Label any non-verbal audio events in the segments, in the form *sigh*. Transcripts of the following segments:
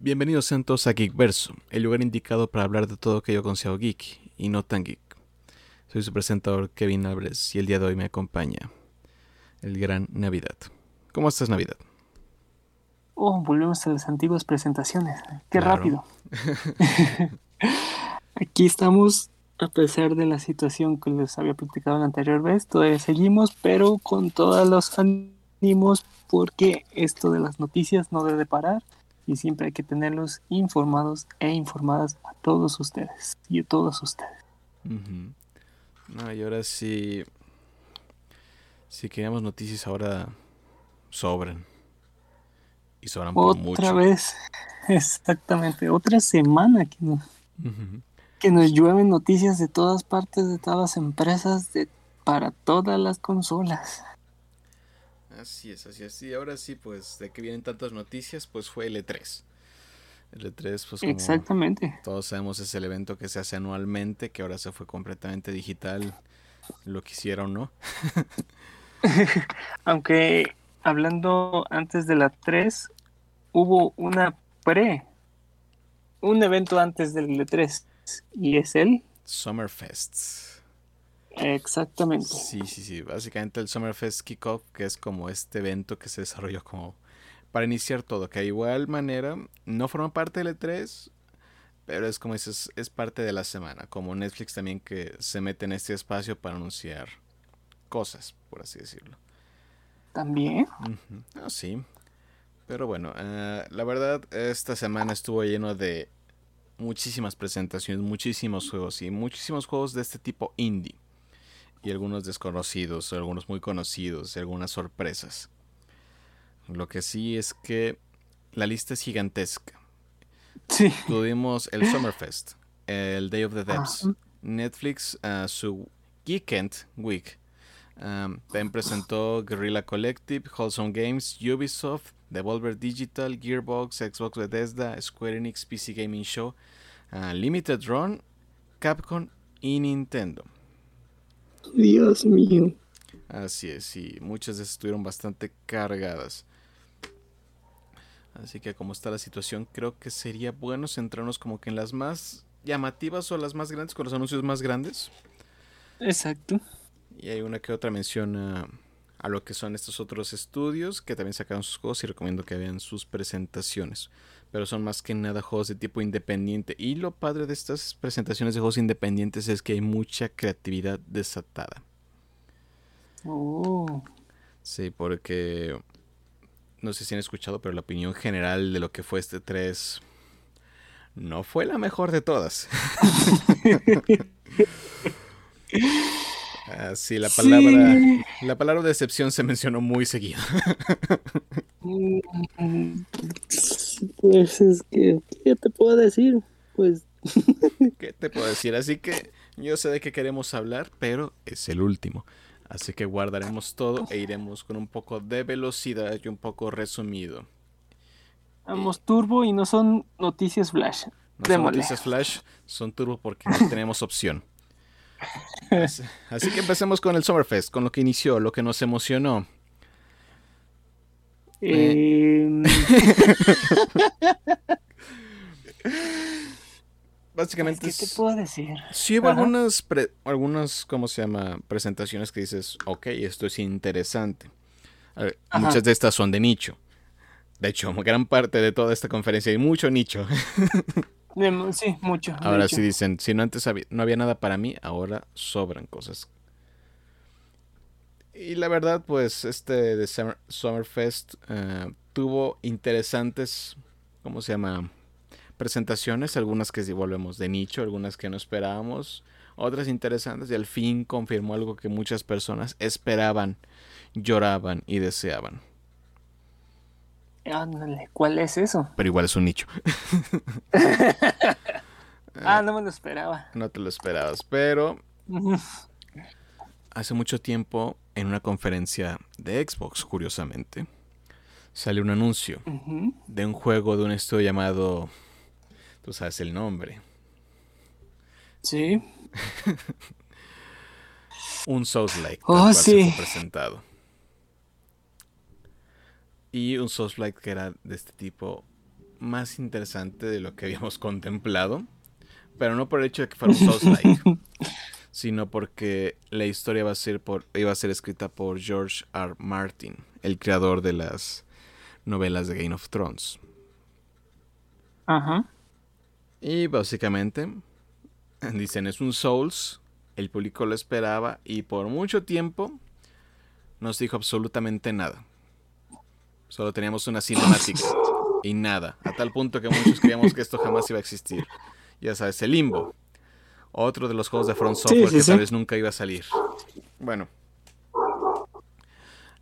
Bienvenidos sean todos a Geekverso, el lugar indicado para hablar de todo aquello considero geek y no tan geek. Soy su presentador Kevin Álvarez y el día de hoy me acompaña el gran Navidad. ¿Cómo estás Navidad? Oh, volvemos a las antiguas presentaciones. Qué rápido. *laughs* Aquí estamos, a pesar de la situación que les había platicado la anterior vez, todavía seguimos, pero con todos los ánimos porque esto de las noticias no debe parar y siempre hay que tenerlos informados e informadas a todos ustedes y a todos ustedes. No, y ahora sí, si queríamos noticias ahora sobran. Y sobran por mucho. Otra vez, *laughs* exactamente, otra semana que nos, que nos llueven noticias de todas partes, de todas las empresas, de, para todas las consolas. Así es, así es. Y ahora sí, pues, de que vienen tantas noticias, pues fue el E3. El E3, pues como Exactamente. todos sabemos, es el evento que se hace anualmente, que ahora se fue completamente digital, lo que hicieron, ¿no? *laughs* Aunque hablando antes de la 3, hubo una pre, un evento antes del E3, y es el Summerfest. Exactamente. Sí, sí, sí. Básicamente el Summerfest Kickoff, que es como este evento que se desarrolló como para iniciar todo, que de igual manera no forma parte del E3, pero es como dices, es parte de la semana, como Netflix también que se mete en este espacio para anunciar cosas, por así decirlo. También. Ah, sí. Pero bueno, eh, la verdad, esta semana estuvo lleno de muchísimas presentaciones, muchísimos juegos y muchísimos juegos de este tipo indie y algunos desconocidos, algunos muy conocidos y algunas sorpresas. Lo que sí es que la lista es gigantesca. Sí. Tuvimos el *laughs* Summerfest, el Day of the Devs, Netflix, uh, su Geekend Week. Um, también presentó Guerrilla Collective, Wholesome Games, Ubisoft, Devolver Digital, Gearbox, Xbox Bethesda, Square Enix PC Gaming Show, uh, Limited Run, Capcom y Nintendo. Dios mío. Así es, sí, muchas de esas estuvieron bastante cargadas. Así que como está la situación, creo que sería bueno centrarnos como que en las más llamativas o las más grandes, con los anuncios más grandes. Exacto. Y hay una que otra mención a, a lo que son estos otros estudios que también sacaron sus juegos y recomiendo que vean sus presentaciones. Pero son más que nada juegos de tipo independiente. Y lo padre de estas presentaciones de juegos independientes es que hay mucha creatividad desatada. Oh. Sí, porque no sé si han escuchado, pero la opinión general de lo que fue este 3 no fue la mejor de todas. *laughs* *laughs* Ah, sí, la palabra, la palabra decepción se mencionó muy seguido. *laughs* Pues es que, ¿qué te puedo decir? Pues. *laughs* ¿Qué te puedo decir? Así que yo sé de qué queremos hablar, pero es el último. Así que guardaremos todo e iremos con un poco de velocidad y un poco resumido. Vamos turbo y no son noticias flash. No son noticias flash, son turbo porque no tenemos opción. *laughs* Así, así, que empecemos con el Summerfest, con lo que inició, lo que nos emocionó. Eh... *laughs* Básicamente, ¿qué te puedo decir? Sí hubo algunas, pre, algunas, ¿cómo se llama? Presentaciones que dices, ok, esto es interesante. Ver, muchas de estas son de nicho. De hecho, *laughs* gran parte de toda esta conferencia hay mucho nicho. *laughs* Sí, mucho. Ahora sí dicen, si no antes había, no había nada para mí, ahora sobran cosas. Y la verdad, pues este de Summer, Summerfest uh, tuvo interesantes, ¿cómo se llama? Presentaciones, algunas que volvemos de nicho, algunas que no esperábamos, otras interesantes y al fin confirmó algo que muchas personas esperaban, lloraban y deseaban. Ándale, ¿cuál es eso? Pero igual es un nicho. *laughs* ah, no me lo esperaba. No te lo esperabas, pero hace mucho tiempo en una conferencia de Xbox, curiosamente, salió un anuncio uh -huh. de un juego de un estudio llamado, tú sabes el nombre. Sí. *laughs* un Souls-like. Oh, sí. presentado. Y un Souls-like que era de este tipo más interesante de lo que *laughs* habíamos contemplado. Pero no por el hecho de que fuera un Souls-like, *laughs* sino porque la historia va a ser por, iba a ser escrita por George R. Martin, el creador de las novelas de Game of Thrones. Ajá. Y básicamente dicen es un Souls, el público lo esperaba y por mucho tiempo nos dijo absolutamente nada. Solo teníamos una cinemática y nada, a tal punto que muchos creíamos que esto jamás iba a existir. Ya sabes, el limbo. Otro de los juegos de Front Software que tal vez nunca iba a salir. Bueno.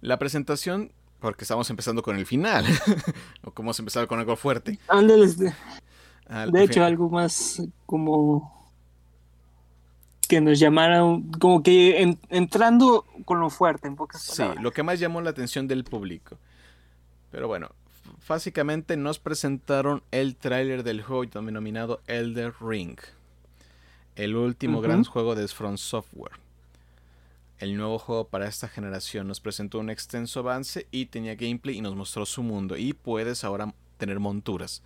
La presentación, porque estamos empezando con el final. *laughs* o como hemos empezado con algo fuerte. de, de hecho, algo más como que nos llamaron, como que entrando con lo fuerte, en pocas Sí, lo que más llamó la atención del público. Pero bueno, básicamente nos presentaron el tráiler del juego denominado Elder Ring. El último gran juego de Front Software. El nuevo juego para esta generación nos presentó un extenso avance y tenía gameplay y nos mostró su mundo. Y puedes ahora tener monturas.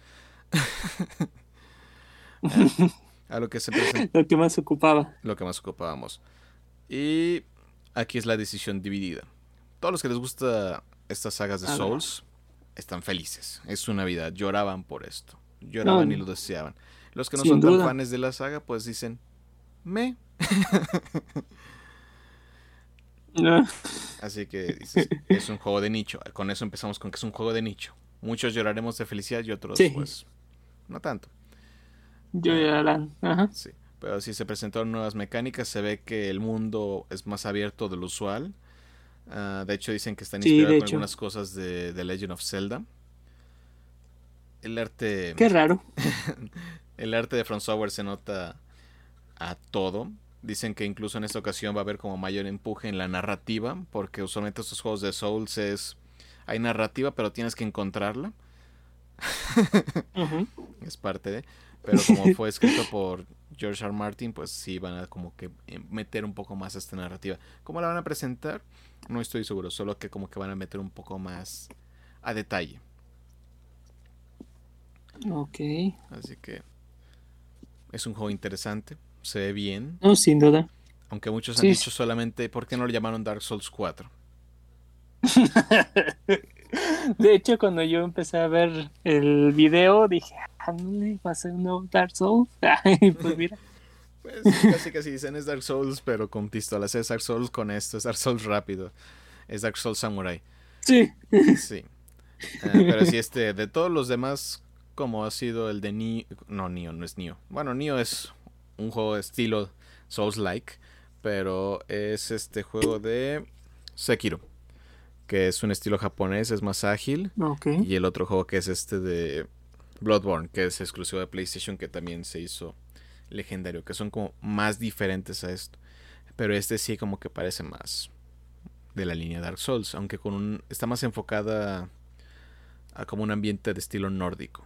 *laughs* a lo que se *laughs* Lo que más ocupaba. Lo que más ocupábamos. Y aquí es la decisión dividida. Todos los que les gusta estas sagas de Souls están felices. Es su Navidad. Lloraban por esto. Lloraban y lo deseaban. Los que no son tan fans de la saga, pues dicen, me. *laughs* Así que es un juego de nicho. Con eso empezamos con que es un juego de nicho. Muchos lloraremos de felicidad y otros, pues, no tanto. Llorarán. Sí. Pero si se presentaron nuevas mecánicas, se ve que el mundo es más abierto de lo usual. Ah, de hecho, dicen que están inspirados con algunas cosas de The Legend of Zelda. El arte. Qué raro. *laughs* el arte de From Software se nota a todo. Dicen que incluso en esta ocasión va a haber como mayor empuje en la narrativa, porque usualmente estos juegos de Souls es hay narrativa, pero tienes que encontrarla. *laughs* Es parte de. Pero como *laughs* fue escrito por George R. Martin, pues sí van a como que meter un poco más esta narrativa. ¿Cómo la van a presentar? No estoy seguro, solo que como que van a meter un poco más a detalle. Ok. Así que es un juego interesante, se ve bien. No, sin duda. Aunque muchos han dicho solamente, ¿por qué no lo llamaron Dark Souls 4? *laughs* De hecho, cuando yo empecé a ver el video, dije, ah, no va a ser un nuevo Dark Souls. *laughs* pues mira. Pues *laughs* casi casi dicen es Dark Souls, pero con pistolas. Es Dark Souls con esto, es Dark Souls rápido. Es Dark Souls Samurai. Sí. Sí. Ah, pero sí, este, de todos los demás, como ha sido el de Nio. No, Nio, no es Nio. Bueno, Nio es un juego de estilo Souls-like, pero es este juego de Sekiro que es un estilo japonés, es más ágil. Y el otro juego que es este de Bloodborne, que es exclusivo de PlayStation, que también se hizo legendario, que son como más diferentes a esto. Pero este sí como que parece más de la línea Dark Souls, aunque con un está más enfocada a como un ambiente de estilo nórdico.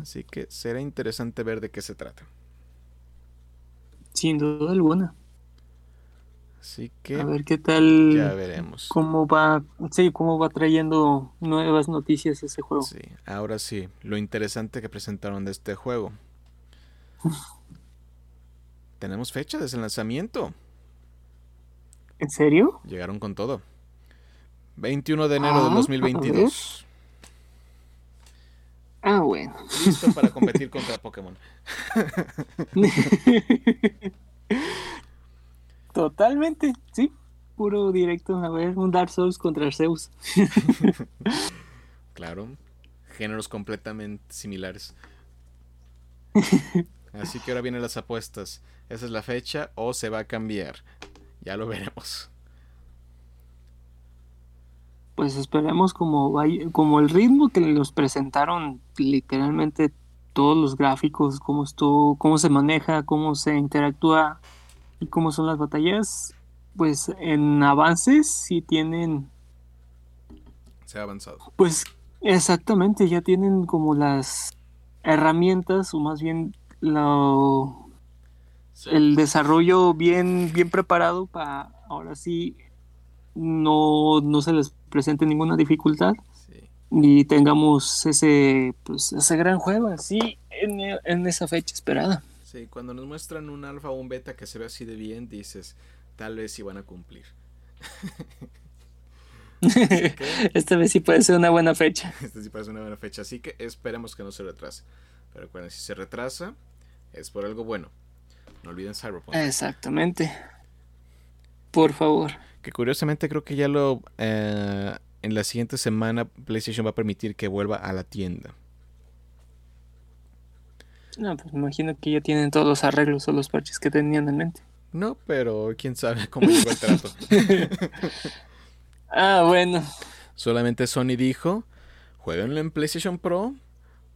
Así que será interesante ver de qué se trata. Sin duda alguna. Así que a ver qué tal. Ya veremos. Cómo va, sí, cómo va trayendo nuevas noticias ese juego. Sí, ahora sí, lo interesante que presentaron de este juego. *laughs* Tenemos fecha desde el lanzamiento. ¿En serio? Llegaron con todo. 21 de enero de 2022. Ah, bueno. Listo para competir contra Pokémon. *laughs* *laughs* Totalmente, sí. Puro directo. A ver, un Dark Souls contra Zeus. *laughs* claro. Géneros completamente similares. *laughs* Así que ahora vienen las apuestas. ¿Esa es la fecha o se va a cambiar? Ya lo veremos. Pues esperemos como, como el ritmo que nos presentaron literalmente todos los gráficos, cómo estuvo, cómo se maneja, cómo se interactúa y cómo son las batallas, pues en avances sí tienen... Se ha avanzado. Pues exactamente, ya tienen como las herramientas o más bien lo, el desarrollo bien, bien preparado para ahora sí no, no se les presente ninguna dificultad y tengamos ese, pues, ese gran juego así en, en esa fecha esperada. Sí, cuando nos muestran un alfa o un beta que se ve así de bien, dices, tal vez sí van a cumplir. *laughs* Esta vez sí puede ser una buena fecha. Esta sí puede ser una buena fecha, así que esperemos que no se retrase. Pero recuerden, si se retrasa, es por algo bueno. No olviden Cyberpunk. Exactamente. Por favor. Que curiosamente creo que ya lo... Eh, en la siguiente semana PlayStation va a permitir que vuelva a la tienda. No, pues me imagino que ya tienen todos los arreglos o los parches que tenían en mente. No, pero quién sabe cómo llegó el trato. *laughs* ah, bueno. Solamente Sony dijo, jueguenlo en PlayStation Pro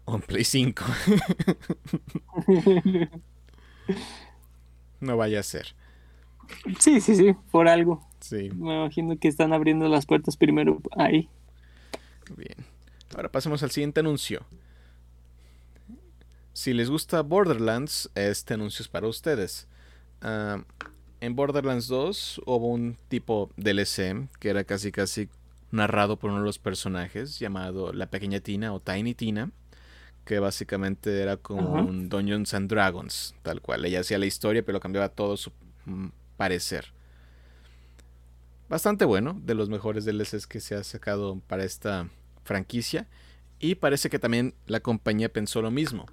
o en Play 5. *laughs* no vaya a ser. Sí, sí, sí, por algo. Sí. Me imagino que están abriendo las puertas primero ahí. Bien. Ahora pasemos al siguiente anuncio. Si les gusta Borderlands, este anuncio es para ustedes. Ah, en Borderlands 2 hubo un tipo DLC que era casi casi narrado por uno de los personajes llamado La Pequeña Tina o Tiny Tina, que básicamente era como un Dungeons and Dragons, tal cual. Ella hacía la historia, pero cambiaba todo su mm, parecer. Bastante bueno, de los mejores DLCs que se ha sacado para esta franquicia. Y parece que también la compañía pensó lo mismo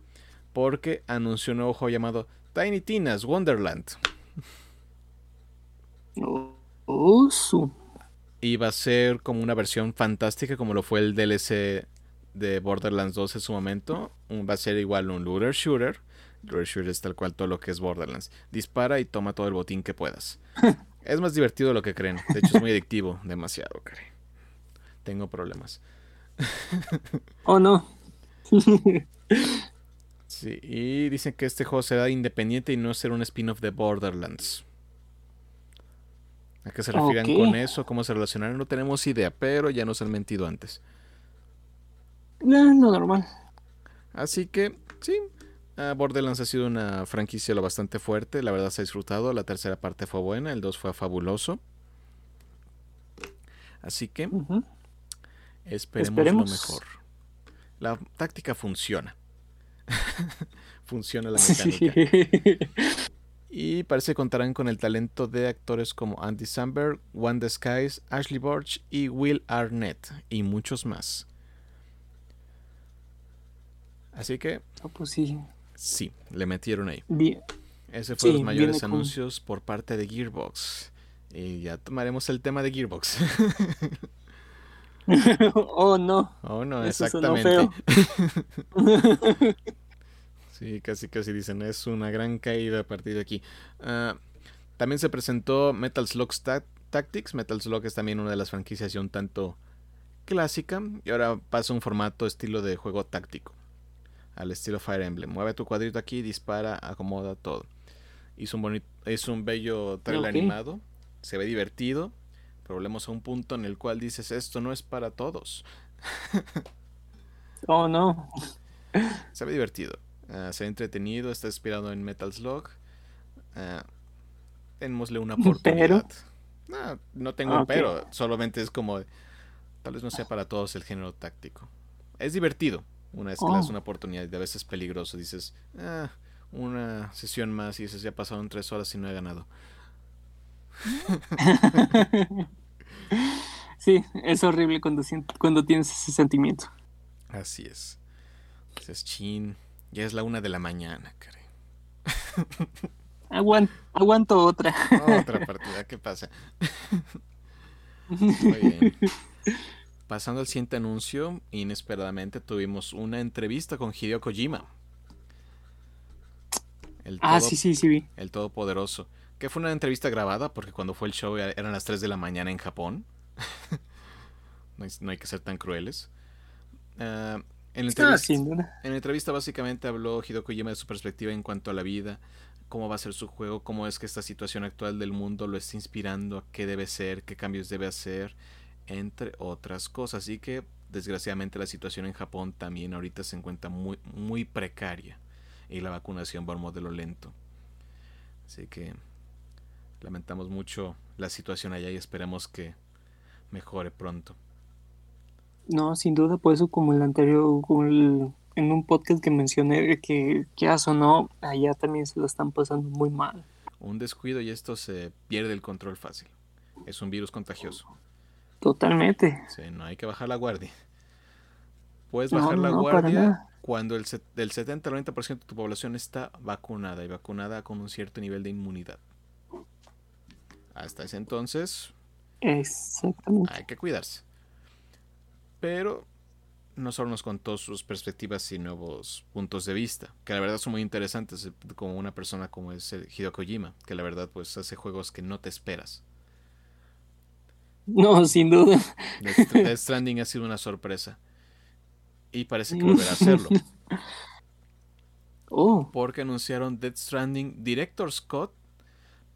porque anunció un nuevo juego llamado Tiny Tina's Wonderland. Oh, y va a ser como una versión fantástica como lo fue el DLC de Borderlands 2 en su momento. Va a ser igual un looter shooter. Looter shooter es tal cual todo lo que es Borderlands. Dispara y toma todo el botín que puedas. *laughs* es más divertido de lo que creen. De hecho es muy adictivo. Demasiado. Tengo problemas. *laughs* oh no. *laughs* Sí, y dicen que este juego será independiente y no será un spin-off de Borderlands. ¿A qué se refieren con eso? ¿Cómo se relacionarán? No tenemos idea, pero ya nos han mentido antes. No, no normal. Así que, sí, ah, Borderlands ha sido una franquicia lo bastante fuerte. La verdad se ha disfrutado. La tercera parte fue buena, el 2 fue fabuloso. Así que, esperemos, lo mejor. La táctica funciona. *laughs* funciona la *laughs* mecánica. Y parece que contarán con el talento de actores como Andy Samberg, Wanda Skies, Ashley Borch y Will Arnett, y muchos más. Así que. Oh, pues sí. Sí, le metieron ahí. Ese fue los mayores anuncios por parte de Gearbox. Y ya tomaremos el tema de Gearbox. *laughs* *laughs* oh no. Oh no, exactamente. *laughs* sí, casi casi dicen, es una gran caída a partir de aquí. Ah, también se presentó Metal Slug Tactics. Metal Slug es también una de las franquicias un tanto clásica. Y ahora pasa un formato estilo de juego táctico. Al estilo Fire Emblem. Mueve tu cuadrito aquí, dispara, acomoda todo. Hizo un bonito, es un bello trailer animado. Se ve divertido Problemas a un punto en el cual dices, esto no es para todos. *laughs* oh, no. Se ve divertido. Uh, se ve entretenido, está inspirado en Metal Slug. Uh, démosle una *laughs* oportunidad. No, no tengo un pero, solamente es como, tal vez no sea para todos el género táctico. Es divertido, una vez que le das una oportunidad y a veces es peligroso. Dices, ah, una sesión más y dices, ya pasaron tres horas y no he ganado. *laughs* sí, es horrible cuando, cuando tienes ese sentimiento. Así es. Es chin. Ya es la una de la mañana, creo. *laughs* aguanto otra. otra partida, ¿qué pasa? Muy bien. Pasando al siguiente anuncio, inesperadamente tuvimos una entrevista con Hideo Kojima. ah, sí, sí, sí vi. El Todopoderoso. Que fue una entrevista grabada porque cuando fue el show eran las 3 de la mañana en Japón. *laughs* no, hay, que ser tan crueles. Ah, en, la entrevista, en la entrevista básicamente habló Hideo Kojima de su perspectiva en cuanto a la vida, cómo va a ser su juego, cómo es que esta situación actual del mundo lo está inspirando, a qué debe ser, qué cambios debe hacer, entre otras cosas. Así que desgraciadamente la situación en Japón también ahorita se encuentra muy, muy precaria y la vacunación va a un modelo lento. Así que Lamentamos mucho la situación allá y esperemos que mejore pronto. No, sin duda, por eso como el anterior, en un podcast que mencioné, que ya sonó, allá también se lo están pasando muy mal. Un descuido y esto se pierde el control fácil. Es un virus contagioso. Totalmente. Sí, no hay que bajar la guardia. Puedes bajar la guardia cuando el, del 70 al 90% de tu población está vacunada y vacunada con un cierto nivel de inmunidad. Hasta ese entonces, Exactamente. hay que cuidarse. Pero no solo nos contó sus perspectivas y nuevos puntos de vista, que la verdad son muy interesantes, eh, como una persona como es Hideo Kojima, que la verdad pues hace juegos que no te esperas. No, sin duda. Death Stranding ha sido una sorpresa. Y parece que volverá a hacerlo. *laughs* Oh. Porque anunciaron Death Stranding Director's Scott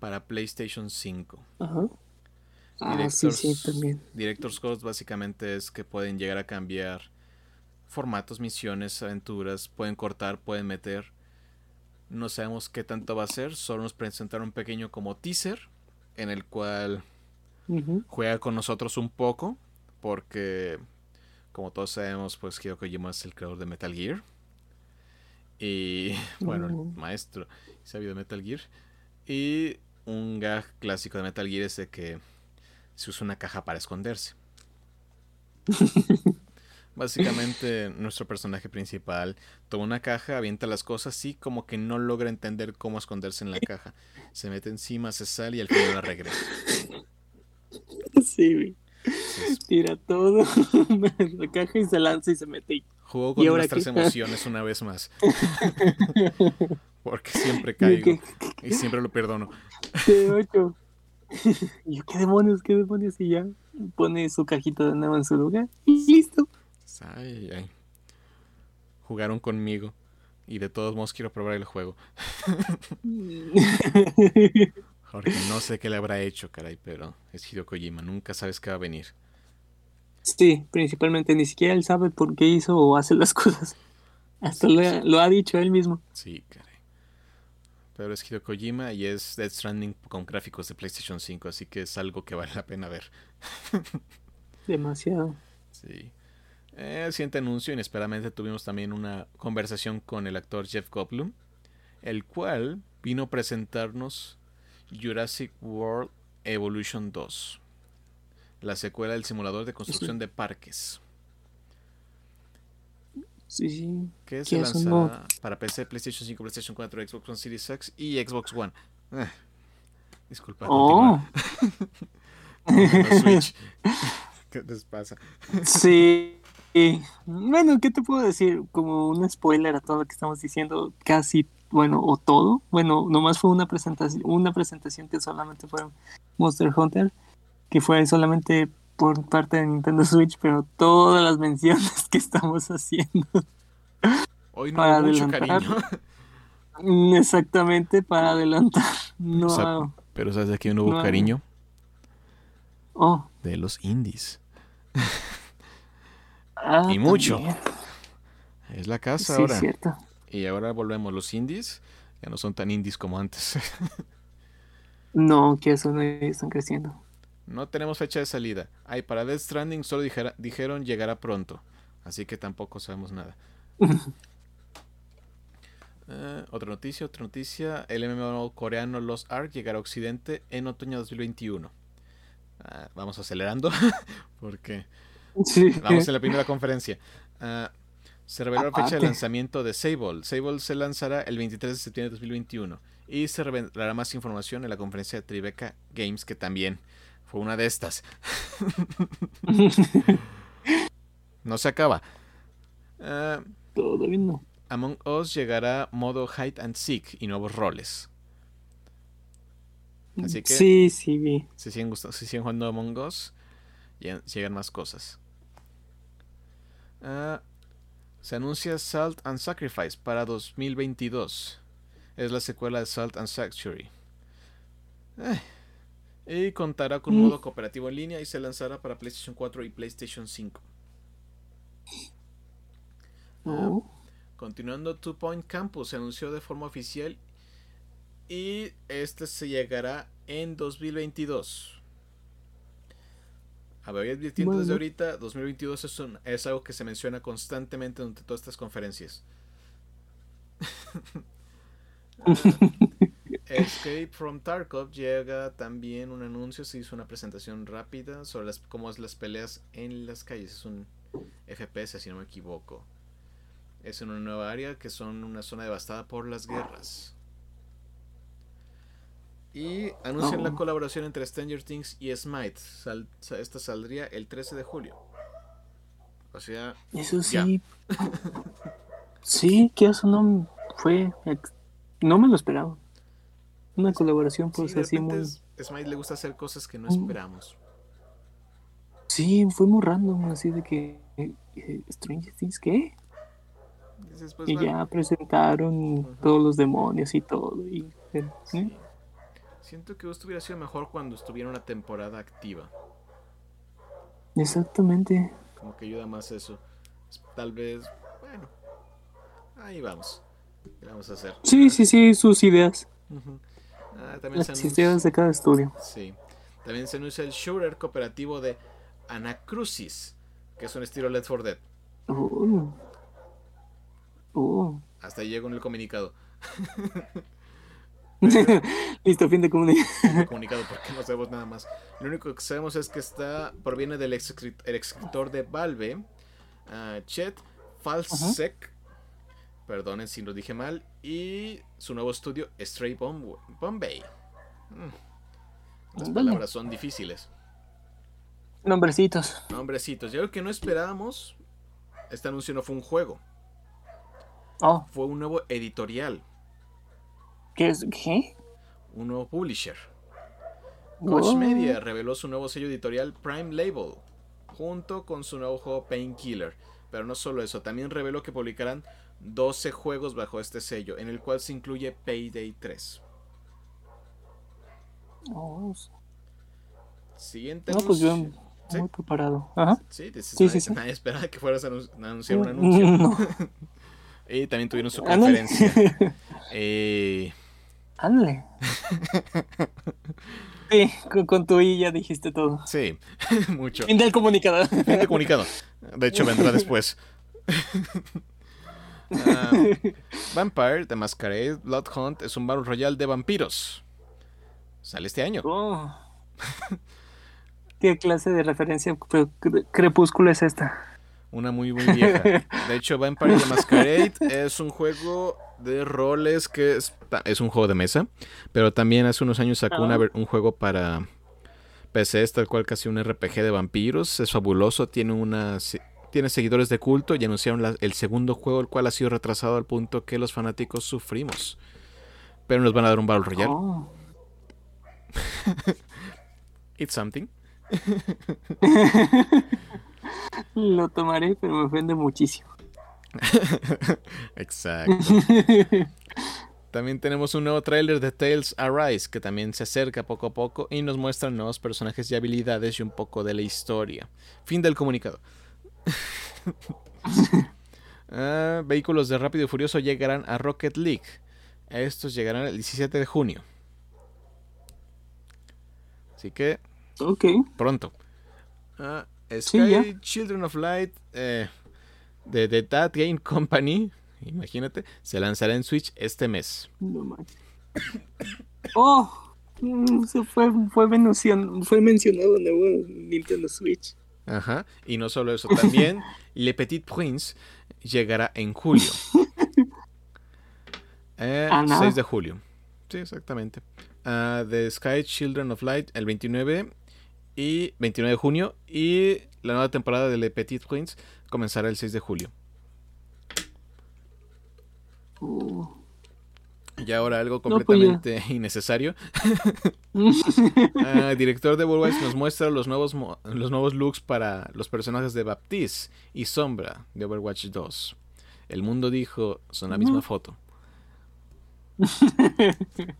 para PlayStation 5. Ajá. Ah, sí, sí, también. Director's Scott básicamente es que pueden llegar a cambiar formatos, misiones, aventuras, pueden cortar, pueden meter. No sabemos qué tanto va a ser, solo nos presentaron un pequeño como teaser en el cual juega con nosotros un poco porque como todos sabemos, pues Hideo Kojima es el creador de Metal Gear. Y *laughs* bueno, el maestro sabio de Metal Gear. Y un gag clásico de Metal Gear es de que se usa una caja para esconderse. *laughs* Básicamente, nuestro personaje principal toma una caja, avienta las cosas y como que no logra entender cómo esconderse en la caja. Se mete encima, se sale y al final la regresa. Sí, Tira todo, *laughs* la caja y se lanza y se mete. Jugó con nuestras emociones una vez más. *laughs* Porque siempre *laughs* caigo y siempre lo perdono. *laughs* ocho. *laughs* yo, ¿qué demonios, qué demonios? Y ya pone su cajita de nuevo en su lugar y listo. Ay, ay. Jugaron conmigo y de todos modos quiero probar el juego. Jorge, no sé qué le habrá hecho, caray, pero es Hideo Kojima, nunca sabes qué va a venir. Sí, principalmente ni siquiera él sabe por qué hizo o hace las cosas. Hasta lo, ha dicho él mismo. Sí, caray. Pero es Hideo Kojima y es Dead Stranding con gráficos de PlayStation 5, así que es algo que vale la pena ver. *laughs* Demasiado. Sí. Eh, el siguiente anuncio, inesperadamente tuvimos también una conversación con el actor Jeff Goldblum, el cual vino a presentarnos Jurassic World Evolution 2, la secuela del simulador de construcción de parques. Sí, sí. Que se lanzará para PC, PlayStation 5, PlayStation 4, Xbox One Series X y Xbox One. Eh, disculpa. Oh. *laughs* Switch. ¿Qué les pasa? Sí. Bueno, ¿qué te puedo decir? Como un spoiler a todo lo que estamos diciendo, casi bueno, o todo. Bueno, nomás fue una presentación, una presentación que solamente fue Monster Hunter, que fue solamente por parte de Nintendo Switch, pero todas las menciones que estamos haciendo. *laughs* Hoy no hay mucho cariño. Mm, exactamente, para adelantar. No, pero ¿sabes de quién no hubo cariño? Oh. De los indies. Ah, y mucho. Es la casa sí, ahora. Cierto. Y ahora volvemos, los indies ya no son tan indies como antes. *laughs* no, que eso no están creciendo. No tenemos fecha de salida. Ay, para Death Stranding solo dijeron llegará pronto. Así que tampoco sabemos nada. *laughs* Eh, otra noticia, otra noticia. El MMO coreano Lost Ark llegará a Occidente en otoño de 2021. Ah, vamos acelerando *laughs* porque vamos en la primera conferencia. Ah, se reveló la fecha de lanzamiento de Sable. Sable se lanzará el 23 de septiembre de 2021 y se revelará más información en la conferencia de Tribeca Games, que también fue una de estas. *laughs* no se acaba. Uh, Todavía no. Among Us llegará modo Hide and Seek y nuevos roles. Así que. Sí, sí, vi. Si siguen, si siguen jugando Among Us, llegan más cosas. Uh, se anuncia Salt and Sacrifice para 2022. Es la secuela de Salt and Sanctuary. Eh, y contará con un mm. modo cooperativo en línea y se lanzará para PlayStation 4 y PlayStation 5. Ah, continuando, Two Point Campus se anunció de forma oficial y este se llegará en 2022. A ver, advirtiendo desde ahorita, 2022 es, es algo que se menciona constantemente durante todas estas conferencias. *laughs* Escape from Tarkov llega también un anuncio, se hizo una presentación rápida sobre las, cómo es las peleas en las calles. Es un FPS, si no me equivoco. Es en una nueva área que son una zona devastada por las guerras. Y anuncian la oh. colaboración entre Stranger Things y Smite. esta saldría el 13 de julio. O sea. Eso sí. *laughs* sí, que eso no fue. No me lo esperaba. Una colaboración, pues así muy. Smite le gusta hacer cosas que no esperamos. Sí, fue muy random, así de que. Eh, Stranger Things, ¿qué? Y, ya presentaron todos los demonios y todo. Y, ¿eh? Siento que esto hubiera sido mejor cuando estuviera una temporada activa. Exactamente. Como que ayuda más eso. Tal vez, bueno, ahí vamos. ¿Qué vamos a hacer? Sí, sí, sí, sus ideas. Ah, también ideas de cada estudio. Sí. También se anuncia el shooter cooperativo de Anacrucis, que es un estilo Let's for Dead. Uh. Uh. Hasta ahí llegó en el comunicado. *laughs* Listo, fin de *laughs* comunicado. porque no sabemos nada más. Lo único que sabemos es que está proviene del ex escritor de Valve, uh, Chet Falsek. Perdonen si lo dije mal. Y su nuevo estudio, Stray Bombay. Mm. Las palabras son difíciles. Nombrecitos. Nombrecitos. Yo creo que no esperábamos. Este anuncio no fue un juego. Oh. Fue un nuevo editorial. ¿Qué es? ¿Qué? Un nuevo publisher. Koch Media reveló su nuevo sello editorial Prime Label, junto con su nuevo juego Painkiller. Pero no solo eso, también reveló que publicarán 12 juegos bajo este sello, en el cual se incluye Payday 3. Oh. Siguiente. No, pues yo muy preparado. Ajá. Sí, sí, sí, sí, *laughs* nadie esperaba que fueras a anunciar un anuncio. *laughs* *laughs* y también tuvieron su conferencia. eh, Ándale. sí, con, tu I ya dijiste todo. Sí, mucho. Fin del comunicado. Fin del comunicado. De hecho, vendrá después. Ah, Vampire The Masquerade Blood Hunt es un Battle Royale de vampiros. Sale este año. Oh. ¿Qué clase de referencia crepúsculo es esta? Una muy, muy vieja. *laughs* De hecho, Vampire The Masquerade es un juego de roles que es, es, un juego de mesa, pero también hace unos años sacó ah. un juego para PC, tal cual casi un RPG de vampiros. Es fabuloso, tiene una tiene seguidores de culto y anunciaron el segundo juego, el cual ha sido retrasado al punto que los fanáticos sufrimos. Pero nos van a dar un Battle Royale. Oh. *laughs* It's something. *laughs* Lo tomaré, pero me ofende muchísimo. *laughs* Exacto. También tenemos un nuevo tráiler de Tales Arise que también se acerca poco a poco y nos muestra nuevos personajes y habilidades y un poco de la historia. Fin del comunicado. *laughs* Ah, vehículos de Rápido y Furioso llegarán a Rocket League. Estos llegarán el 17 de junio. Así que pronto. Uh, Sky Children of Light eh, de The That Game Company, imagínate, se lanzará en Switch este mes. No oh, mm, se fue, fue, mencionado, fue mencionado en Nintendo Switch. Ajá, y no solo eso, también *laughs* Le Petit Prince llegará en julio. *laughs* Eh, 6 de julio. Sí, exactamente. Uh, The Sky Children of Light el 29 y 29 de junio y la nueva temporada de Le Petit Prince comenzará el 6 de julio. Uh. Y ahora algo pues completamente *laughs* innecesario. *laughs* Ah, director de Worldwide nos muestra los nuevos, los nuevos looks para los personajes de Baptiste y Sombra de Overwatch 2. El mundo dijo, son la misma foto. *laughs*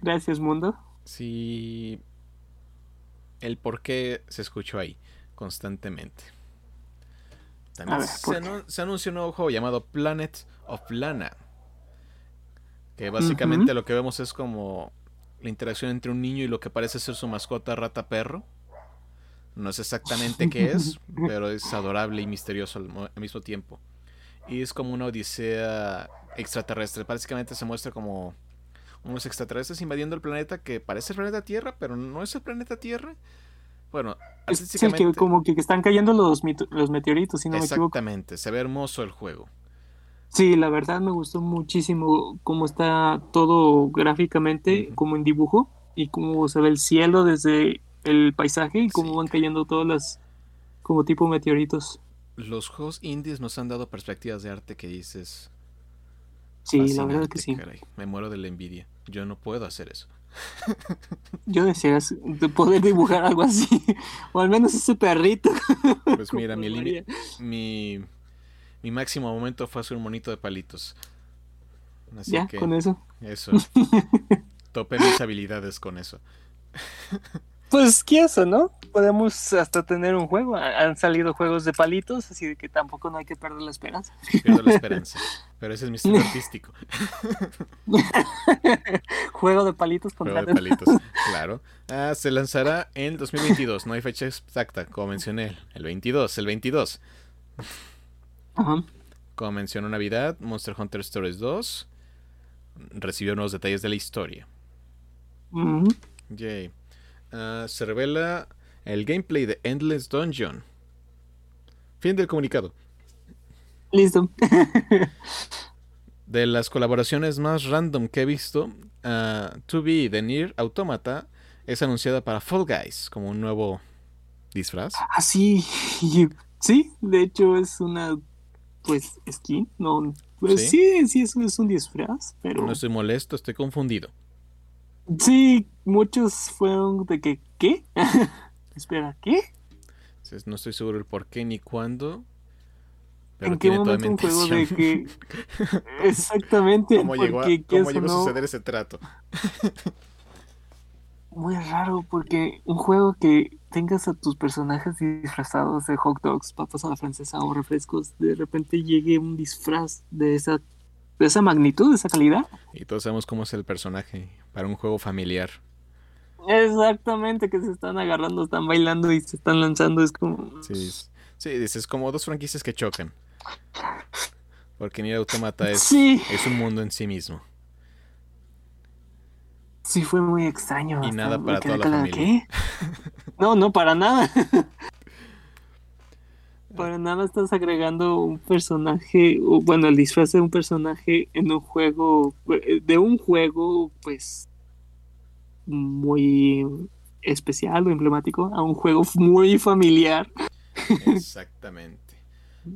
Gracias, mundo. Sí. El por qué se escuchó ahí constantemente. También se, anunció un nuevo juego llamado Planet of Lana que básicamente lo que vemos es como la interacción entre un niño y lo que parece ser su mascota rata perro. No sé exactamente qué es, *laughs* pero es adorable y misterioso al, mismo tiempo. Y es como una odisea extraterrestre. Básicamente se muestra como unos extraterrestres invadiendo el planeta que parece el planeta Tierra, pero no es el planeta Tierra. Bueno, es que como que están cayendo los, los meteoritos, si no me equivoco. Exactamente, se ve hermoso el juego. Sí, la verdad me gustó muchísimo cómo está todo gráficamente, como en dibujo, y cómo se ve el cielo desde el paisaje y cómo van cayendo todas las, como tipo meteoritos. Los juegos indies nos han dado perspectivas de arte que dices. Sí, la verdad que sí. Me muero de la envidia. Yo no puedo hacer eso. *laughs* Yo deseo poder dibujar algo así, *laughs* o al menos ese perrito. Pues *laughs* mira, mi, mi, mi máximo momento fue hacer un monito de palitos. Así ya, con eso. Eso. *laughs* Topé mis habilidades con eso. *laughs* Pues, ¿qué eso, no? Podemos hasta tener un juego. Han salido juegos de palitos, así que tampoco no hay que perder la esperanza. Pierdo la esperanza. *laughs* Pero ese es mi estilo artístico. Juego de palitos con Juego de palitos, claro. Ah, se lanzará en 2022. No hay fecha exacta, como mencioné. El 22, el 22. Como mencionó Navidad, Monster Hunter Stories 2 recibió nuevos detalles de la historia. Yay. Ah, se revela el gameplay de Endless Dungeon. Fin del comunicado. Listo. de las colaboraciones más random que he visto, uh, To Be de Nier Automata es anunciada para Fall Guys como un nuevo disfraz. Ah, sí. *laughs* Sí, de hecho es una pues skin, no pues sí, sí, es, es un disfraz, pero no estoy molesto, estoy confundido. Sí, muchos fueron de que ¿qué? *laughs* Espera, ¿qué? No estoy seguro el por qué ni cuándo. Pero ¿En qué momento un juego de que *laughs* exactamente cómo llegó, a, cómo llegó a suceder ese trato? Muy raro porque un juego que tengas a tus personajes disfrazados de hot dogs, papas a la francesa o refrescos, de repente llegue un disfraz de esa de esa magnitud, de esa calidad. Y todos sabemos cómo es el personaje para un juego familiar. Exactamente, que se están agarrando, están bailando y se están lanzando, es como... Sí, sí es como dos franquicias que chocan. Porque Nier Automata es, es un mundo en sí mismo. Sí, fue muy extraño. Y nada para toda la familia. *laughs* No, no, para nada. *laughs* para nada estás agregando un personaje, bueno, el disfraz de un personaje en un juego, de un juego, pues, muy especial o emblemático, a un juego *laughs* muy familiar. Exactamente.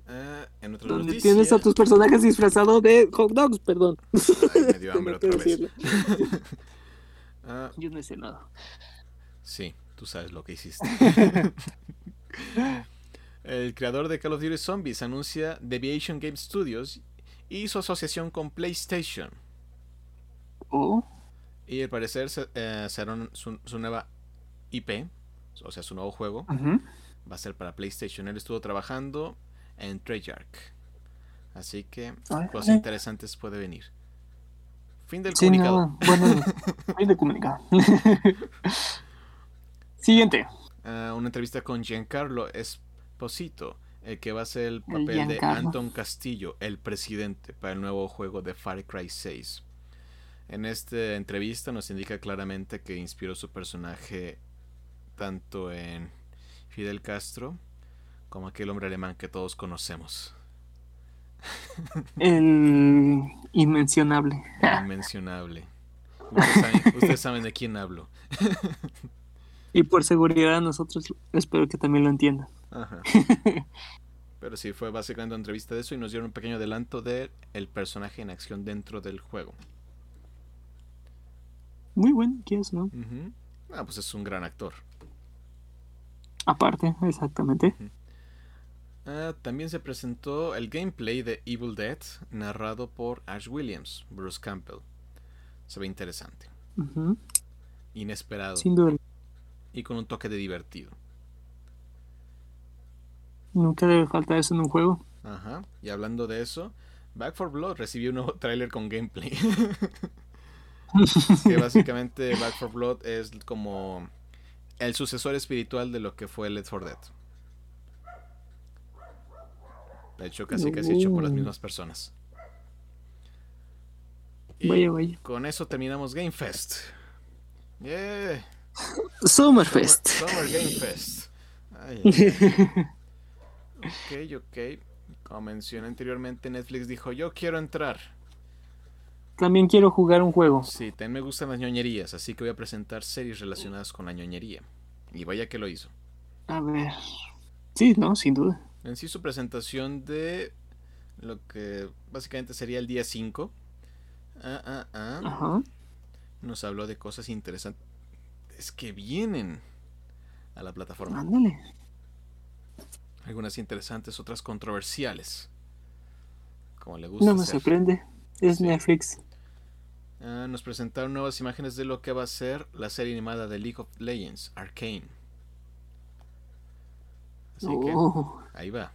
Ah, en Donde tienes a tus personajes disfrazados de hot dogs, perdón. me dio hambre otra vez. Ah. Yo no sé nada. Sí, tú sabes lo que hiciste. *laughs* *laughs* El creador de Call of Duty Zombies anuncia Deviation Game Studios y su asociación con PlayStation. Oh. Y al parecer eh, será su, nueva IP, o sea, su nuevo juego. Va a ser para PlayStation. Él estuvo trabajando en Treyarch. Así que cosas interesantes puede venir. *laughs* Fin del comunicado. bueno, fin del comunicado. Siguiente. Ah, una entrevista con Giancarlo Esposito, el que va a ser el papel de Anton Castillo, el presidente, para el nuevo juego de Far Cry 6. En esta entrevista nos indica claramente que inspiró su personaje tanto en Fidel Castro como aquel hombre alemán que todos conocemos. El inmencionable. inmencionable. Ustedes saben, de quién hablo. y por seguridad nosotros espero que también lo entiendan. Pero sí, fue básicamente una entrevista de eso y nos dieron un pequeño adelanto de el personaje en acción dentro del juego. Muy bueno, ¿quién es, no? Ah, pues es un gran actor. Aparte, exactamente. Ah, también se presentó el gameplay de Evil Dead, narrado por Ash Williams, Bruce Campbell. Se ve interesante. Inesperado. Sin duda. Y con un toque de divertido. Nunca debe faltar eso en un juego. Ajá. Y hablando de eso, Back 4 Blood recibió un nuevo tráiler con gameplay. *laughs* que básicamente Back 4 Blood es como el sucesor espiritual de lo que fue Left 4 Dead. De hecho, casi casi hecho por las mismas personas. Y Vaya, vaya. con eso terminamos Game Fest. Yeah. Summerfest. Summer, Summer Game Fest. Ay, ay. *laughs* ok, ok. Como mencioné anteriormente, Netflix dijo, yo quiero entrar. También quiero jugar un juego. Sí, también me gustan las ñoñerías, así que voy a presentar series relacionadas con la ñoñería. Y vaya que lo hizo. A ver. Sí, no, sin duda. En sí su presentación de lo que básicamente sería el día 5. Ah, ah, ah. Ajá. Nos habló de cosas interesantes que vienen a la plataforma. Ándale. Algunas interesantes, otras controversiales. Como le gusta. No me hacer. sorprende. Es Sí. Netflix. Ah, nos presentaron nuevas imágenes de lo que va a ser la serie animada de League of Legends, Arcane. Así que ahí va.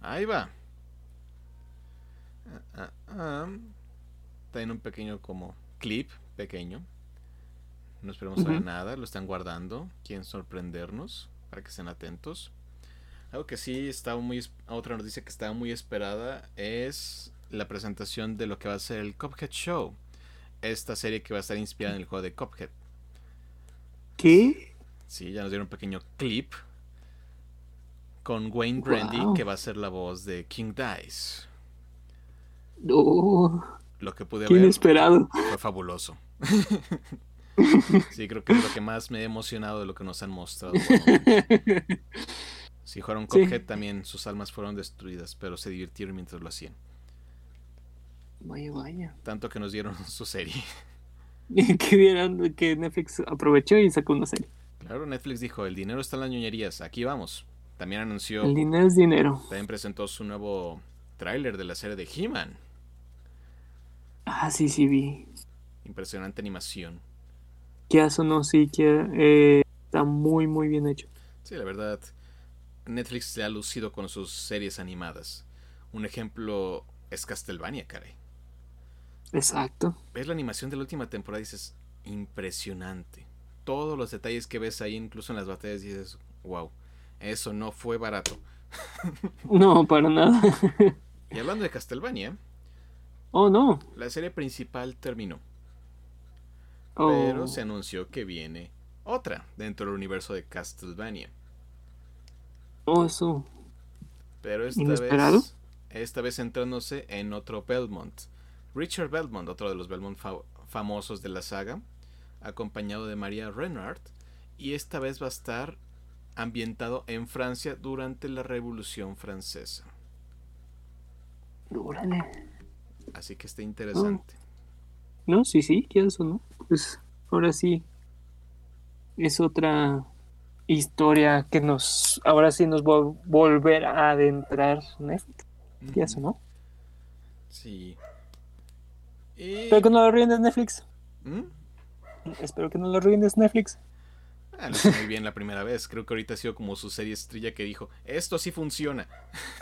Ahí va. Ah, ah, ah. Tiene un pequeño como clip pequeño. No esperemos saber nada, lo están guardando. Quieren sorprendernos para que estén atentos. Algo que sí estaba muy otra noticia que estaba muy esperada es la presentación de lo que va a ser el Cuphead Show. Esta serie que va a estar inspirada en el juego de Cuphead. ¿Qué? Sí, ya nos dieron un pequeño clip con Wayne Brandy, Wow. que va a ser la voz de King Dice. Oh, Lo que pude ver inesperado. fue fabuloso. *laughs* sí, creo que es lo que más me ha emocionado de lo que nos han mostrado. *laughs* Si jugaron Sí. Cuphead, también sus almas fueron destruidas, pero se divirtieron mientras lo hacían. Vaya, vaya. Tanto que nos dieron *laughs* su serie. que vieron que Netflix aprovechó y sacó una serie. Claro, Netflix dijo, el dinero está en las ñoñerías, aquí vamos. También anunció, El dinero es dinero. también presentó su nuevo tráiler de la serie de He-Man. Ah, sí, sí, vi. Impresionante animación. Que eso no, sí, que eh, está muy, muy bien hecho. Sí, la verdad, Netflix se ha lucido con sus series animadas. Un ejemplo es Castlevania, caray. Exacto. Ves la animación de la última temporada y dices, impresionante. Todos los detalles que ves ahí, incluso en las batallas, dices, wow, eso no fue barato. *laughs* No, para nada. Y hablando de Castlevania, oh, no. la serie principal terminó, Oh, pero se anunció que viene otra dentro del universo de Castlevania. oh, eso. Pero esta ¿Inesperado? vez, esta vez centrándose en otro Belmont. Richard Belmont, otro de los Belmont fa- famosos de la saga, acompañado de María Renard, y esta vez va a estar ambientado en Francia durante la Revolución Francesa. Órale. Así que está interesante. No, sí, sí, que eso, ¿no? Pues ahora sí. Es otra historia que nos. Ahora sí nos va a volver a adentrar Netflix. Que eso, ¿no? Sí. Y... Espero que no lo arruines Netflix. ¿Mm? Espero que no lo arruines Netflix. Ah, lo hizo muy bien la primera vez. Creo que ahorita ha sido como su serie estrella que dijo, esto sí funciona.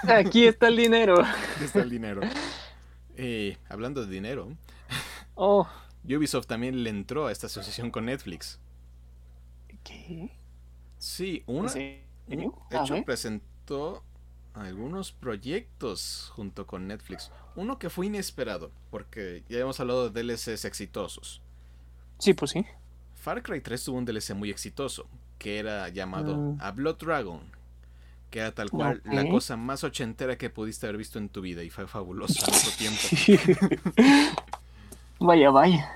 Aquí está el dinero. Aquí está el dinero. Eh, hablando de dinero, Oh, Ubisoft también le entró a esta asociación con Netflix. ¿qué? Sí, una, A hecho presentó algunos proyectos junto con Netflix. Uno que fue inesperado, porque ya hemos hablado de DLCs exitosos. Sí, pues sí. Far Cry 3 tuvo un DLC muy exitoso, que era llamado Mm. A Blood Dragon, que era tal cual la Ok. cosa más ochentera que pudiste haber visto en tu vida y fue fabuloso al tiempo. *laughs* vaya, vaya.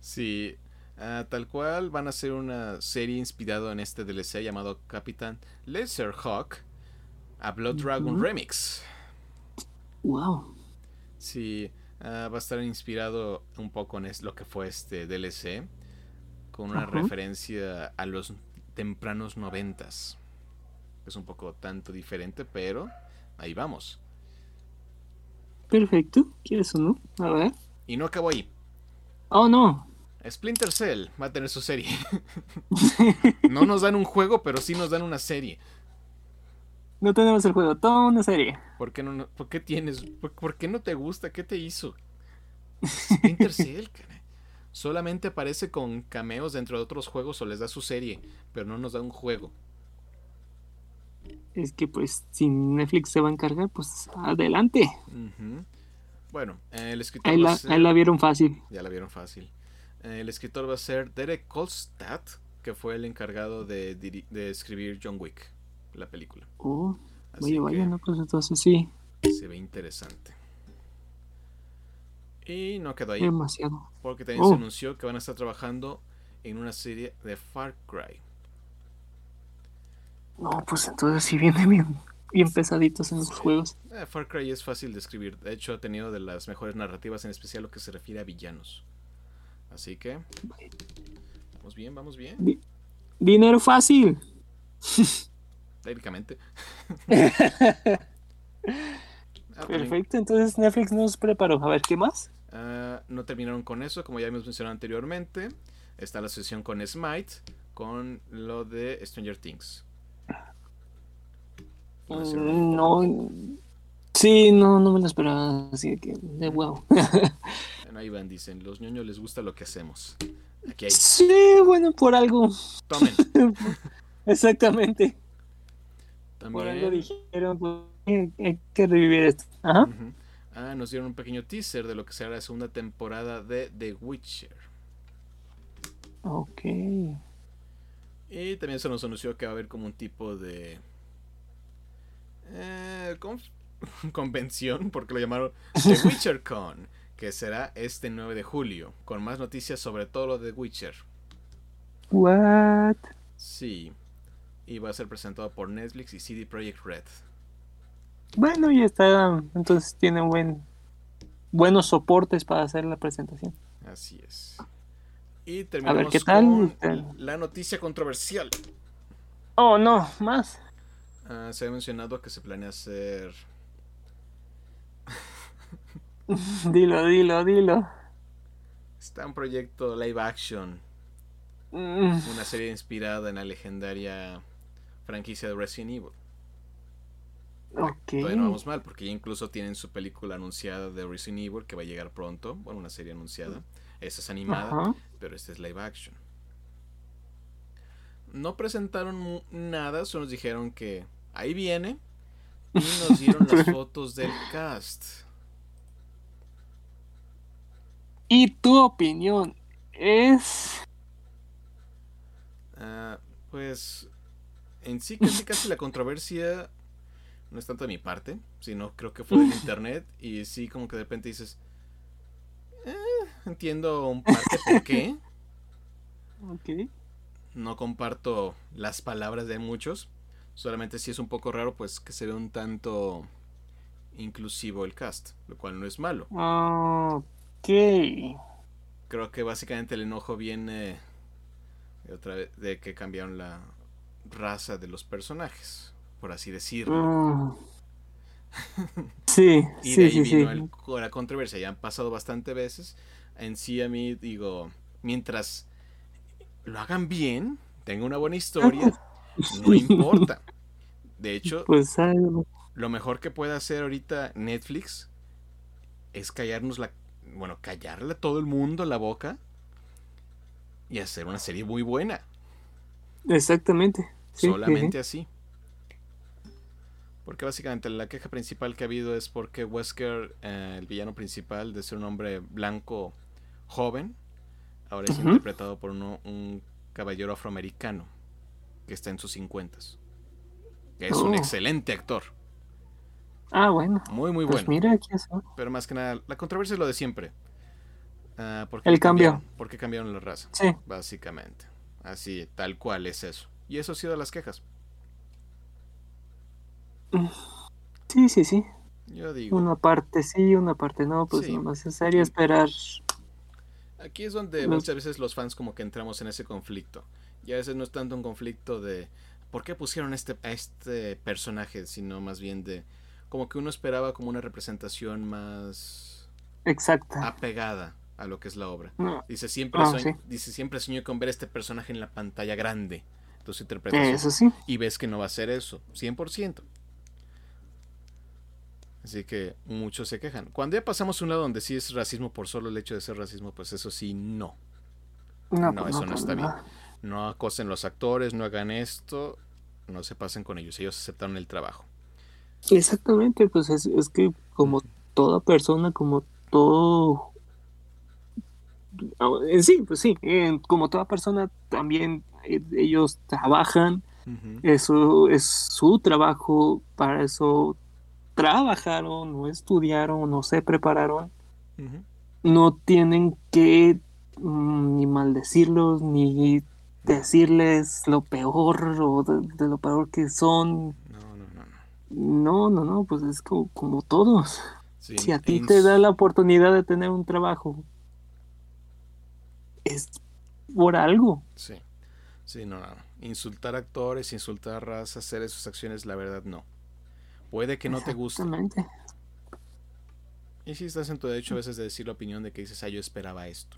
Sí, ah, tal cual van a hacer una serie inspirada en este DLC llamado Capitán Laserhawk, A Blood Dragon Ujú. Remix. Wow. Sí, ah, va a estar inspirado un poco en lo que fue este DLC, con una referencia a los tempranos noventas. Es un poco tanto diferente, pero ahí vamos. Perfecto. ¿Quieres o no? A ver. Y no acabó ahí. Oh, no. Splinter Cell va a tener su serie. *laughs* no nos dan un juego, pero sí nos dan una serie. No tenemos el juego, toda una serie. ¿Por qué no, por qué tienes, por, por qué no te gusta? ¿Qué te hizo? Splinter *laughs* Cell, caray. Solamente aparece con cameos dentro de otros juegos o les da su serie, pero no nos da un juego. Es que pues si Netflix se va a encargar, pues adelante. Bueno, el escritor... Ahí la, ahí la vieron fácil. Ya la vieron fácil. El escritor va a ser Derek Kolstad, que fue el encargado de, de escribir John Wick, la película. Oh, oye, vaya, no, pues entonces sí. Se ve interesante. Y no quedó ahí. Demasiado. Porque también se anunció que van a estar trabajando en una serie de Far Cry. No, pues entonces sí viene bien, bien pesaditos en los juegos. Eh, Far Cry es fácil de escribir. De hecho, ha tenido de las mejores narrativas, en especial lo que se refiere a villanos. Así que. Vamos bien, vamos bien. dinero fácil. Técnicamente. *laughs* *laughs* Ah, Perfecto, entonces Netflix nos preparó. A ver, ¿qué más? Ah, no terminaron con eso, como ya hemos mencionado anteriormente. Está la sesión con Smite, con lo de Stranger Things. Mm, no, sí, no, no me lo esperaba. Así que, de wow. *laughs* ahí van, dicen, los ñoños les gusta lo que hacemos. Aquí hay. Sí, bueno, por algo. Tomen. *laughs* Exactamente. También... Por algo dijeron, pues, hay que revivir esto. Ajá. Ah, nos dieron un pequeño teaser de lo que será la segunda temporada de The Witcher. Ok. Y también se nos anunció que va a haber como un tipo de eh, *laughs* convención, porque lo llamaron The *laughs* Witcher Con, que será este 9 de julio, con más noticias sobre todo lo de Witcher. What? Sí. Y va a ser presentado por Netflix y CD Projekt Red. Bueno, y está, entonces tiene buen, buenos soportes para hacer la presentación. Así es. Y terminamos ¿qué tal? con la noticia controversial. Oh, no, más. Ah, se ha mencionado que se planea hacer. *laughs* dilo, dilo, dilo. Está un proyecto live action. Mm. Una serie inspirada en la legendaria franquicia de Resident Evil. Okay. Todavía no vamos mal, porque ya incluso tienen su película anunciada de Resident Evil que va a llegar pronto. Bueno, una serie anunciada. Esa es animada, pero esta es live action. No presentaron nada, solo nos dijeron que ahí viene. Y nos dieron las *laughs* fotos del cast. ¿Y tu opinión es? Ah, pues en sí casi casi la controversia no es tanto de mi parte, sino creo que fue del *laughs* internet y sí como que de repente dices, eh, entiendo un parte por qué. *laughs* Ok. No comparto las palabras de muchos, solamente si es un poco raro pues que se ve un tanto inclusivo el cast, lo cual no es malo. Ok. Creo que básicamente el enojo viene de otra vez de que cambiaron la raza de los personajes por así decirlo. Mm. *laughs* Sí, y de ahí sí, vino la controversia, ya han pasado bastante veces. En sí a mí digo, mientras lo hagan bien, tenga una buena historia, *laughs* no importa. De hecho, pues, lo mejor que puede hacer ahorita Netflix es callarnos la, bueno, callarle a todo el mundo la boca y hacer una serie muy buena. Exactamente. Solamente así. Porque básicamente la queja principal que ha habido es porque Wesker, eh, el villano principal, de ser un hombre blanco joven, ahora es interpretado por un caballero afroamericano que está en sus cincuentas. Que es un oh. excelente actor. Ah, bueno. Muy, muy pues bueno. Mira, Pero más que nada, la controversia es lo de siempre. Uh, el cambio. Porque cambiaron la raza. Sí. Básicamente. Así, tal cual es eso. Y eso ha sido las quejas. Sí, sí, sí. Yo digo. Una parte sí, una parte no, pues no es necesario esperar. Aquí es donde muchas veces los fans como que entramos en ese conflicto. Y a veces no es tanto un conflicto de por qué pusieron este, a este personaje, sino más bien de como que uno esperaba como una representación más exacta, apegada a lo que es la obra. Dice siempre dice siempre soñé con ver este personaje en la pantalla grande. Entonces interpretas eso sí. y ves que no va a ser eso, 100%. Así que muchos se quejan. Cuando ya pasamos a un lado donde sí es racismo por solo el hecho de ser racismo, pues eso sí, no. No, no eso no, está bien. No acosen los actores, no hagan esto, no se pasen con ellos. Ellos aceptaron el trabajo. Exactamente, pues es, es que como toda persona, como todo... En sí, pues sí, como toda persona también eh, ellos trabajan, eso es su trabajo, para eso trabajaron, no estudiaron, no se prepararon, no tienen que mm, ni maldecirlos, ni decirles lo peor o de, lo peor que son. No, no, no. No, no, no, pues es como, todos. si a ti te da la oportunidad de tener un trabajo, es por algo. Sí, sí, no, no. Insultar actores, insultar razas, hacer esas acciones, la verdad no. Puede que no te guste. Y si estás en tu derecho a veces de decir la opinión de que dices, ah, yo esperaba esto.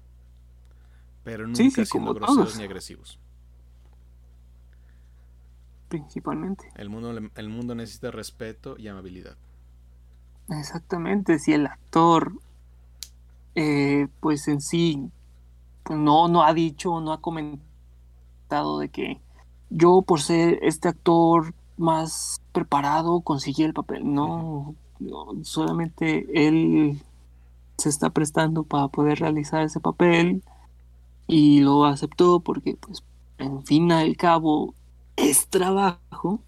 Pero nunca sí, siendo groseros ni agresivos. Principalmente. El mundo, el mundo necesita respeto y amabilidad. Exactamente. Si el actor, eh, pues en sí, pues no, no ha dicho, no ha comentado de que yo por ser este actor más preparado conseguí el papel. No, solamente él se está prestando para poder realizar ese papel y lo aceptó porque, pues, en fin al cabo, es trabajo.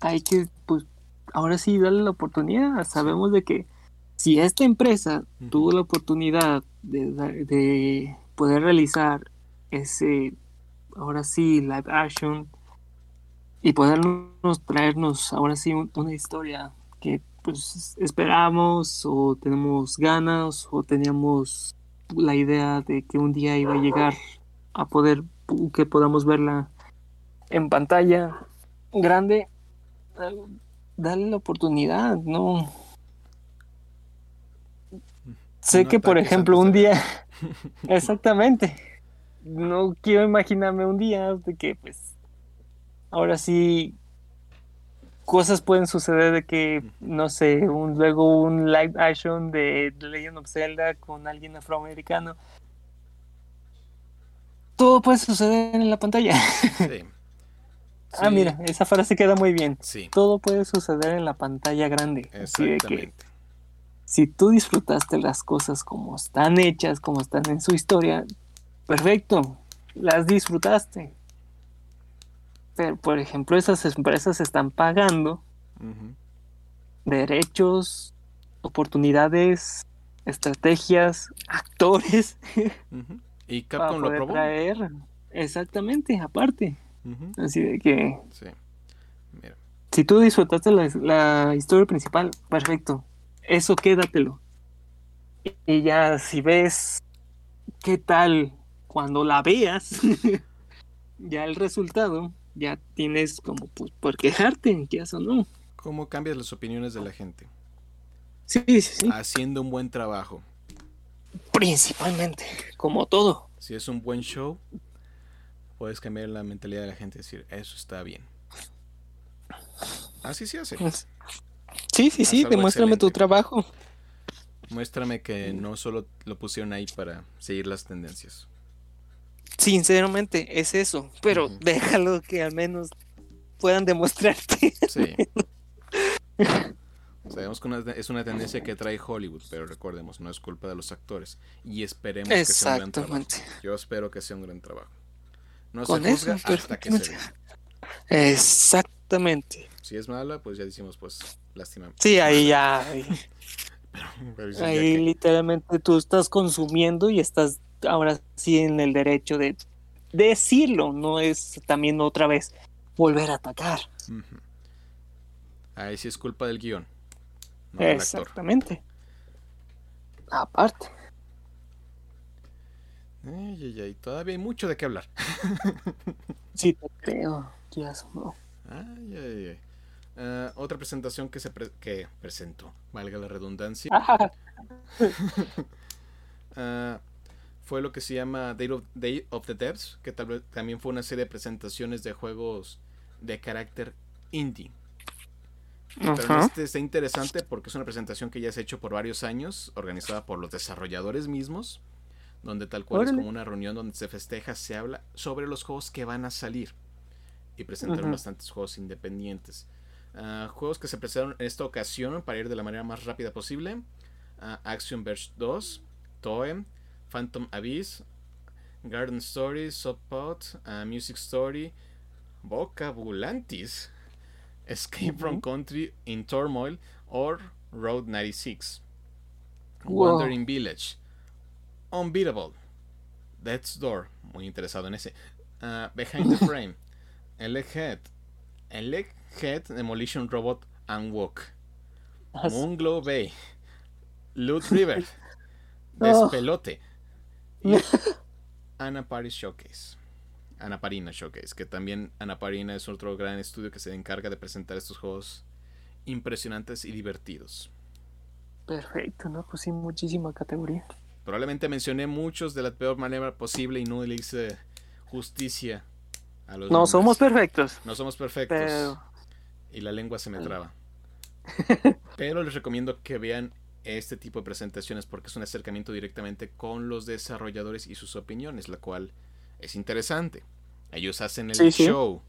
Hay que, pues, ahora sí darle la oportunidad. Sabemos de que si esta empresa tuvo la oportunidad de, de poder realizar ese, ahora sí, live action, y podernos traernos ahora sí una historia que pues esperamos o tenemos ganas o teníamos la idea de que un día iba a llegar a poder que podamos verla en pantalla grande dale la oportunidad no sé que por ejemplo un día *laughs* exactamente. No quiero imaginarme un día de que pues ahora sí cosas pueden suceder de que, no sé, un, luego un live action de The Legend of Zelda con alguien afroamericano. Todo puede suceder en la pantalla. Sí. *laughs* Ah, mira, esa frase queda muy bien. Sí. Todo puede suceder en la pantalla grande. Exactamente. si tú disfrutaste las cosas como están hechas, como están en su historia, perfecto, las disfrutaste. Pero, por ejemplo, esas empresas están pagando derechos, oportunidades, estrategias, *laughs* actores. Y *laughs* Capcom lo probó. Traer. Exactamente, aparte. Así de que. Sí. Mira. Si tú disfrutaste la, historia principal, perfecto. Eso quédatelo. Y ya si ves qué tal cuando la veas, *laughs* ya el resultado, ya tienes como pues, por quejarte, ya o no. ¿Cómo cambias las opiniones de la gente? Sí, sí, sí. Haciendo un buen trabajo. Principalmente, como todo. Si es un buen show, puedes cambiar la mentalidad de la gente y decir, eso está bien. Así se hace. Sí, sí, sí, demuéstrame tu trabajo. Muéstrame que no solo lo pusieron ahí para seguir las tendencias. Sinceramente, es eso. Pero déjalo que al menos puedan demostrarte. Sí. *laughs* Sabemos que es una tendencia que trae Hollywood, pero recordemos, no es culpa de los actores. Y esperemos que sea un gran trabajo. Yo espero que sea un gran trabajo. No se juzga hasta que se Exactamente. Si es mala, pues ya decimos, pues, lástima. Sí, ahí *laughs* ya. Ahí, literalmente tú estás consumiendo y estás ahora sí en el derecho de decirlo, no es también otra vez volver a atacar. Ahí sí es culpa del guion. Exactamente. Aparte. Ay, ay, todavía hay mucho de qué hablar. *laughs* sí, te creo. Ya Ay, ay, ay. Uh, otra presentación que se que presentó, valga la redundancia. uh, *laughs* fue lo que se llama Day of, Day of the Devs, que tal vez también fue una serie de presentaciones de juegos de carácter indie. Pero este está interesante porque es una presentación que ya se ha hecho por varios años, organizada por los desarrolladores mismos, donde tal cual es como una reunión donde se festeja, se habla sobre los juegos que van a salir. Y presentaron bastantes juegos independientes. Ah, juegos que se presentaron en esta ocasión para ir de la manera más rápida posible. Uh, Action Verge 2, Toe, Phantom Abyss, Garden Story, Subpot, uh, Music Story, Vocabulantis, *laughs* Escape from Country in Turmoil, or Road 96. Wandering Village, Unbeatable, Death's Door, muy interesado en ese. Uh, behind the *laughs* Frame, Egghead, Egghead Demolition Robot and Walk, Moonglow Bay, Loot River, *laughs* Despelote y *laughs* Ana Paris Showcase. Ana Parina Showcase, que también Ana Parina es otro gran estudio que se encarga de presentar estos juegos impresionantes y divertidos. Perfecto, ¿no? Pues sí, muchísima categoría. Probablemente mencioné muchos de la peor manera posible y no le hice justicia a los. No somos perfectos. No somos perfectos. Y la lengua se me traba. *laughs* Pero les recomiendo que vean este tipo de presentaciones porque es un acercamiento directamente con los desarrolladores y sus opiniones, la cual es interesante. Ellos hacen el show.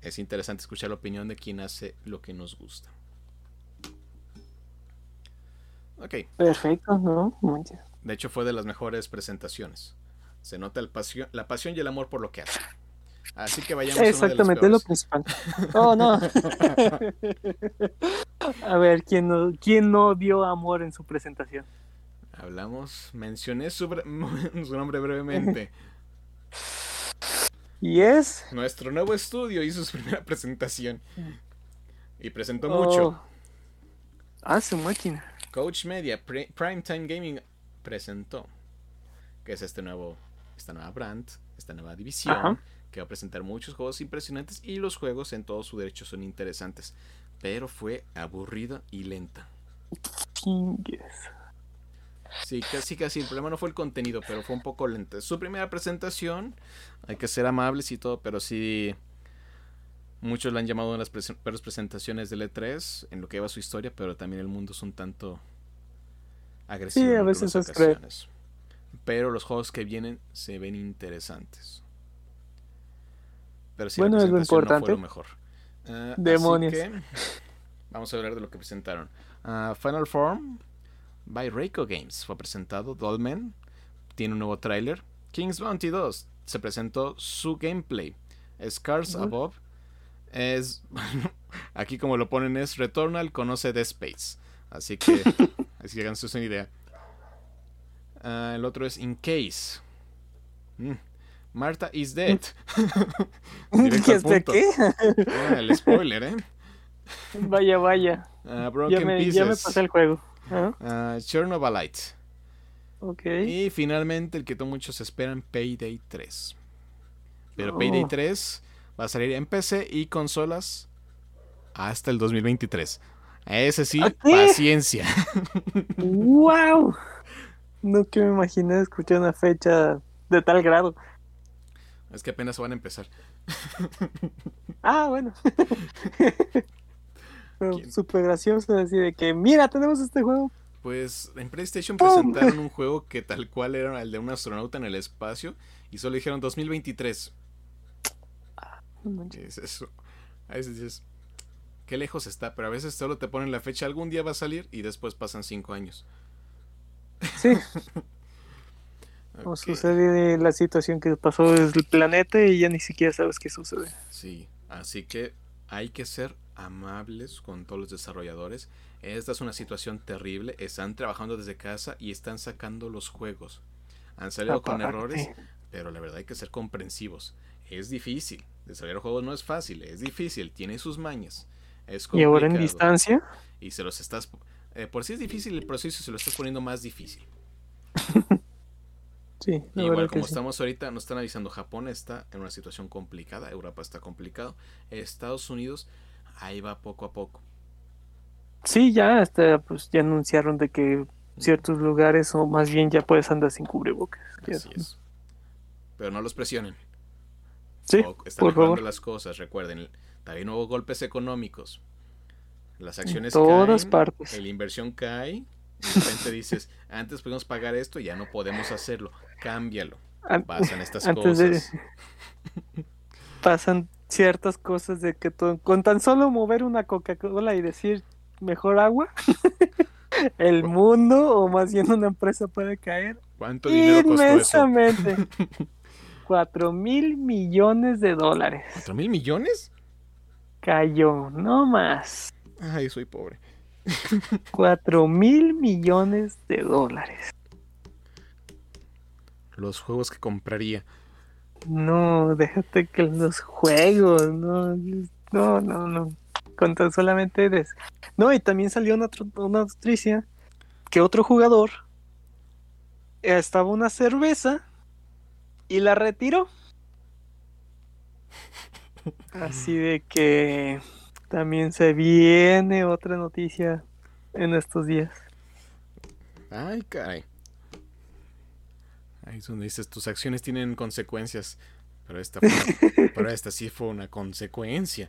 Es interesante escuchar la opinión de quien hace lo que nos gusta. Ok. Perfecto, ¿no? De hecho, fue de las mejores presentaciones. Se nota el pasión, la pasión y el amor por lo que hace. Así que vayamos Exactamente, a lo principal. Oh, no. *laughs* a ver, ¿quién no, ¿quién no dio amor en su presentación? Hablamos, mencioné su, *laughs* su nombre brevemente. *laughs* ¿Y es? Nuestro nuevo estudio hizo su primera presentación. Y presentó mucho. Oh. Ah, su máquina. Coach Media, Primetime Gaming presentó. Que es este nuevo, esta nueva brand, esta nueva división. Que va a presentar muchos juegos impresionantes. Y los juegos en todo su derecho son interesantes. Pero fue aburrida y lenta. Sí, casi casi. El problema no fue el contenido, pero fue un poco lento. Su primera presentación, hay que ser amables y todo, pero sí. Muchos la han llamado una de las presentaciones del E3 en lo que lleva su historia, pero también el mundo es un tanto agresivo. Sí, a veces es Pero los juegos que vienen se ven interesantes. Pero sí, bueno, es lo importante. No fue lo mejor. Uh, Demonios. vamos a hablar de lo que presentaron. Uh, Final Form by Reiko Games. Fue presentado Dolmen, tiene un nuevo tráiler. King's Bounty 2 se presentó su gameplay. Scars Above es *laughs* aquí como lo ponen es Returnal conoce The Space. Así que *laughs* así que háganse una idea. Ah, el otro es In Case. Mm. Marta is dead. *laughs* ¿Qué qué? Ah, el spoiler, ¿eh? Vaya, vaya. Uh, ya, me, ya me pasé el juego. Uh, Chernobylite. Y finalmente el que muchos esperan, Payday 3. Pero Payday 3 va a salir en PC y consolas hasta el 2023. Ese sí, paciencia. ¡Wow! No que me imaginé escuchar una fecha de tal grado. Es que apenas van a empezar. *laughs* ah, bueno. *laughs* Súper gracioso, así de que, mira, tenemos este juego. Pues en PlayStation presentaron un juego que tal cual era el de un astronauta en el espacio y solo dijeron 2023. ¿Qué es eso? A veces dices, qué lejos está, pero a veces solo te ponen la fecha, algún día va a salir y después pasan cinco años. Sí. *laughs* O sucede la situación que pasó desde el planeta y ya ni siquiera sabes qué sucede. Sí, así que hay que ser amables con todos los desarrolladores. Esta es una situación terrible. Están trabajando desde casa y están sacando los juegos. Han salido con errores, pero la verdad hay que ser comprensivos. Es difícil. Desarrollar juegos no es fácil, es difícil, tiene sus mañas. Es y ahora en distancia. Y se los estás. Eh, por si es difícil el proceso, se lo estás poniendo más difícil. *laughs* sí, igual como estamos ahorita, nos están avisando, Japón está en una situación complicada, Europa está complicado, Estados Unidos ahí va poco a poco. Sí, ya hasta pues ya anunciaron de que ciertos lugares o más bien ya puedes andar sin cubrebocas. Así es. Pero no los presionen. Sí, están por favor. las cosas, recuerden, también hubo golpes económicos. Las acciones en todas caen, partes. la inversión cae, y de repente dices, antes podemos pagar esto, ya no podemos hacerlo, cámbialo. Pasan estas cosas. *laughs* Pasan ciertas cosas de que con tan solo mover una Coca-Cola y decir mejor agua, *laughs* el mundo o más bien una empresa puede caer ¿Cuánto dinero costó eso? 4 *laughs* mil millones de dólares. ¿4 mil millones? Cayó, no más. Ay, soy pobre. *laughs* 4 mil millones de dólares. Los juegos que compraría. No, déjate que los juegos, no, no, no, no. Con tan solamente eres. No, y también salió una, una noticia que otro jugador estaba una cerveza y la retiró. *laughs* Así de que también se viene otra noticia en estos días. Ay, caray. Ahí es donde dices, tus acciones tienen consecuencias. Pero esta, *laughs* pero esta sí fue una consecuencia.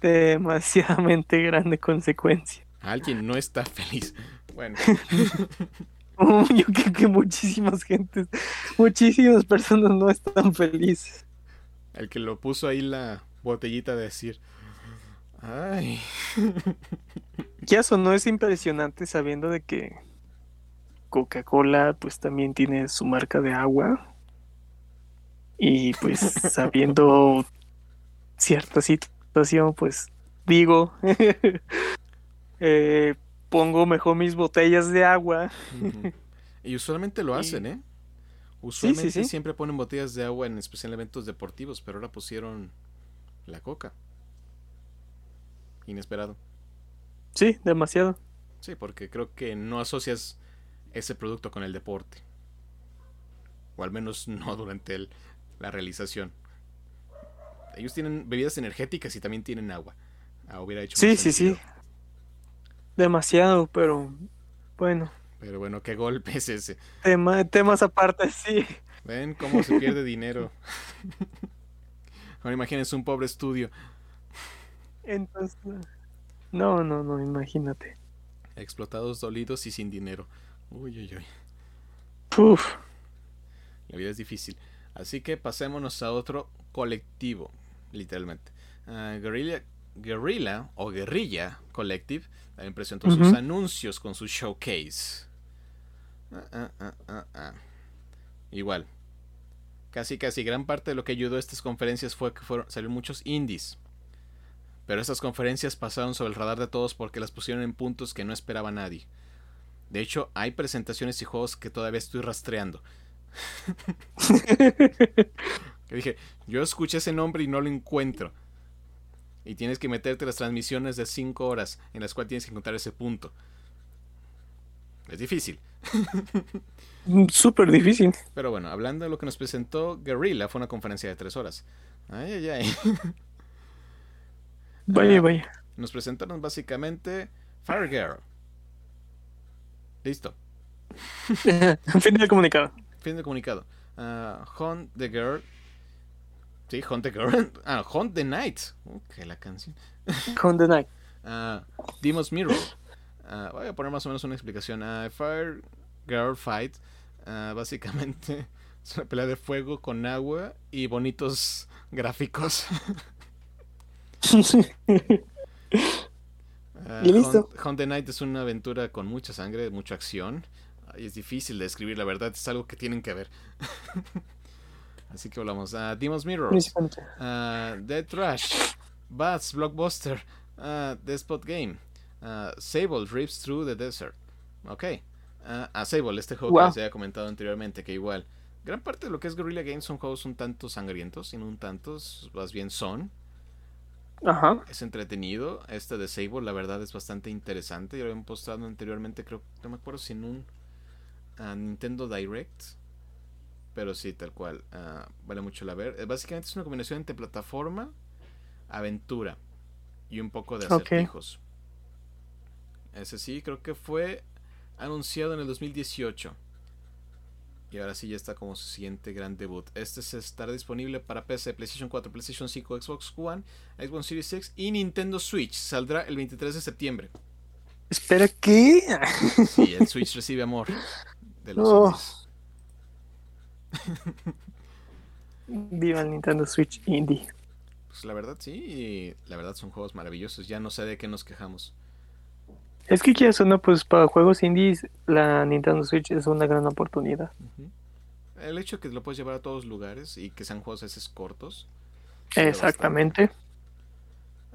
Demasiadamente grande consecuencia. Alguien no está feliz. Bueno. *laughs* yo creo que muchísimas gentes, muchísimas personas no están felices. El que lo puso ahí la botellita de decir, ay. Ya eso no es impresionante sabiendo de que Coca-Cola pues también tiene su marca de agua y pues *laughs* sabiendo cierta situación pues digo *laughs* eh, pongo mejor mis botellas de agua. Y usualmente lo hacen, ¿eh? Usualmente siempre ponen botellas de agua en especial eventos deportivos, pero ahora pusieron la coca. Inesperado. Sí, demasiado. Sí, porque creo que no asocias ese producto con el deporte. O al menos no *laughs* durante la realización. Ellos tienen bebidas energéticas y también tienen agua. Ah, hubiera hecho sí, sí, sí. Demasiado, pero bueno. Pero bueno, qué golpe es ese. temas aparte, sí. Ven cómo se pierde *laughs* dinero. *laughs* Ahora imagínense un pobre estudio. Entonces, no, no, no, imagínate. Explotados, dolidos y sin dinero. Uy, uy, uy. Uf. La vida es difícil. Así que pasémonos a otro colectivo, literalmente. Uh, guerrilla, guerrilla o Guerrilla Collective también presentó sus anuncios con su showcase. Ah, ah, ah, Igual. Casi, casi gran parte de lo que ayudó a estas conferencias fue que fueron, salieron muchos indies. Pero estas conferencias pasaron sobre el radar de todos porque las pusieron en puntos que no esperaba nadie. De hecho, hay presentaciones y juegos que todavía estoy rastreando. *laughs* que dije, yo escuché ese nombre y no lo encuentro. Y tienes que meterte las transmisiones de 5 horas en las cuales tienes que encontrar ese punto. Es difícil. Mm, súper difícil. Pero bueno, hablando de lo que nos presentó Guerrilla, fue una conferencia de 3 horas. Ay, ay, ay. Vaya, ah, vaya. Nos presentaron básicamente Fire Girl. Listo. *laughs* fin del comunicado. Fin del comunicado. Uh, Hunt the Girl Sí, Hunt the Girl. *laughs* Ah, Hunt the Night. Ok, la canción. *laughs* Hunt the Night. Uh, Demon's Mirror. Uh, voy a poner más o menos una explicación. Uh, Fire Girl Fight. Uh, básicamente es una pelea de fuego con agua y bonitos gráficos. *laughs* y listo. Hunt, Hunt, the Night es una aventura con mucha sangre, mucha acción. Y es difícil de describir, la verdad, es algo que tienen que ver. *laughs* Así que hablamos. a Demon's Mirror, uh, Dead Trash, Bats, Blockbuster, uh, Despot Game, uh, Sable Rips Through the Desert. Ok. Uh, a Sable, este juego que les había comentado anteriormente, que igual. Gran parte de lo que es Guerrilla Games son juegos un tanto sangrientos y no un tantos, más bien son. Ajá. Es entretenido. Este de Sable, la verdad, es bastante interesante. Ya lo habían postado anteriormente, creo, no me acuerdo si en un Nintendo Direct pero sí, tal cual. Ah, vale mucho la ver. Eh, básicamente es una combinación entre plataforma, aventura y un poco de acertijos. Ese sí, creo que fue anunciado en el 2018. Y ahora sí ya está como su siguiente gran debut. Este se estará disponible para PC, PlayStation 4, PlayStation 5, Xbox One, Xbox Series X y Nintendo Switch. Saldrá el 23 de septiembre. ¿Espera qué? *laughs* Sí, el Switch recibe amor de los oh. *laughs* Viva el Nintendo Switch Indie. Pues la verdad sí, la verdad son juegos maravillosos. Ya no sé de qué nos quejamos. Es que quieras o no, pues para juegos indies, la Nintendo Switch es una gran oportunidad. El hecho de que lo puedes llevar a todos lugares y que sean juegos esos cortos. Exactamente.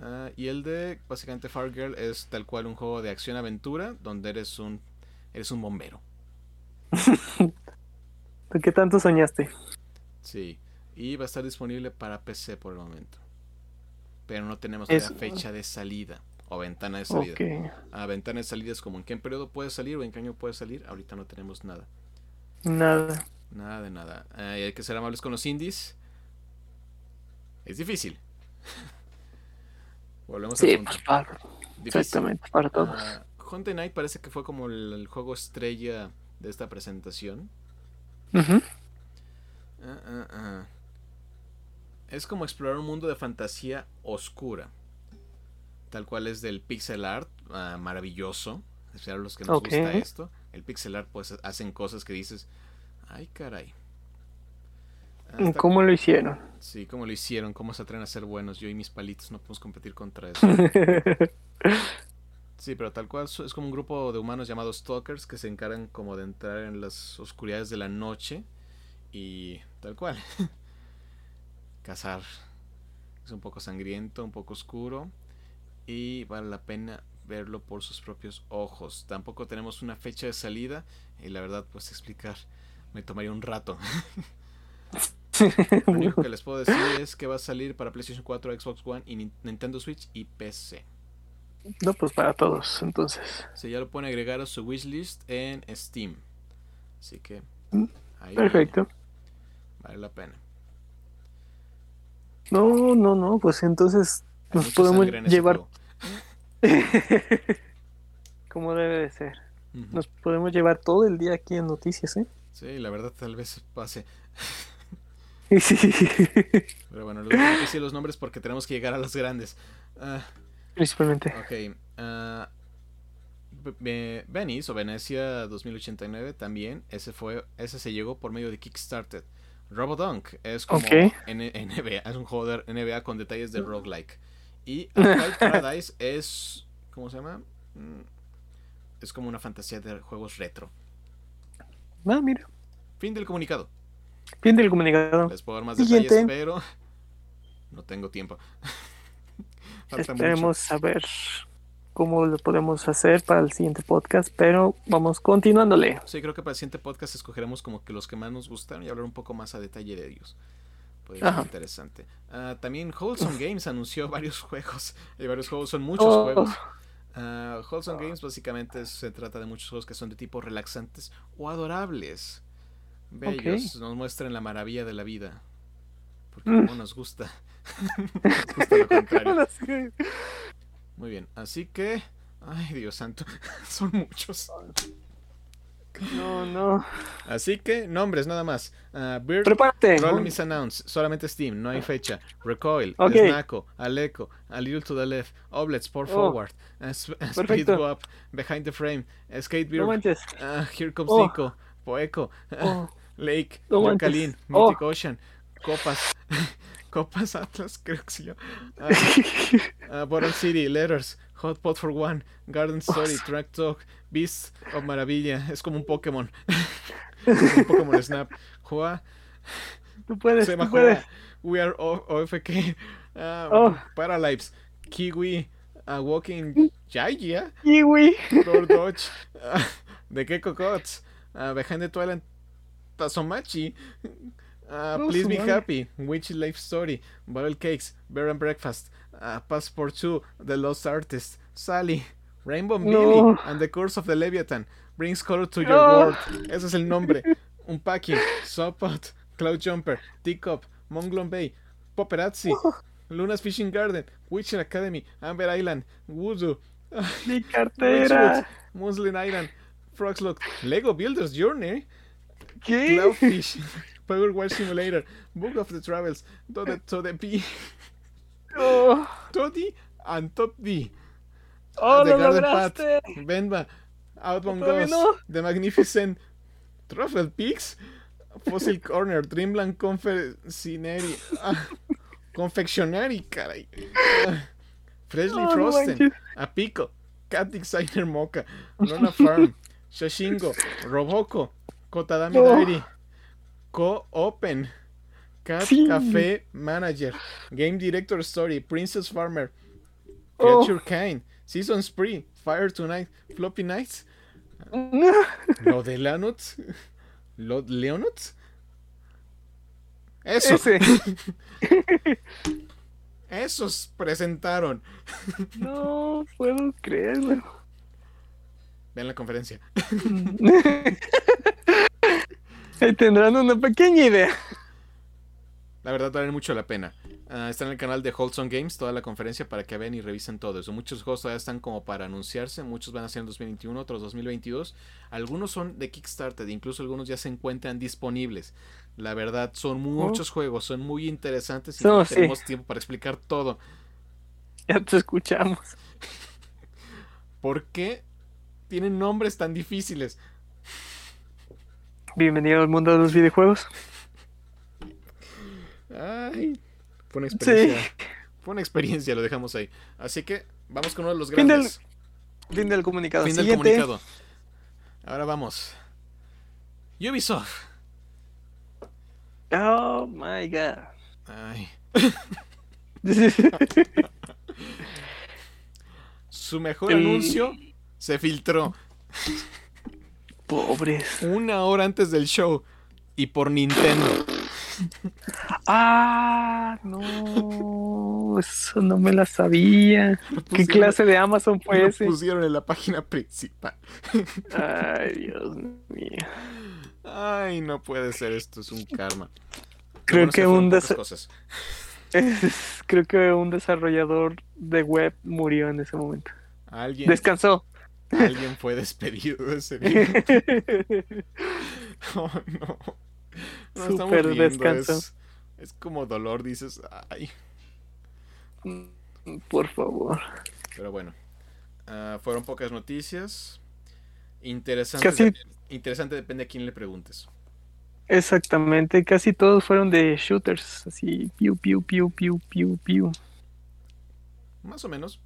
Ah, y el de básicamente Fargirl es tal cual un juego de acción-aventura donde eres un eres un bombero. *laughs* ¿Qué tanto soñaste? Sí, y va a estar disponible para PC por el momento. Pero no tenemos la fecha de salida o ventana de salida. A ah, ventana de salida es como en qué periodo puede salir o en qué año puede salir. Ahorita no tenemos nada. Nada. Nada de nada. hay que ser amables con los indies. Es difícil. *laughs* Volvemos sí, a para, Exactamente, para todos. Uh, Knight parece que fue como el, juego estrella de esta presentación. Uh es como explorar un mundo de fantasía oscura. Tal cual es del pixel art uh, maravilloso. a los que nos gusta esto. El pixel art pues hacen cosas que dices, ay caray. ¿Cómo lo hicieron? Sí, cómo lo hicieron, cómo se atreven a ser buenos. Yo y mis palitos no podemos competir contra eso. *laughs* sí, pero tal cual es como un grupo de humanos llamados stalkers que se encargan como de entrar en las oscuridades de la noche y tal cual. *laughs* Cazar. Es un poco sangriento, un poco oscuro y vale la pena verlo por sus propios ojos. Tampoco tenemos una fecha de salida y la verdad pues explicar me tomaría un rato. *laughs* Lo único que les puedo decir es que va a salir para PlayStation 4, Xbox One y Nintendo Switch y PC. No, pues para todos, entonces. Sí, ya lo pueden agregar a su wishlist en Steam. Así que. Mm, perfecto. Vale la pena. No, no, no, pues entonces nos podemos llevar. *laughs* Como debe de ser. Nos podemos llevar todo el día aquí en noticias, ¿eh? Sí, la verdad tal vez pase. Sí. *laughs* Pero bueno, les voy a decir los nombres porque tenemos que llegar a las grandes. Uh, Principalmente. Ok. Uh, Venice o Venecia 2089 también. Ese fue, ese se llegó por medio de Kickstarter. Robodunk es como NBA, es un juego de NBA con detalles de roguelike. Y *laughs* Paradise es. ¿Cómo se llama? Mm, es como una fantasía de juegos retro. Ah, mira. Fin del comunicado. Fin del comunicado. Les puedo dar más detalles, pero no tengo tiempo. *laughs* Esperemos saber cómo lo podemos hacer para el siguiente podcast, pero vamos continuándole. Sí, creo que para el siguiente podcast escogeremos como que los que más nos gustan y hablar un poco más a detalle de ellos. Puede ser interesante. Ah, también Wholesome Games anunció *laughs* varios juegos. Y varios juegos son muchos oh. juegos. Uh, Wholesome Games básicamente se trata de muchos juegos que son de tipo relaxantes o adorables bellos, nos muestran la maravilla de la vida. Porque mm. no nos gusta. *laughs* nos gusta lo contrario. *laughs* Muy bien, así que. Ay, Dios santo, son muchos. No, no. Así que, nombres nada más. Uh, Bird, Prepárate. Roll Announce, solamente Steam, no hay fecha. Recoil, okay. Snaco, Aleco, A Little to the Left, Oblets, Pour oh. Forward, uh, *laughs* Speed Go Up, Behind the Frame, Skate Beer, no uh, Here Comes oh. Nico, Poeco. *laughs* Oh. Lake, no Mythic oh. Ocean, Copas, *laughs* Copas Atlas, *laughs* creo que sí. Uh, *laughs* Bottom City, Letters, Hot Pot for One, Garden Story, Track Talk, Beast of Maravilla, es como un Pokémon. *laughs* un Pokémon Snap. Joa. Tú puedes, tú puedes. We are OFK. Uh, oh. Paralives, Kiwi, uh, Walking Jaya, Kiwi, Door Dodge, The Gecko Gods, Behind the Twilight Tazomachi. Uh, please be happy. Witchy Life Story. Bottle Cakes. Bear and Breakfast. Uh, Passport 2. The Lost Artist. Sally. Rainbow no. Billy. And the Curse of the Leviathan. Brings color to your no. world. Ese es el nombre. Unpacking. Sopot. Cloud Jumper. Teacup. Monglon Bay. Paparazzi. Luna's Fishing Garden. Witcher Academy. Amber Island. Voodoo. Mi *laughs* cartera. Muslin Island. Frogslock. Lego Builder's Journey. ¿Qué? Cloudfish, *laughs* Power Simulator, Book of the Travels, Tode, Tode P, *laughs* Oh, Toddy and Top D. oh The lo Garden lograste. Path, Venba, Outbound Ghost, no. The Magnificent, Truffle Peaks, Fossil Corner, Dreamland Confectionery, ah, Confectionery, caray. Ah, Freshly Oh, no Frozen, manches. Apico, Cat Designer Mocha, Luna Farm, Shashingo, Roboco, Kotadami. Diary, Co Open, Cat Sí. Cafe Manager, Game Director Story, Princess Farmer, Oh. Creature Kind, Season Spree, Fire Tonight, Floppy Nights, *laughs* lo de Leonuts, lo Leonuts. Eso, Ese. *laughs* esos presentaron. *laughs* No puedo creerlo. Vean la conferencia. Ahí tendrán una pequeña idea. La verdad vale mucho la pena. Ah, está en el canal de Wholesome Games toda la conferencia para que vean y revisen todo eso. Muchos juegos todavía están como para anunciarse, muchos van a ser en 2021, otros 2022. Algunos son de Kickstarter, incluso algunos ya se encuentran disponibles. La verdad son muchos juegos, son muy interesantes y Oh, no sí. tenemos tiempo para explicar todo. Ya te escuchamos. *laughs* ¿Por qué tienen nombres tan difíciles? Bienvenido al mundo de los videojuegos. Ay, fue una experiencia. Sí. Fue una experiencia, lo dejamos ahí. Así que vamos con uno de los Fin del grandes. Fin del comunicado. Fin del Siguiente. comunicado. Ahora vamos. Ubisoft. Oh my god. Ay. *laughs* Su mejor anuncio se filtró Pobres. una hora antes del show y por Nintendo. Ah, no. Eso no me la sabía. ¿Qué clase de Amazon fue Lo ese? pusieron en la página principal. Ay, Dios mío. Ay, no puede ser, esto es un karma. Creo que un cosas. *laughs* Creo que un desarrollador de web murió en ese momento. Alguien, Descansó. Alguien fue despedido de ese día. *laughs* Oh, no. No riendo, descanso. Es, es como dolor, dices, ay. Por favor. Pero bueno, ah, fueron pocas noticias. Interesante. Casi- Interesante depende a quién le preguntes. Exactamente. Casi todos fueron de shooters. Así, piu, piu, piu, piu, piu, piu. Más o menos.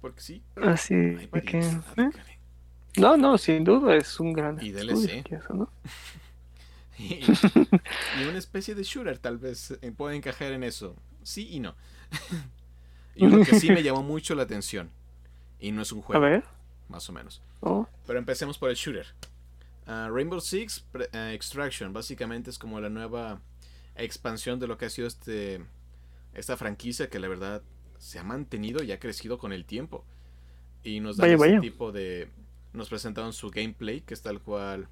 Porque sí. Así Hay que. variedad, ¿eh? No, no, sin duda es un gran. Y DLC. que eso, ¿no? *laughs* Y, *laughs* y una especie de shooter tal vez eh, puede encajar en eso. Sí y no. *laughs* y uno que sí me llamó mucho la atención. Y no es un A juego, ver. más o menos. Oh, Pero empecemos por el shooter. Ah, Rainbow Six pre- ah, Extraction básicamente es como la nueva expansión de lo que ha sido este esta franquicia que la verdad se ha mantenido y ha crecido con el tiempo. Y nos dan Vaya, vaya. tipo de nos presentaron su gameplay que es tal cual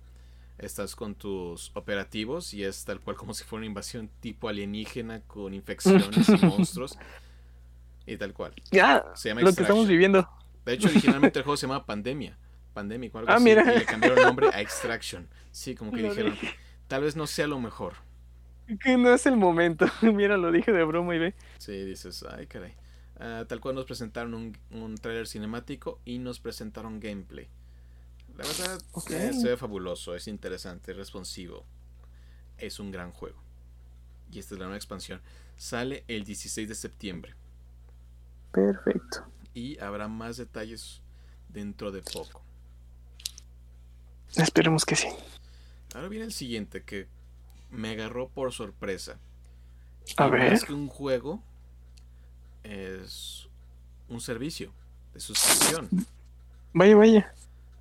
estás con tus operativos y es tal cual como si fuera una invasión tipo alienígena con infecciones y *laughs* monstruos y tal cual. ya, Se llama lo que estamos viviendo. De hecho, originalmente el *laughs* juego se llamaba Pandemia. Pandemic o algo Ah, así. mira. Y le cambiaron el nombre a Extraction. Sí, como que Lo dijeron, dije. tal vez no sea lo mejor. Que no es el momento. *laughs* Mira, lo dije de broma y ve. Sí, dices, ay, caray. Ah, tal cual nos presentaron un, un trailer cinemático y nos presentaron gameplay. La verdad, eh, se ve fabuloso, es interesante, es responsivo. Es un gran juego. Y esta es la nueva expansión. Sale el 16 de septiembre. Perfecto. Y habrá más detalles dentro de poco. Esperemos que sí. Ahora viene el siguiente que me agarró por sorpresa. A Y ver. Más que un juego, es un servicio de suscripción. Vaya, vaya.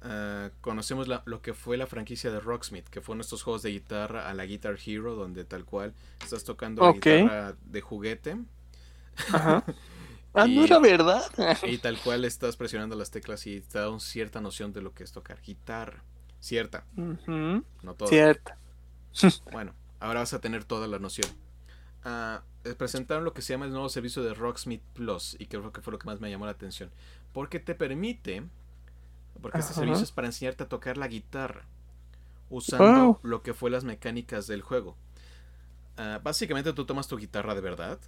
Ah, conocemos la- lo que fue la franquicia de Rocksmith, que fueron estos juegos de guitarra a la Guitar Hero, donde tal cual estás tocando la guitarra de juguete Ajá. *laughs* Ah, Y- no era verdad. y tal cual estás presionando las teclas y te da una cierta noción de lo que es tocar guitarra. Cierta, no toda. Cierto. *laughs* Bueno, ahora vas a tener toda la noción. Eh, presentaron lo que se llama el nuevo servicio de Rocksmith Plus y creo que fue lo que más me llamó la atención. Porque te permite, porque este servicio es para enseñarte a tocar la guitarra. usando lo que fue las mecánicas del juego. Ah, básicamente tú tomas tu guitarra de verdad,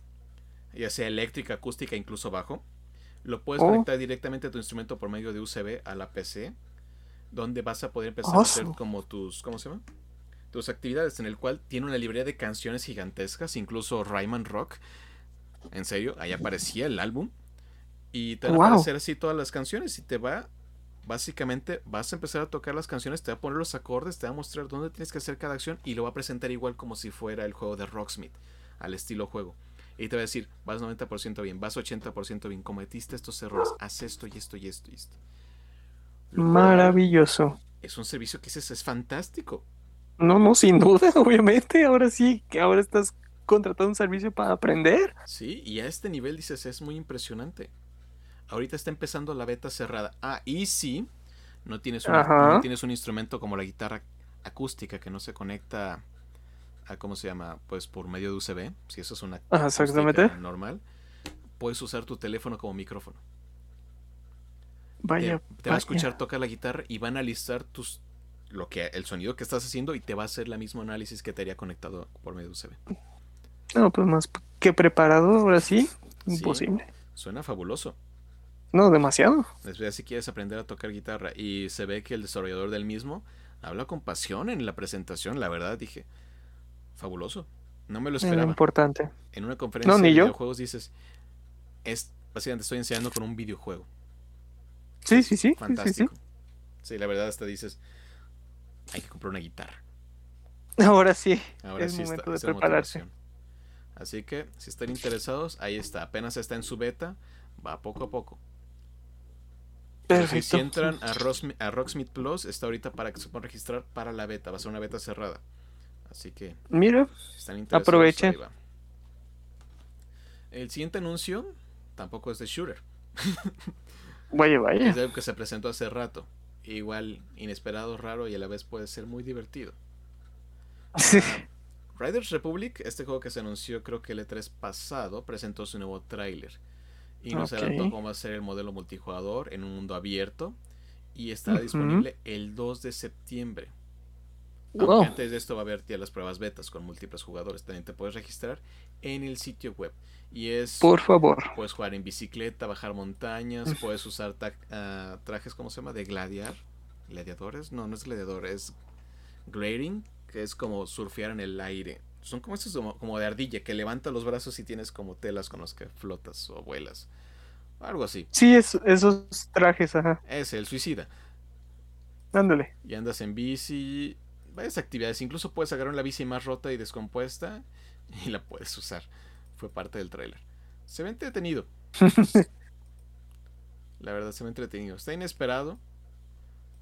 ya sea eléctrica, acústica, incluso bajo. Lo puedes oh. conectar directamente a tu instrumento por medio de USB a la PC, donde vas a poder empezar a hacer como tus, ¿cómo se llama? Tus actividades, en el cual tiene una librería de canciones gigantescas, incluso Rayman Rock. En serio, ahí aparecía el álbum. Y te va a aparecer así todas las canciones y te va básicamente vas a empezar a tocar las canciones, te va a poner los acordes, te va a mostrar dónde tienes que hacer cada acción y lo va a presentar igual como si fuera el juego de Rocksmith, al estilo juego. Y te va a decir, vas 90% bien, vas 80% bien, cometiste estos errores, haz esto y esto y esto y esto. Maravilloso. Es un servicio que es, es fantástico. No, no, sin duda, *laughs* obviamente. Ahora sí, que ahora estás contratando un servicio para aprender. Sí, y a este nivel dices, es muy impresionante. Ahorita está empezando la beta cerrada. Ah, y si no tienes, un, tienes un instrumento como la guitarra acústica que no se conecta a, ¿cómo se llama? Pues por medio de USB, si eso es una exactamente. normal, puedes usar tu teléfono como micrófono. Vaya. Te, va a escuchar tocar la guitarra y va a analizar tus lo que el sonido que estás haciendo y te va a hacer la mismo análisis que te haría conectado por medio de USB. No, pues más que preparado, ahora sí, imposible. suena fabuloso. No, demasiado. Después, si quieres aprender a tocar guitarra y se ve que el desarrollador del mismo habla con pasión en la presentación, la verdad dije, fabuloso. No me lo esperaba. importante. En una conferencia de videojuegos dices, es básicamente estoy enseñando con un videojuego. Sí, sí, sí. Fantástico. Sí, la verdad hasta dices, hay que comprar una guitarra. Ahora sí. Ahora es sí momento de prepararse. Así que si están interesados, ahí está. Apenas está en su beta, va poco a poco. Si entran a, a Rocksmith Plus, está ahorita para que se puedan registrar para la beta. Va a ser una beta cerrada. Así que. Mira. aprovechen. El siguiente anuncio tampoco es de Shooter. Vaya, vaya. *laughs* Es algo que se presentó hace rato. Igual inesperado, raro y a la vez puede ser muy divertido. Sí. *laughs* Riders Republic, este juego que se anunció creo que el E3 pasado, presentó su nuevo tráiler y nos adelantó cómo va a ser el modelo multijugador en un mundo abierto y estará disponible el 2 de septiembre. Antes de esto va a haber ya las pruebas betas con múltiples jugadores. También te puedes registrar en el sitio web. Y es. Por favor. Puedes jugar en bicicleta, bajar montañas, puedes usar ah, trajes, ¿cómo se llama? De gladiar. ¿Gladiadores? No, no es gladiador, es grading, que es como surfear en el aire. Son como estos como, de ardilla, que levanta los brazos y tienes como telas con los que flotas o vuelas. Algo así. Sí, esos trajes, ajá. Es el suicida. Ándale. Y andas en bici. Varias actividades. Incluso puedes agarrar una bici más rota y descompuesta y la puedes usar. Fue parte del trailer. Se ve entretenido. *laughs* la verdad, se ve entretenido. Está inesperado.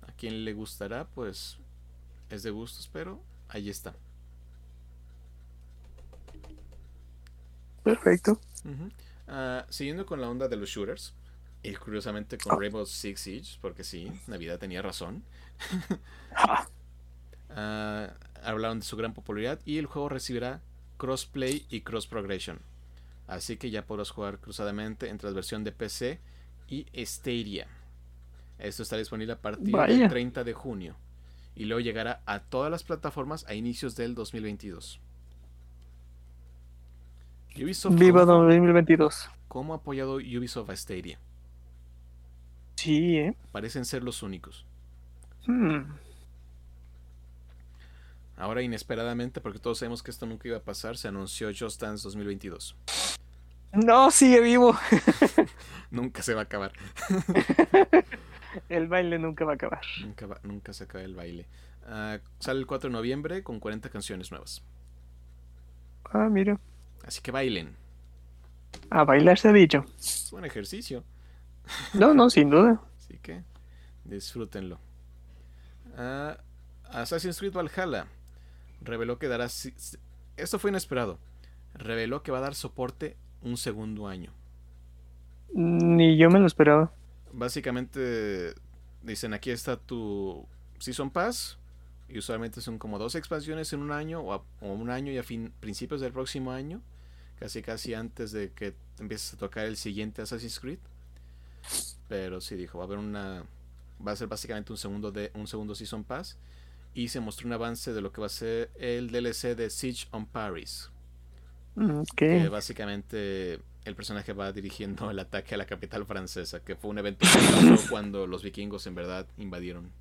A quien le gustará, pues es de gustos, pero ahí está. Perfecto. Ah, siguiendo con la onda de los shooters, y curiosamente con Rainbow Six Siege, porque sí, Navidad tenía razón. Uh, hablaron de su gran popularidad y el juego recibirá crossplay y cross progression. Así que ya podrás jugar cruzadamente entre la versión de PC y Stadia. Esto estará disponible a partir del 30 de junio y luego llegará a todas las plataformas a inicios del 2022. Viva 2022. ¿Cómo ha apoyado Ubisoft a Stadia? Sí, ¿eh? Parecen ser los únicos. Hmm. Ahora, inesperadamente, porque todos sabemos que esto nunca iba a pasar, se anunció Just Dance 2022. No, sigue vivo. *laughs* nunca se va a acabar. el baile nunca va a acabar. Nunca, se acaba el baile. Ah, sale el 4 de noviembre con 40 canciones nuevas. Ah, mira. Así que bailen. A bailar se ha dicho. Es buen ejercicio. No, no, sin duda. Así que disfrútenlo. Ah, Assassin's Creed Valhalla reveló que dará. Esto fue inesperado. Reveló que va a dar soporte un segundo año. Ni yo me lo esperaba. Básicamente dicen aquí está tu Season Pass y usualmente son como dos expansiones en un año o, un año y a fin, principios del próximo año casi casi antes de que empieces a tocar el siguiente Assassin's Creed. Pero sí dijo, va a haber una va a ser básicamente un segundo de un segundo Season Pass y se mostró un avance de lo que va a ser el DLC de Siege on Paris. Mm, Que ok. básicamente el personaje va dirigiendo el ataque a la capital francesa, que fue un evento que pasó *laughs* cuando los vikingos en verdad invadieron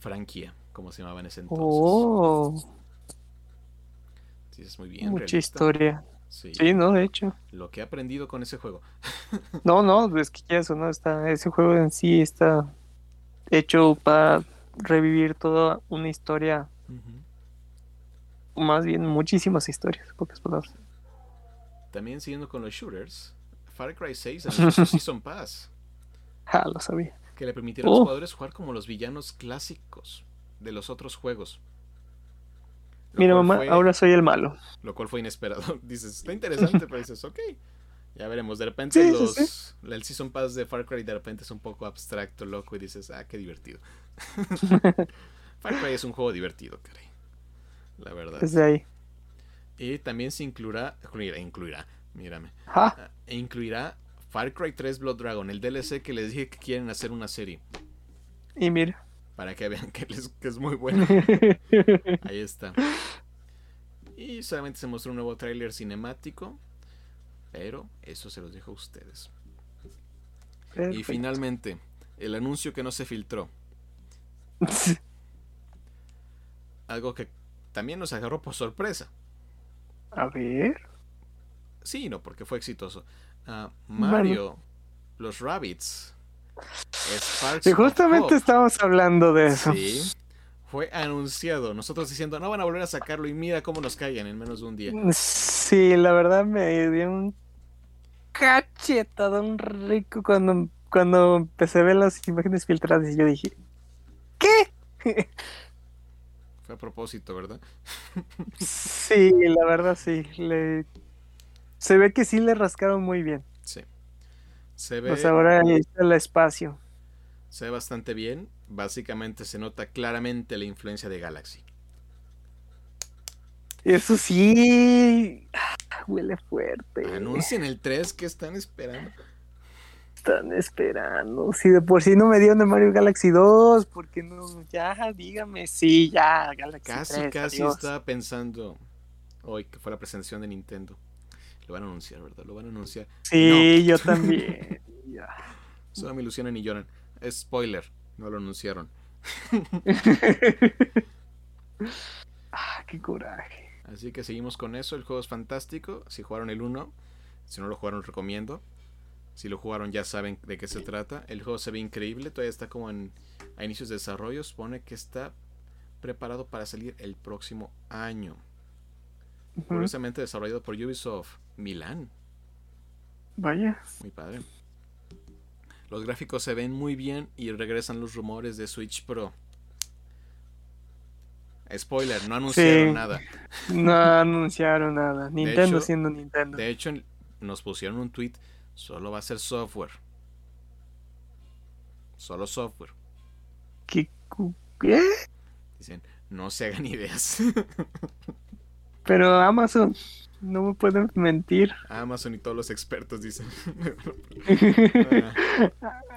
Franquia, como se llamaba en ese entonces. Oh, Sí, es muy bien. mucha realista. historia. Sí, Sí, no, de hecho. Lo que he aprendido con ese juego. No, no, es que ya eso, ¿no? Está, ese juego en sí está hecho para revivir toda una historia, más bien muchísimas historias, pocas palabras. También siguiendo con los shooters, Far Cry 6 *laughs* anunció Season Pass, lo sabía. que le permitirá a los Oh. jugadores jugar como los villanos clásicos de los otros juegos. Lo Mira, mamá, fue- ahora soy el malo. Lo cual fue inesperado. *laughs* Dices, está interesante, *laughs* pero dices, ok. Ya veremos. De repente Sí, sí, los, sí. el Season Pass de Far Cry de repente es un poco abstracto, loco, y dices, ah, qué divertido. *laughs* Far Cry es un juego divertido, caray. La verdad. Desde ahí. Y también se incluirá, incluirá, incluirá, mírame, ah, e incluirá Far Cry 3 Blood Dragon, el DLC que les dije que quieren hacer una serie, y mira. para que vean que, les- que es muy *laughs* bueno. Ahí está. Y solamente se mostró un nuevo tráiler cinemático, pero eso se los dejo a ustedes. Y finalmente, el anuncio que no se filtró, *laughs* algo que también nos agarró por sorpresa. A ver. Sí, no, porque fue exitoso. Ah, Mario, los Rabbits, Sparks of justamente estábamos hablando de eso. sí, fue anunciado. Nosotros diciendo, no van a volver a sacarlo y mira cómo nos caigan en menos de un día. Sí, la verdad me dio un cachetadón rico cuando, cuando empecé a ver las imágenes filtradas y yo dije, ¿qué? *laughs* Fue a propósito, ¿verdad? *laughs* Sí, la verdad sí. Le... Se ve que sí le rascaron muy bien. Sí. Se ve, Pues ahora está el espacio. se ve bastante bien. Básicamente se nota claramente la influencia de Galaxy. Eso sí. *laughs* Huele fuerte. Anuncien el 3 que están esperando. Están esperando. Si de por sí no me dieron de Mario Galaxy 2, porque no? Ya, dígame. Sí, ya, Galaxy Casi, 3, casi adiós. estaba pensando hoy que fue la presentación de Nintendo. Lo van a anunciar, ¿verdad? Lo van a anunciar. Sí, yo *laughs* también. Ya. Solo me ilusionan y lloran. Spoiler, no lo anunciaron. *laughs* ah, qué coraje. Así que seguimos con eso. El juego es fantástico. Si jugaron el 1, si no lo jugaron, recomiendo. Si lo jugaron, ya saben de qué se trata. El juego se ve increíble. Todavía está como en, a inicios de desarrollo. Supone que está preparado para salir el próximo año. Ujú. Curiosamente desarrollado por Ubisoft Milán. Vaya. Muy padre. Los gráficos se ven muy bien y regresan los rumores de Switch Pro. Spoiler, no anunciaron Sí. nada. No anunciaron nada. Nintendo hecho- siendo Nintendo. De hecho, nos pusieron un tweet. Solo va a ser software. Solo software. ¿Qué? Dicen, no se hagan ideas. *laughs* Pero Amazon, no me pueden mentir. Amazon y todos los expertos dicen. *laughs*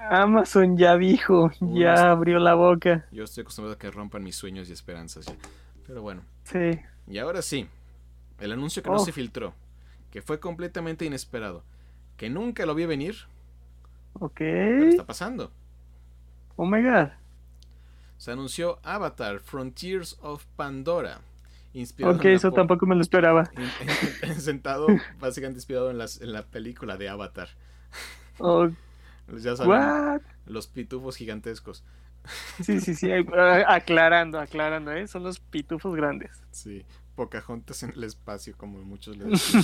Amazon ya dijo, ya abrió la boca. Yo estoy acostumbrado a que rompan mis sueños y esperanzas ya. Pero bueno. Sí. Y ahora sí. El anuncio que no Oh. se filtró. Que fue completamente inesperado. Que nunca lo vi venir. Ok. Pero está pasando. Oh my god. Se anunció Avatar Frontiers of Pandora. Inspirado eso po- tampoco me lo esperaba. *laughs* sentado *laughs* básicamente inspirado en, las, en la película de Avatar. Oh, Ya saben, what? los pitufos gigantescos. Sí, sí, sí. *laughs* Aclarando, aclarando, ¿eh? Son los pitufos grandes. Sí, Pocahontas en el espacio, como muchos le dicen.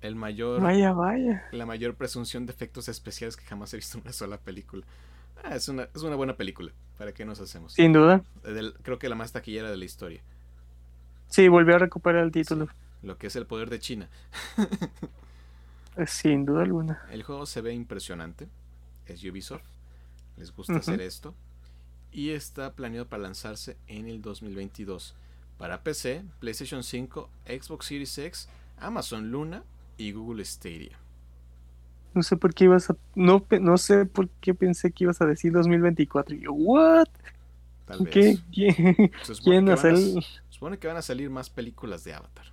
El mayor, Vaya, vaya. la mayor presunción de efectos especiales que jamás he visto en una sola película. Ah, es, una, es una buena película. ¿Para qué nos hacemos? Sin duda. Del- creo que la más taquillera de la historia. Sí, volvió a recuperar el título. Lo que es el poder de China. *laughs* Eh, Sin duda alguna. El juego se ve impresionante. Es Ubisoft. Les gusta hacer esto. Y está planeado para lanzarse en el 2022. Para PC, PlayStation 5, Xbox Series X, Amazon Luna y Google Stadia. No sé por qué ibas a. No, no sé por qué pensé que ibas a decir 2024. Y yo, ¿what? Tal vez. ¿Qué? *laughs* ¿Quién, Se supone quién a- hacer? se supone que van a salir más películas de Avatar.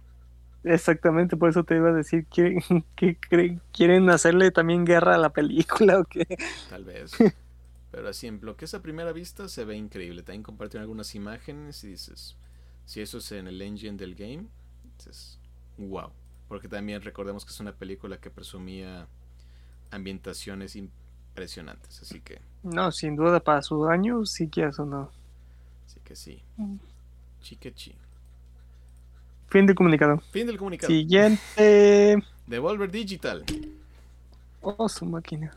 Exactamente, por eso te iba a decir que, *laughs* quieren hacerle también guerra a la película *laughs* o qué. Tal vez. Pero así, en lo que es a primera vista, se ve increíble. También compartieron algunas imágenes y dices, si eso es en el engine del game, dices, wow. Porque también recordemos que es una película que presumía ambientaciones impresionantes. Así que, No, sin duda para su año, sí que eso no. así que sí. Mm. Chiquechi. Fin de comunicado. Fin del comunicado. Siguiente. Devolver Digital. Oh, su máquina.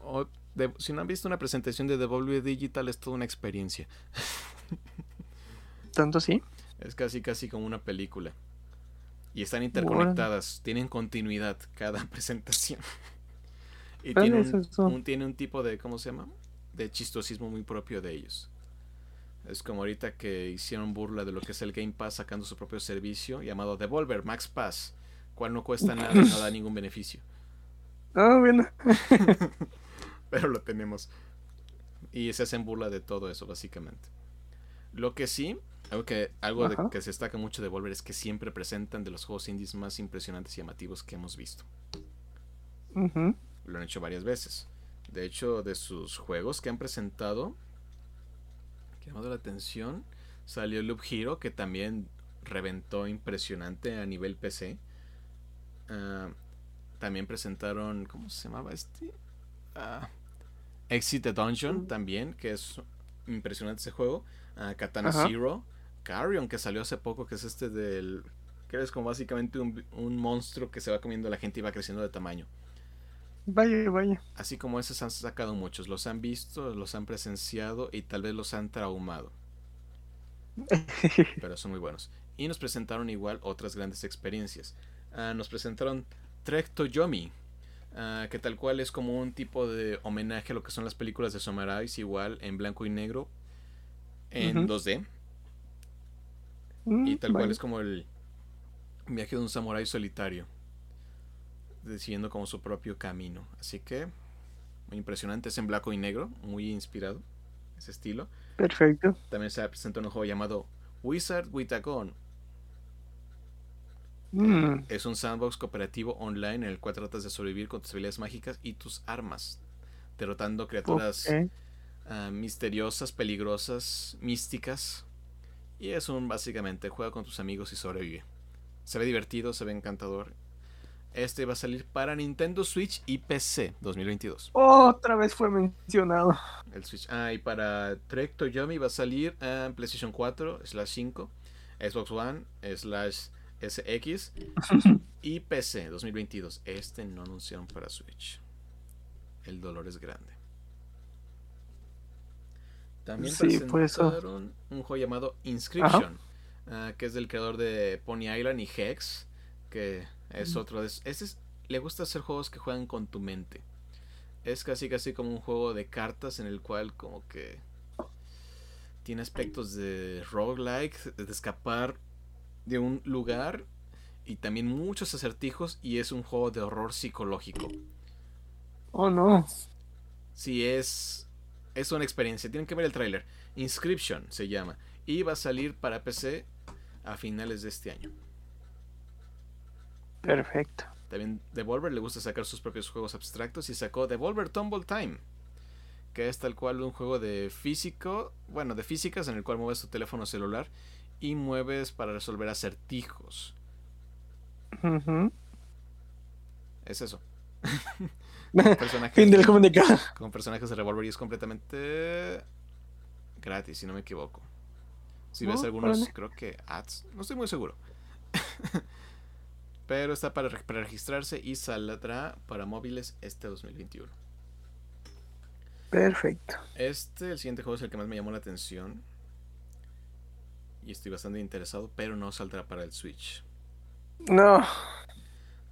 O de- si no han visto una presentación de Devolver Digital, es toda una experiencia. *laughs* ¿Tanto sí? Es casi casi como una película. Y están interconectadas, tienen continuidad cada *laughs* presentación. Y ¿Cuál tiene es un, tiene un tipo de, ¿cómo se llama? De chistosismo muy propio de ellos. Es como ahorita que hicieron burla de lo que es el Game Pass sacando su propio servicio llamado Devolver Max Pass, cual no cuesta nada y no da ningún beneficio. *laughs* Ah, bueno. *laughs* pero lo tenemos. Y se hacen burla de todo eso, básicamente. Lo que sí, algo que, algo de- que se destaca mucho de Volver es que siempre presentan de los juegos indies más impresionantes y llamativos que hemos visto. Ujú. Lo han hecho varias veces. De hecho, de sus juegos que han presentado, que llamado la atención, salió Loop Hero, que también reventó impresionante a nivel PC. Ah, también presentaron, ¿cómo se llamaba este? Ah, Exit the Dungeon también, que es impresionante ese juego. Ah, Katana Ajá. Zero. Carrion, que salió hace poco, que es este del... que es como básicamente un, un monstruo que se va comiendo a la gente y va creciendo de tamaño. Vaya, vaya. Así como esos han sacado muchos, los han visto, los han presenciado y tal vez los han traumado, *laughs* pero son muy buenos. Y nos presentaron igual otras grandes experiencias. Ah, nos presentaron Trek to Yomi, ah, que tal cual es como un tipo de homenaje a lo que son las películas de Samurais, igual en blanco y negro, en Ujú. 2D, Mm, y tal cual es como el viaje de un samurái solitario, decidiendo como su propio camino. Así que, muy impresionante, es en blanco y negro, muy inspirado, ese estilo. Perfecto. También se presentó un juego llamado Wizard with a Gun. Mm, Es un sandbox cooperativo online en el cual tratas de sobrevivir con tus habilidades mágicas y tus armas, derrotando criaturas ah, misteriosas, peligrosas, místicas. Y es un básicamente juega con tus amigos y sobrevive. Se ve divertido, se ve encantador. Este va a salir para Nintendo Switch y PC 2022. Otra vez fue mencionado. El Switch. Ah, y para Trek to Yomi va a salir en PlayStation 4 slash 5, Xbox One slash SX *laughs* y PC 2022. Este no anunciaron para Switch. El dolor es grande. También Sí, presentaron un juego llamado Inscription, ah, que es del creador de Pony Island y Hex, que es otro de... Este es- le gusta hacer juegos que juegan con tu mente. Es casi casi como un juego de cartas en el cual como que tiene aspectos de roguelike, de escapar de un lugar y también muchos acertijos y es un juego de horror psicológico. Oh, no. Sí, es es una experiencia. Tienen que ver el tráiler. Inscription se llama y va a salir para PC a finales de este año. Perfecto. También Devolver le gusta sacar sus propios juegos abstractos y sacó Devolver Tumble Time, que es tal cual un juego de físico, bueno, de físicas en el cual mueves tu teléfono celular y mueves para resolver acertijos. Ujú. Es eso. *laughs* Personajes fin del de- comunicado. con personajes de Revolver y es completamente gratis, si no me equivoco. Si ves algunos, creo que ads, no estoy muy seguro. *laughs* Pero está para, re- para registrarse y saldrá para móviles este 2021. Perfecto. Este, el siguiente juego es el que más me llamó la atención. Y estoy bastante interesado, pero no saldrá para el Switch. No.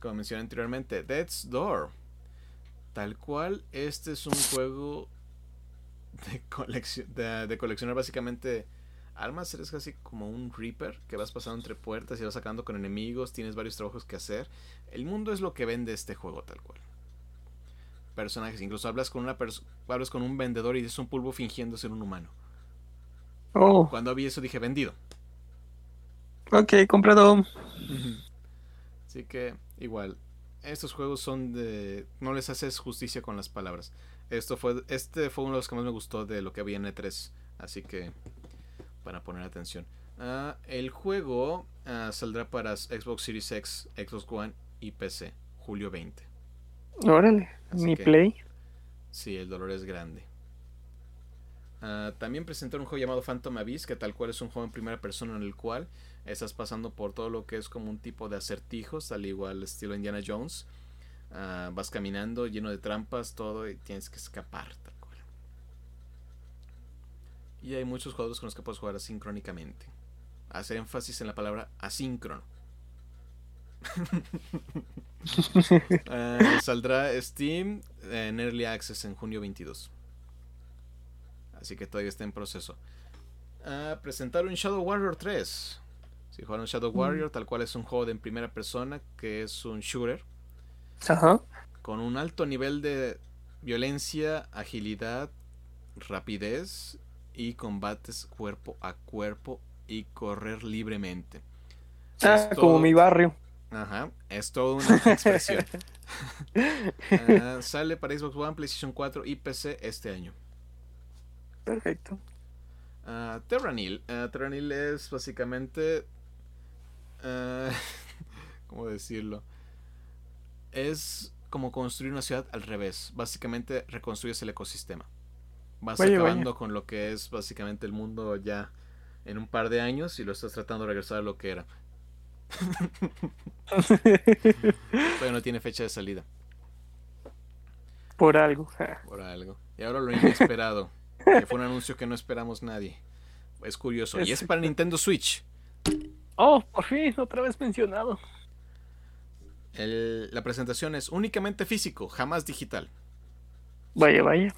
Como mencioné anteriormente, Death's Door. Tal cual, este es un juego de, de coleccionar básicamente almas. Eres casi como un Reaper que vas pasando entre puertas y vas sacando con enemigos. Tienes varios trabajos que hacer. El mundo es lo que vende este juego, tal cual. Personajes, incluso hablas con una hablas con un vendedor y es un pulpo fingiendo ser un humano. Oh. Cuando vi eso dije vendido. Ok, comprado. *laughs* Así que igual, estos juegos son de... No les haces justicia con las palabras. Esto fue, este fue uno de los que más me gustó de lo que había en E3. Así que, para poner atención. Ah, el juego ah, saldrá para Xbox Series X, Xbox One y PC, julio 20. Órale, Así mi que- play. Sí, el dolor es grande. Ah, también presentaron un juego llamado Phantom Abyss, que tal cual es un juego en primera persona en el cual estás pasando por todo lo que es como un tipo de acertijos, al igual estilo Indiana Jones. Vas caminando lleno de trampas, todo, y tienes que escapar. Y hay muchos juegos con los que puedes jugar asincrónicamente. Hacer énfasis en la palabra asíncrono. Ah, *laughs* saldrá Steam en Early Access en junio 22. Así que todavía está en proceso. Ah, presentaron Shadow Warrior 3. Si jugaron Shadow Warrior, tal cual es un juego de en primera persona que es un shooter Ajá. con un alto nivel de violencia, agilidad, rapidez y combates cuerpo a cuerpo y correr libremente. Ah, como mi barrio. Ajá, es toda una *laughs* expresión. Ah, sale para Xbox One, PlayStation 4 y PC este año. Perfecto. Ah, Terranil. ah, Terranil es básicamente. *laughs* ¿Cómo decirlo? Es como construir una ciudad al revés. Básicamente reconstruyes el ecosistema. Vas Vaya, acabando con lo que es básicamente el mundo ya en un par de años y lo estás tratando de regresar a lo que era. *laughs* Todavía no tiene fecha de salida. Por algo. Por algo. Y ahora lo inesperado. que fue un anuncio que no esperamos nadie. Es curioso. Y es para Nintendo Switch. Oh, por fin, otra vez mencionado. El- la presentación es únicamente físico, jamás digital. Vaya, vaya.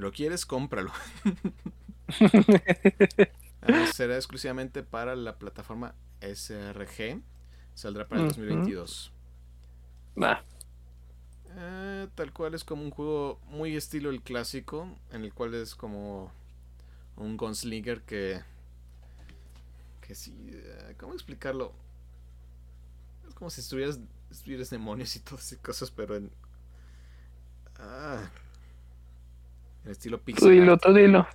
¿Lo quieres? Cómpralo. *laughs* *laughs* Ah, será exclusivamente para la plataforma SRG. Saldrá para el Ujú. 2022. Va. Eh, tal cual es como un juego muy estilo el clásico, en el cual es como un gunslinger que que sí, eh, ¿cómo explicarlo? Es como si estuvieras estuvieras demonios y todas esas cosas, pero en ah, en estilo Tú pixel dilo, art. tú dilo.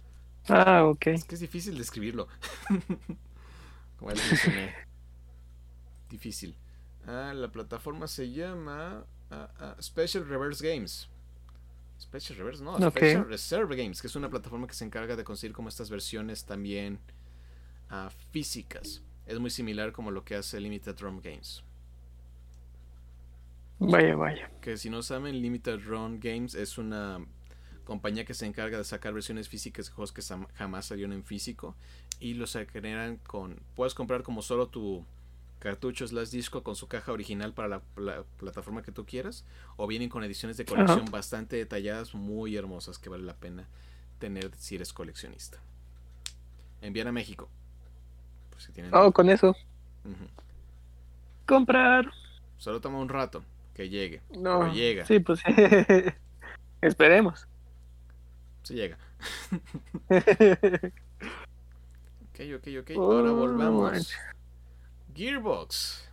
Ah, ok. Es que es difícil describirlo. *laughs* Como ya lo mencioné. Difícil. Ah, la plataforma se llama ah, ah, Special Reverse Games. Special Reverse, no. Special Reserve Games, que es una plataforma que se encarga de conseguir como estas versiones también ah, físicas. Es muy similar como lo que hace Limited Run Games. Vaya, vaya. Que si no saben, Limited Run Games es una compañía que se encarga de sacar versiones físicas de juegos que jamás salieron en físico y los generan con puedes comprar como solo tu cartucho slash disco con su caja original para la, pla- plataforma que tú quieras o vienen con ediciones de colección Ajá. bastante detalladas muy hermosas que vale la pena tener si eres coleccionista envían a México si tienen Oh, con eso. Comprar. solo toma un rato que llegue No. pero llega Sí, pues *laughs* Esperemos. Se llega *laughs* Ok, ok, ok. Ahora volvamos. Gearbox.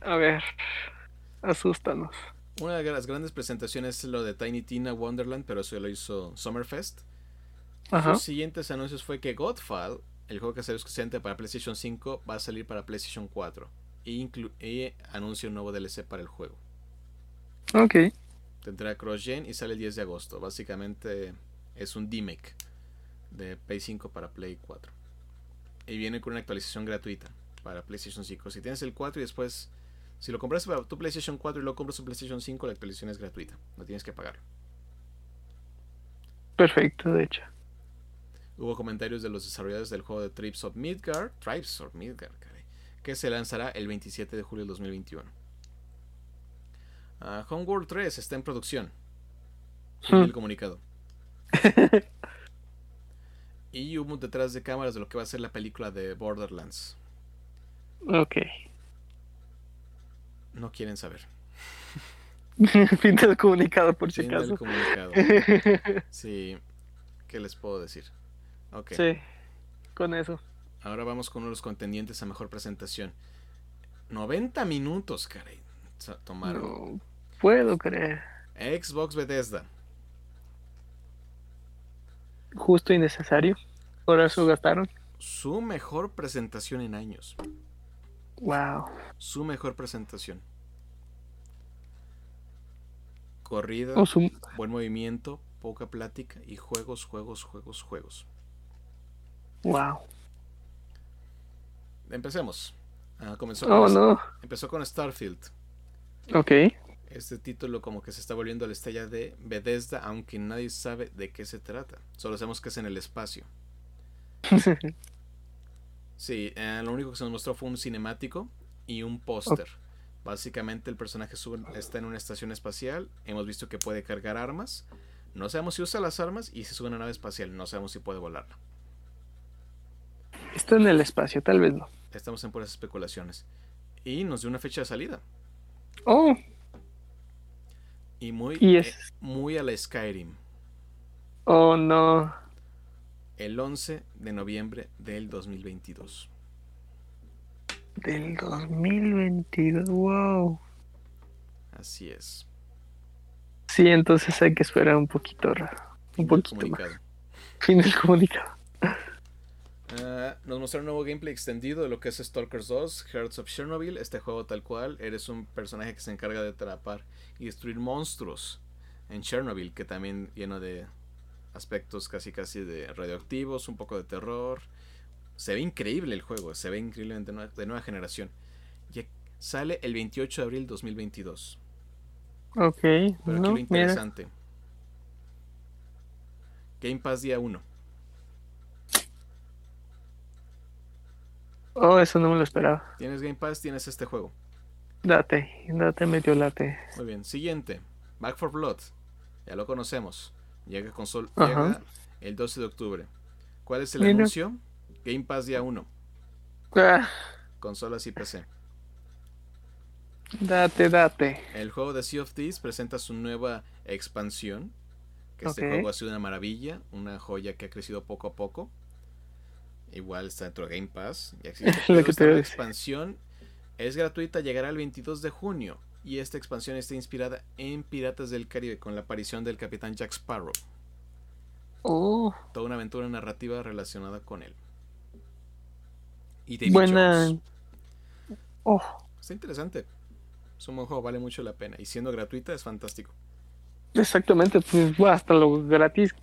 A ver. Asústanos. una de las grandes presentaciones es lo de Tiny Tina Wonderland, pero eso lo hizo Summerfest. Ajá. Los siguientes anuncios fue que Godfall, el juego que salió exclusivamente para PlayStation 5, va a salir para PlayStation 4. Y, inclu- y anuncia un nuevo DLC para el juego. Ok. Tendrá cross-gen y sale el 10 de agosto. Básicamente es un DMake de Play 5 para Play 4. Y viene con una actualización gratuita para PlayStation 5. Si tienes el 4 y después, si lo compras para tu PlayStation 4 y luego compras tu PlayStation 5, la actualización es gratuita. No tienes que pagar. Perfecto, de hecho. Hubo comentarios de los desarrolladores del juego de Tribes of Midgard, Tribes of Midgard, que se lanzará el 27 de julio del 2021. Ah, Homeworld 3 está en producción. Fin Hmm. del comunicado. *laughs* y hubo detrás de cámaras de lo que va a ser la película de Borderlands. Ok. No quieren saber. *laughs* fin del comunicado, por si Fin acaso. del comunicado. *laughs* Sí, ¿qué les puedo decir? Ok, Sí, con eso. Ahora vamos con uno de los contendientes a mejor presentación. 90 minutos, caray. Tomaron. No puedo creer. Xbox Bethesda. Justo y necesario. Por eso gastaron. Su mejor presentación en años. Wow. Su mejor presentación. Corrida, su- buen movimiento, poca plática y juegos, juegos, juegos, juegos. Wow. Empecemos. Ah, comenzó, con, Oh, no. empezó con Starfield. Ok. Este título como que se está volviendo la estrella de Bethesda, aunque nadie sabe de qué se trata. Solo sabemos que es en el espacio. *laughs* Sí, eh, lo único que se nos mostró fue un cinemático y un póster. Básicamente el personaje sube- está en una estación espacial. Hemos visto que puede cargar armas. No sabemos si usa las armas y si sube a una nave espacial. No sabemos si puede volarla. Está en el espacio, tal vez no. Estamos en puras especulaciones. Y nos dio una fecha de salida. Oh, Y muy, eh, muy a la Skyrim. oh no. El 11 de noviembre del 2022. Del 2022. Wow. Así es. Sí, entonces hay que esperar un poquito Un del poquito más. comunicado. Fin del comunicado. Ah, nos mostraron un nuevo gameplay extendido de lo que es Stalkers 2, Hearts of Chernobyl. Este juego tal cual, eres un personaje que se encarga de atrapar y destruir monstruos en Chernobyl, que también lleno de aspectos casi casi de radioactivos, un poco de terror. Se ve increíble el juego, se ve increíblemente de nueva generación. Y sale el 28 de abril 2022. Ok. Pero aquí no, lo mira. interesante. Game Pass día 1. Oh, eso no me lo esperaba. Tienes Game Pass, tienes este juego. Date, date medio late. Muy bien, siguiente. Back for Blood. Ya lo conocemos. Llega, consol Ajá. llega el 12 de octubre. ¿Cuál es el Mira. anuncio? Game Pass día 1. Ah, Consolas y PC. date, date. El juego de Sea of Thieves presenta su nueva expansión. Que este juego ha sido una maravilla. Una joya que ha crecido poco a poco. Igual está dentro de Game Pass. Ya *laughs* existe, pero que esta te expansión es gratuita. Llegará el 22 de junio. Y esta expansión está inspirada en Piratas del Caribe con la aparición del capitán Jack Sparrow. Oh, toda una aventura narrativa relacionada con él. Y Davy buena. Jones. Oh, Está interesante. Es un buen juego, vale mucho la pena. Y siendo gratuita es fantástico. exactamente. Pues hasta lo gratis.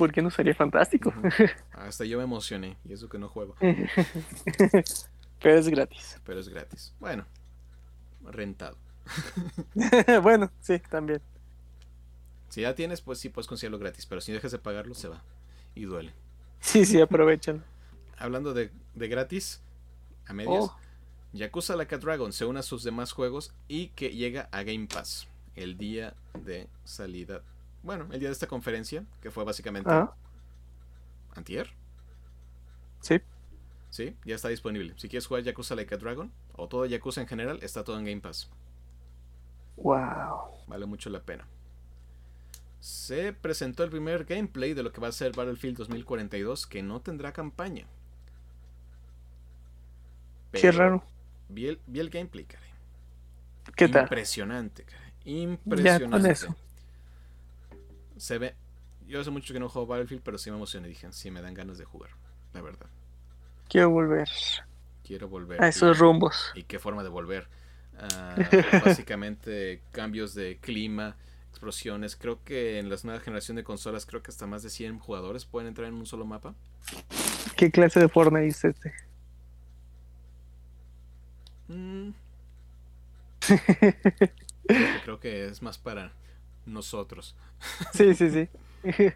¿Por qué no sería fantástico? *laughs* Hasta yo me emocioné. Y eso que no juego. *laughs* Pero es gratis. Pero es gratis. Bueno. Rentado. *laughs* bueno, sí, también. Si ya tienes, pues sí puedes conseguirlo gratis. Pero si dejas de pagarlo, se va. Y duele. Sí, sí, aprovechan. Hablando de, de gratis, a medias. Oh, Yakuza Like a Dragon se une a sus demás juegos y que llega a Game Pass el día de salida. Bueno, el día de esta conferencia, que fue básicamente ah, antier. sí. Sí, ya está disponible. Si quieres jugar Yakuza Like a Dragon o todo Yakuza en general, está todo en Game Pass. Wow. Vale mucho la pena. Se presentó el primer gameplay de lo que va a ser Battlefield 2042, que no tendrá campaña. Qué raro. Vi el, vi el gameplay, caray. ¿Qué tal? Impresionante, caray. Ya Impresionante. con eso. Se ve. Yo hace mucho que no juego Battlefield, pero sí me emocioné. Dije, sí me dan ganas de jugar. La verdad. Quiero volver Quiero volver. a esos y- rumbos. ¿Y qué forma de volver? Ah, *laughs* básicamente cambios de clima, explosiones. Creo que en la nueva generación de consolas, creo que hasta más de 100 jugadores pueden entrar en un solo mapa. ¿Qué clase de Fortnite es este? Mm. *laughs* Creo que- creo que es más para nosotros. sí, sí, sí. *laughs*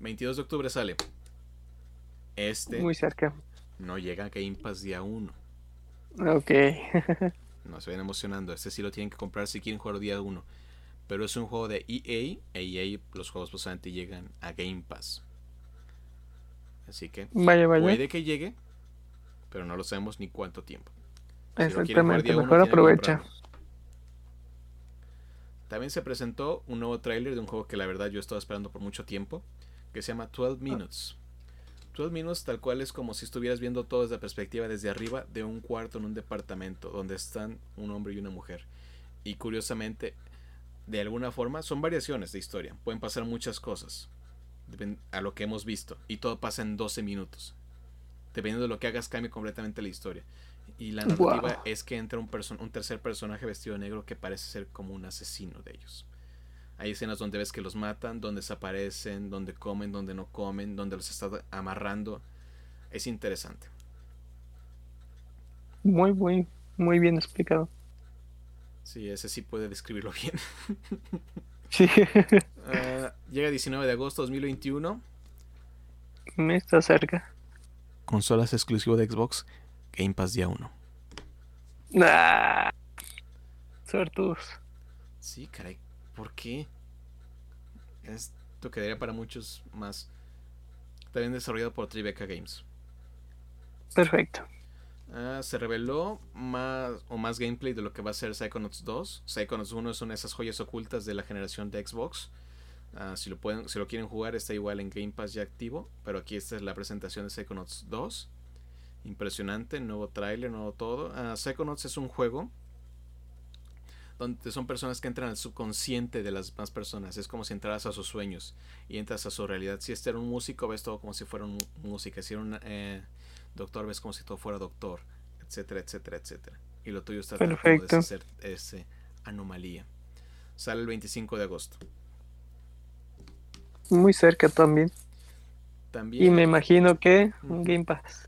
22 de octubre sale. Este Muy cerca. no llega a Game Pass día 1. Ok. *laughs* No se ven emocionando. Este sí lo tienen que comprar si quieren jugar día 1. Pero es un juego de EA. E EA, los juegos posiblemente llegan a Game Pass. Así que Vaya, vaya. puede que llegue, pero no lo sabemos ni cuánto tiempo. Si lo quieren jugar Exactamente. día uno, Mejor que aprovecha. También se presentó un nuevo tráiler de un juego que la verdad yo estaba esperando por mucho tiempo, que se llama 12 Minutes. 12 Minutes tal cual es como si estuvieras viendo todo desde la perspectiva desde arriba de un cuarto en un departamento donde están un hombre y una mujer. Y curiosamente, de alguna forma, son variaciones de historia. Pueden pasar muchas cosas a lo que hemos visto. Y todo pasa en 12 minutos. Dependiendo de lo que hagas, cambia completamente la historia. Y la narrativa es que entra un, un tercer personaje vestido de negro que parece ser como un asesino de ellos. Hay escenas donde ves que los matan, donde desaparecen, donde comen, donde no comen, donde los está amarrando. Es interesante. Muy, muy, muy bien explicado. Sí, ese sí puede describirlo bien. *laughs* Sí. *laughs* Ah, llega 19 de agosto de 2021. Me está cerca. Consolas exclusivo de Xbox, Game Pass día 1. Ah, suertudos. Sí, caray. ¿Por qué? Esto quedaría para muchos más. También desarrollado por Tribeca Games. Perfecto. Ah, se reveló más o más gameplay de lo que va a ser Psychonauts 2. Psychonauts 1 es una de esas joyas ocultas de la generación de Xbox. Ah, si, lo pueden, si lo quieren jugar está igual en Game Pass ya activo. Pero aquí esta es la presentación de Psychonauts 2. Impresionante, nuevo trailer, nuevo todo. Uh, Psychonauts es un juego donde son personas que entran al subconsciente de las demás personas. Es como si entraras a sus sueños y entras a su realidad. Si este era un músico, ves todo como si fuera un música. Si era un eh, doctor, ves como si todo fuera doctor, etcétera, etcétera, etcétera. Y lo tuyo está tratando de hacer esa anomalía. Sale el 25 de agosto. Muy cerca también. También. Y me imagino que un Game Pass.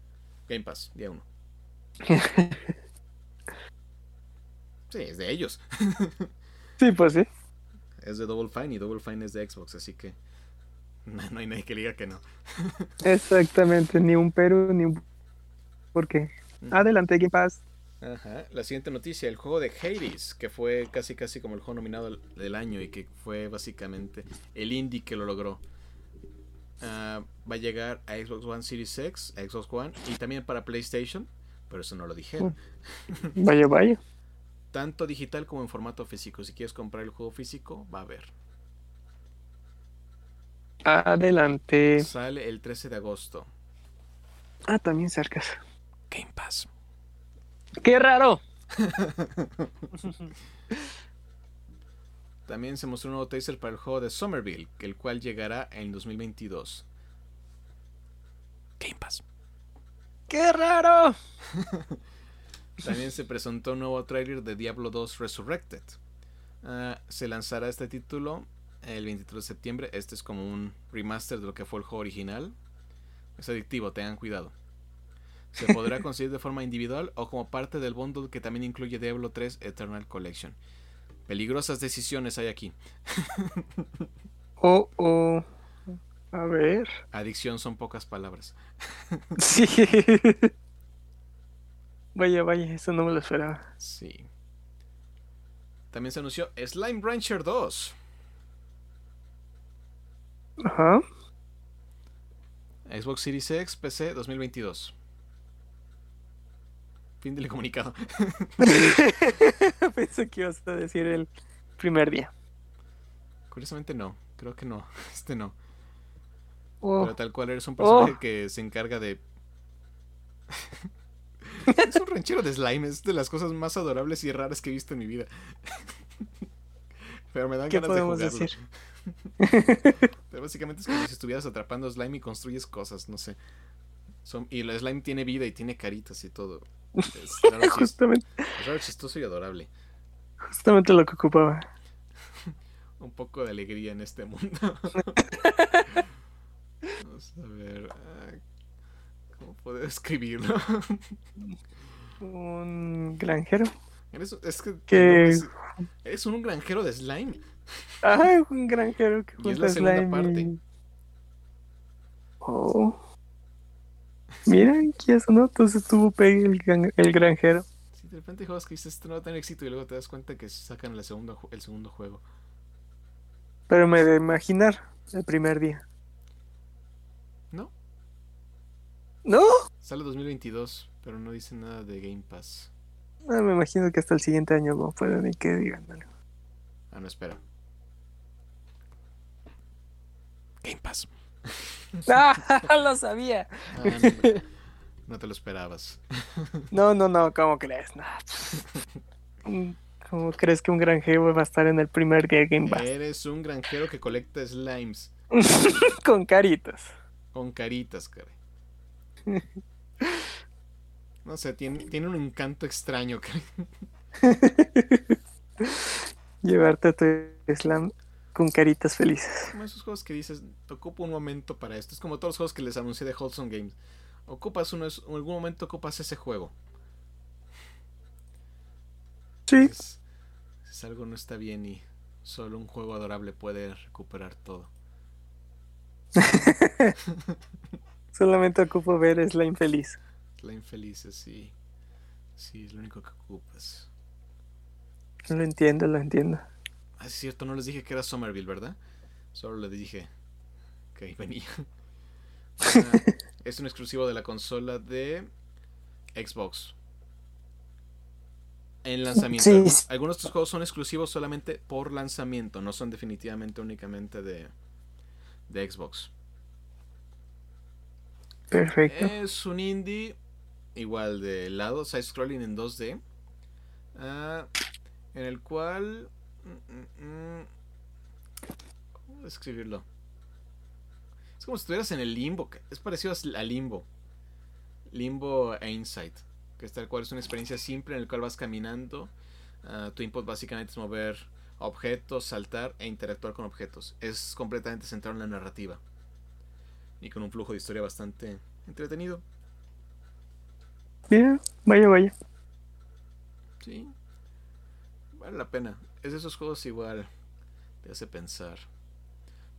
Game Pass, día uno. *laughs* sí, es de ellos. sí, pues sí. Es de Double Fine y Double Fine es de Xbox, así que no, hay nadie que diga que no. Exactamente, ni un pero ni un por qué. Adelante, Game Pass. Ajá. La siguiente noticia, el juego de Hades, que fue casi casi como el juego nominado del año y que fue básicamente el indie que lo logró. Ah, va a llegar a Xbox One Series X, a Xbox One y también para PlayStation, pero eso no lo dijeron. Mm. *laughs* Vaya, vaya. Tanto digital como en formato físico. Si quieres comprar el juego físico, va a haber. Adelante. Sale el 13 de agosto. Ah, también cerca. Game Pass. ¡Qué raro! *laughs* También se mostró un nuevo taser para el juego de Somerville, el cual llegará en 2022. Game Pass. ¡Qué raro! *laughs* También se presentó un nuevo trailer de Diablo 2 Resurrected. Ah, se lanzará este título el 23 de septiembre. Este es como un remaster de lo que fue el juego original. Es adictivo, tengan cuidado. Se podrá *laughs* conseguir de forma individual o como parte del bundle que también incluye Diablo 3 Eternal Collection. Peligrosas decisiones hay aquí. *laughs* oh, oh. A ver. Adicción son pocas palabras. *laughs* sí. Vaya, vaya, eso no me lo esperaba. Sí. También se anunció Slime Rancher 2. Ajá. Xbox Series X, PC 2022. Fin del comunicado. *laughs* Pensé que ibas a decir el primer día. Curiosamente no, creo que no. *laughs* Este no. Oh. Pero tal cual eres un personaje oh. que se encarga de. *laughs* es un ranchero de slime, es de las cosas más adorables y raras que he visto en mi vida. Pero me dan ganas de jugarlo. Decir? Pero básicamente es como si estuvieras atrapando slime y construyes cosas, no sé. y el slime tiene vida y tiene caritas y todo. Es raro, *laughs* Justamente. Es raro, chistoso y adorable. Justamente lo que ocupaba. *laughs* Un poco de alegría en este mundo. *laughs* Vamos a ver. Ah, ¿Cómo puedo escribirlo? Un granjero. Eres, es que, es, un granjero de slime. Ah, un granjero que y es la segunda slime parte. Oh. *laughs* Mira, ¿qué eso no? Entonces tuvo pegue el, el, granjero. Sí, de repente juegas que dices esto no va a tener éxito y luego te das cuenta que sacan el segundo, el segundo juego. Pero me de imaginar el primer día. ¿No? ¿No? Sale 2022, pero no dice nada de Game Pass. Ah, me imagino que hasta el siguiente año no pueden ni que digan algo. Ah, no, espera. Game Pass. *laughs* ¡Ah! Lo sabía. Ah, no, no te lo esperabas. *laughs* No, no, no, ¿cómo crees? No. ¿Cómo crees que un granjero va a estar en el primer Game Pass? Eres un granjero que colecta slimes. *laughs* Con caritas. Con caritas, cara. No sé, tiene, tiene un encanto extraño, cara. Llevarte a tu slam con caritas felices. Como esos juegos que dices, te ocupo un momento para esto. Es como todos los juegos que les anuncié de Wholesome Games. Ocupas uno, en algún momento ocupas ese juego. Sí. Es, es algo no está bien y solo un juego adorable puede recuperar todo. *laughs* Solamente ocupo ver Slime feliz. Slime feliz, sí. Sí, es lo único que ocupas. Lo entiendo, lo entiendo. Ah, es cierto, no les dije que era Somerville, ¿verdad? Solo les dije que ahí venía. Es un exclusivo de la consola de Xbox. En lanzamiento. Sí. Algunos, algunos de estos juegos son exclusivos solamente por lanzamiento, no son definitivamente únicamente de, de Xbox. Perfecto. Es un indie igual de lado, side scrolling en 2D. ah, en el cual. Mm, mm, mm, ¿Cómo describirlo? Es como si estuvieras en el limbo. Es parecido a limbo. Limbo e Insight. Que es tal cual es una experiencia simple en el cual vas caminando. ah, tu input básicamente es mover objetos, saltar e interactuar con objetos. Es completamente centrado en la narrativa. Y con un flujo de historia bastante entretenido. Mira, vaya, vaya. Sí. Vale la pena. Es de esos juegos igual. Te hace pensar.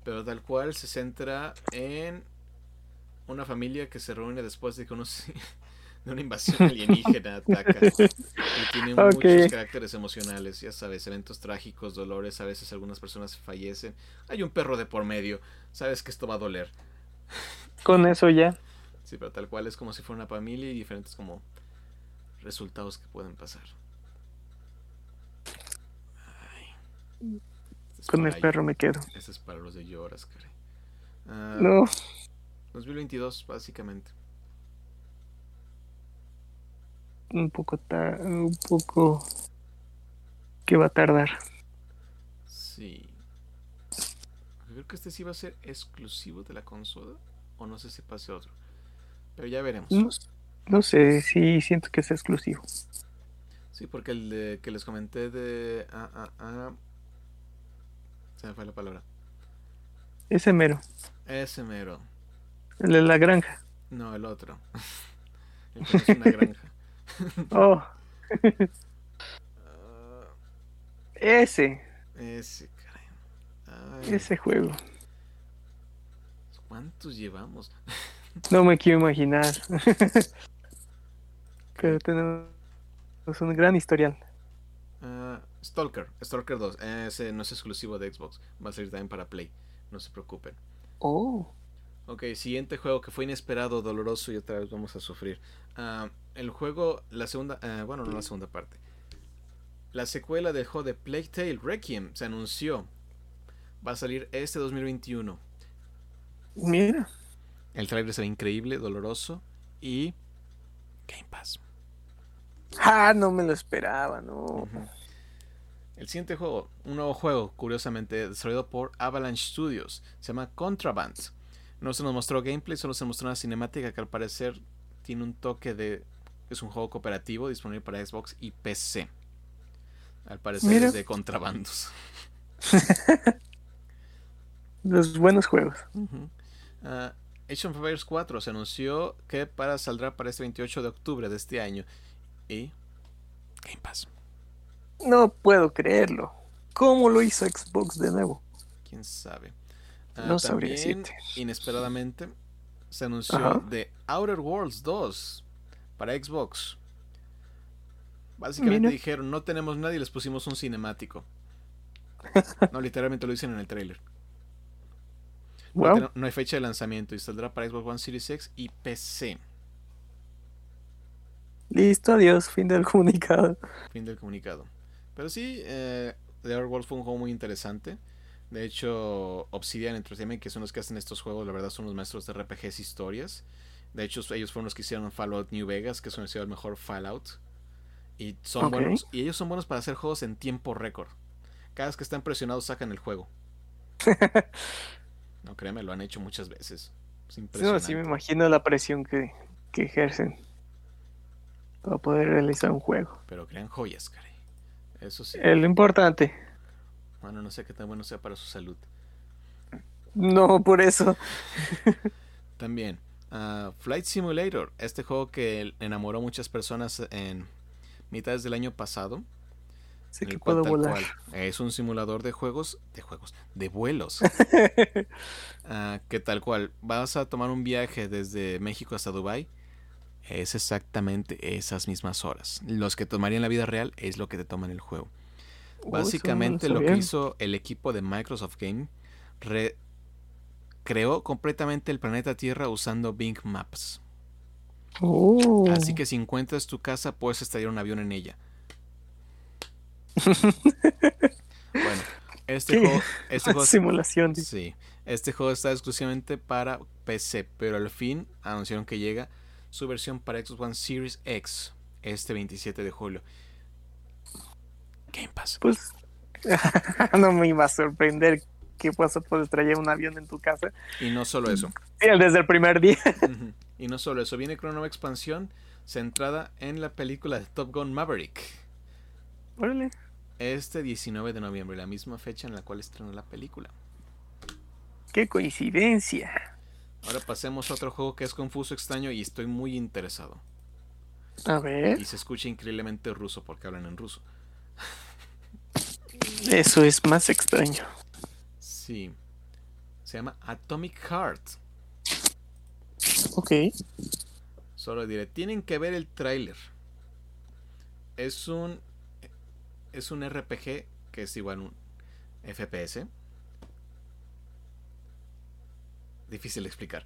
Pero tal cual se centra en una familia que se reúne después de que unos *laughs* de una invasión alienígena ataca. Y tiene *laughs* muchos caracteres emocionales, ya sabes, eventos trágicos, dolores, a veces algunas personas fallecen. Hay un perro de por medio, sabes que esto va a doler. *laughs* Con eso ya. Sí, pero tal cual es como si fuera una familia y diferentes como resultados que pueden pasar. Ay. Este es Con el perro me quedo. Este es para los de lloras, caray. Ah, No. 2022, básicamente. Un poco ta- un poco que va a tardar. Sí. Creo que este sí va a ser exclusivo de la consola. O no sé si pase otro. Pero ya veremos. No, no sé, sí siento que es exclusivo. Sí, porque el de, que les comenté de. Ah, ah, ah. Se me fue la palabra. Ese mero, Ese mero. el de la granja. No, el otro. *laughs* el que es una granja. *laughs* Oh, *laughs* ese, ese, caray. Ay, ese juego. ¿Cuántos llevamos? No me quiero imaginar. Pero tenemos un gran historial. Ah, Stalker, Stalker 2. Ese no es exclusivo de Xbox. Va a salir también para Play. No se preocupen. Oh, Ok, siguiente juego que fue inesperado, doloroso y otra vez vamos a sufrir. Ah, el juego, la segunda, ah, bueno, no la segunda parte. La secuela del juego de Plague Tale Requiem se anunció. Va a salir este 2021. mira. El trailer se ve increíble, doloroso y Game Pass. Ah, no me lo esperaba, no. El siguiente juego, un nuevo juego, curiosamente desarrollado por Avalanche Studios, se llama Contraband. No se nos mostró gameplay, solo se mostró una cinemática que al parecer tiene un toque de. Es un juego cooperativo disponible para Xbox y PC. Al parecer Mira. es de contrabandos. *laughs* Los buenos juegos. Ah, Age of Empires 4 se anunció que para saldrá para este 28 de octubre de este año. Y. Game Pass. No puedo creerlo. ¿Cómo lo hizo Xbox de nuevo? quién sabe. Ah, No sabría también, decirte. inesperadamente, se anunció Ajá. de Outer Worlds 2 para Xbox. Básicamente Mira. dijeron, no tenemos nadie y les pusimos un cinemático. *laughs* No, literalmente lo dicen en el trailer. Wow. no hay fecha de lanzamiento y saldrá para Xbox One Series X y PC. Listo, adiós. Fin del comunicado. Fin del comunicado. Pero sí, eh, The Other World fue un juego muy interesante. De hecho, Obsidian Entertainment, que son los que hacen estos juegos, la verdad son los maestros de RPGs historias. De hecho, ellos fueron los que hicieron Fallout New Vegas, que es el mejor Fallout. Y son buenos. Y ellos son buenos para hacer juegos en tiempo récord. Cada vez que están presionados sacan el juego. *laughs* no créeme, lo han hecho muchas veces. no, sí me imagino la presión que, que ejercen para poder realizar un juego. Pero crean joyas, caray. Eso sí. Es lo importante. Bueno, no sé qué tan bueno sea para su salud. No, por eso. *laughs* También, uh, Flight Simulator, este juego que enamoró a muchas personas en mitades del año pasado. Sí que puedo volar. es un simulador de juegos, de juegos, de vuelos. *laughs* Ah, que tal cual, vas a tomar un viaje desde México hasta Dubai. Es exactamente esas mismas horas. Los que tomarían la vida real es lo que te toma en el juego. Básicamente lo, que hizo el equipo de Microsoft Game creó completamente el planeta Tierra usando Bing Maps. Oh. Así que si encuentras tu casa, puedes estallar un avión en ella. *laughs* bueno, este juego, este *laughs* simulación. Sí, este juego está exclusivamente para PC, pero al fin anunciaron que llega su versión para Xbox One Series X este 27 de julio. Game Pass. Pues *laughs* no me iba a sorprender que puedas traer un avión en tu casa. Y no solo eso. desde el primer día. Y no solo eso, viene con una nueva expansión centrada en la película de Top Gun Maverick. Órale. Este 19 de noviembre, la misma fecha en la cual estrenó la película. ¡Qué coincidencia! Ahora pasemos a otro juego que es confuso, extraño y estoy muy interesado. A ver. Y se escucha increíblemente ruso porque hablan en ruso. *laughs* Eso es más extraño. Sí. Se llama Atomic Heart. Ok. Solo diré, tienen que ver el tráiler. Es un es un RPG que es igual un FPS. Difícil de explicar.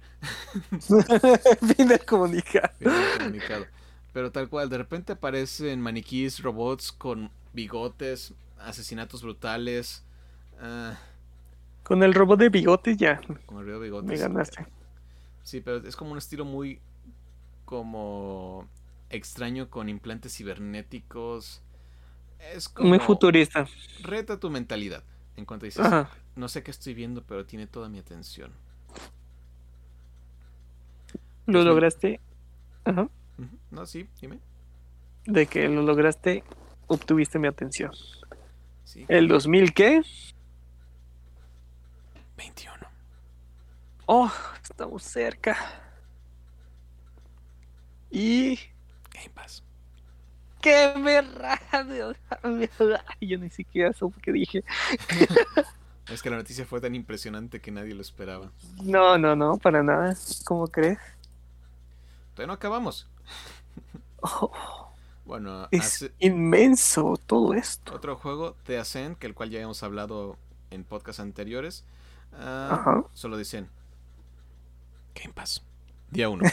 *laughs* fin del comunicado. comunicado. Pero tal cual, de repente aparecen maniquís, robots con bigotes, asesinatos brutales. Ah, con el robot de bigotes ya. Con el robot de bigotes. Me ganaste. Sí, pero es como un estilo muy como extraño con implantes cibernéticos. Es como muy futurista. Reta tu mentalidad. En cuanto dices, no sé qué estoy viendo, pero tiene toda mi atención. ¿Lo lograste? Ajá. No, sí, dime. De que lo lograste, obtuviste mi atención. ¿El 2000 qué? 21. Oh, estamos cerca. Y. Game Pass. ¡Qué verdad! Yo ni siquiera supe que dije. *laughs* es que la noticia fue tan impresionante que nadie lo esperaba. No, no, no, para nada. ¿Cómo crees? Todavía no acabamos. Oh. Bueno, es inmenso todo esto. Otro juego, The Ascent, que el cual ya hemos hablado en podcasts anteriores. Ah, solo dicen Game Pass. Día 1.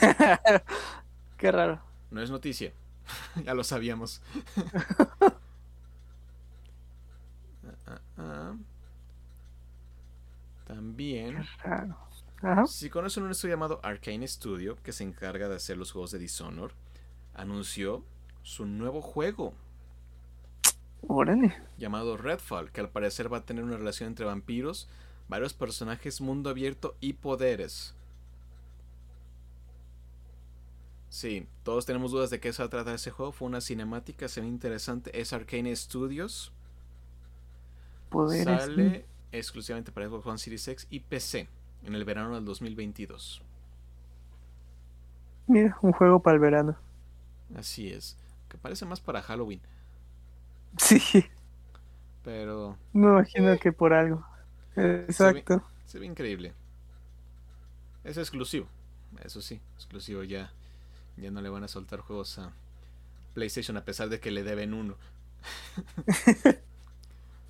*laughs* Qué raro. No es noticia. *laughs* ya lo sabíamos. *laughs* Ah, ah, También. Si conocen un estudio llamado Arcane Studio, que se encarga de hacer los juegos de Dishonor, anunció su nuevo juego. Órale. Llamado Redfall, que al parecer va a tener una relación entre vampiros, varios personajes, mundo abierto y poderes. Sí, todos tenemos dudas de qué se va a tratar ese juego. Fue una cinemática, se ve interesante. Es Arcane Studios. Poderes. Sale exclusivamente para Xbox One Series X y PC en el verano del 2022. Mira, un juego para el verano. Así es que parece más para Halloween. Sí. Pero. Me imagino que por algo. Exacto. Se ve, increíble. Es exclusivo. Eso sí, exclusivo ya. Ya no le van a soltar juegos a PlayStation a pesar de que le deben uno. *laughs*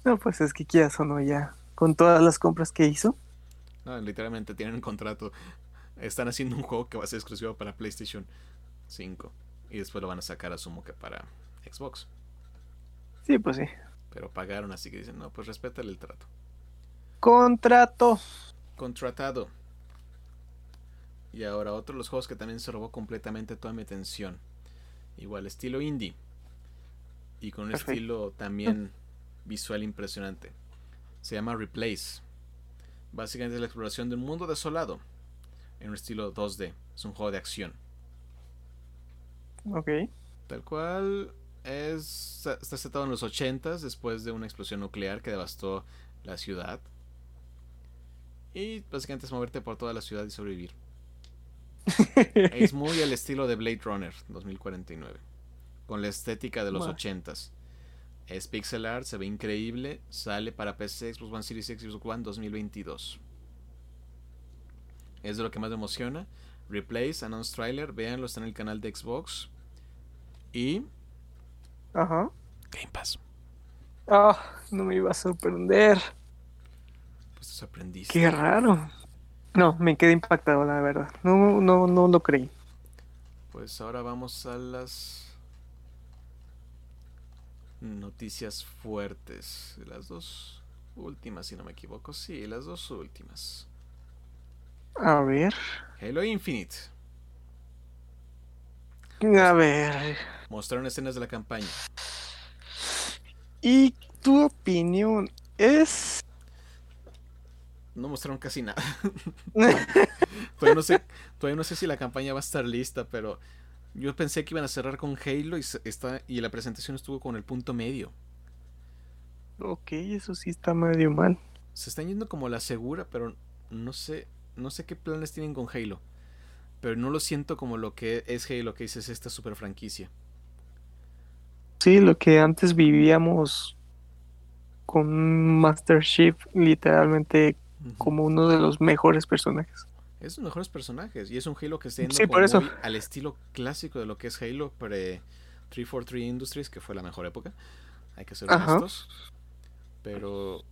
no, pues es que quieras o no ya. Con todas las compras que hizo. No, literalmente tienen un contrato. Están haciendo un juego que va a ser exclusivo para PlayStation 5. Y después lo van a sacar, asumo que para Xbox. Sí, pues sí. pero pagaron, así que dicen, no, pues respétale el trato. Contrato. Contratado. Y ahora otro de los juegos que también se robó completamente toda mi atención. Igual, estilo indie. Y con un estilo también visual impresionante. Se llama Replace. Básicamente es la exploración de un mundo desolado. En un estilo 2D. Es un juego de acción. Ok. Tal cual es, está setado en los 80 después de una explosión nuclear que devastó la ciudad. Y básicamente es moverte por toda la ciudad y sobrevivir. *laughs* es muy al estilo de Blade Runner 2049. Con la estética de los 80s. Es pixel art, se ve increíble. Sale para PC, Xbox One Series X, Xbox One 2022. Es de lo que más me emociona. Replace, Announce Trailer, véanlo, está en el canal de Xbox. Y. Ajá. Game Pass. Ah, no me iba a sorprender. Pues te sorprendiste. Qué raro. No, me quedé impactado, la verdad. No, no, no lo creí. Pues ahora vamos a las noticias fuertes. Las dos últimas, si no me equivoco. Sí, las dos últimas. A ver. Halo Infinite. A ver. Mostraron escenas de la campaña. ¿Y tu opinión es no mostraron casi nada. *laughs* *laughs* todavía, no sé, todavía no sé si la campaña va a estar lista, pero yo pensé que iban a cerrar con Halo y, está, y la presentación estuvo con el punto medio. Ok, eso sí está medio mal. Se están yendo como la segura, pero no sé, no sé qué planes tienen con Halo. Pero no lo siento como lo que es Halo, que dices esta super franquicia. Sí, lo que antes vivíamos con Master Chief, literalmente como uno de los mejores personajes. Es de los mejores personajes y es un Halo que está yendo al estilo clásico de lo que es Halo pre 343 Industries, que fue la mejor época. Hay que ser honestos. Pero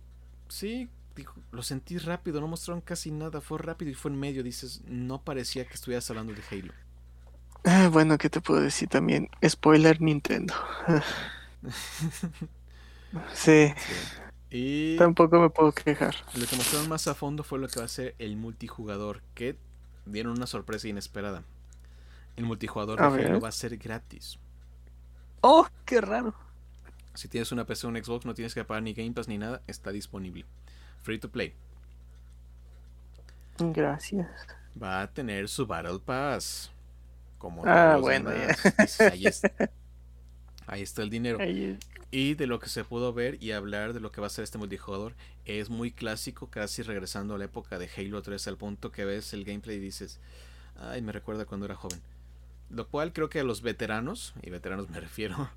sí, lo sentí rápido, no mostraron casi nada, fue rápido y fue en medio. Dices, no parecía que estuvieras hablando de Halo. Ah, bueno, ¿qué te puedo decir también? Spoiler Nintendo. *laughs* *laughs* sí. Y Tampoco me puedo quejar. Lo que mostraron más a fondo fue lo que va a ser el multijugador, que dieron una sorpresa inesperada. El multijugador de va a ser gratis. ¡Oh, qué raro! Si tienes una PC o un Xbox, no tienes que pagar ni Game Pass ni nada, está disponible. Free to play. Gracias. Va a tener su Battle Pass. Como ah, bueno, *laughs* ahí, está, el dinero. Y de lo que se pudo ver y hablar de lo que va a ser este multijugador, es muy clásico, casi regresando a la época de Halo 3, al punto que ves el gameplay y dices, ay, me recuerda cuando era joven. Lo cual creo que a los veteranos, y veteranos me *laughs* refiero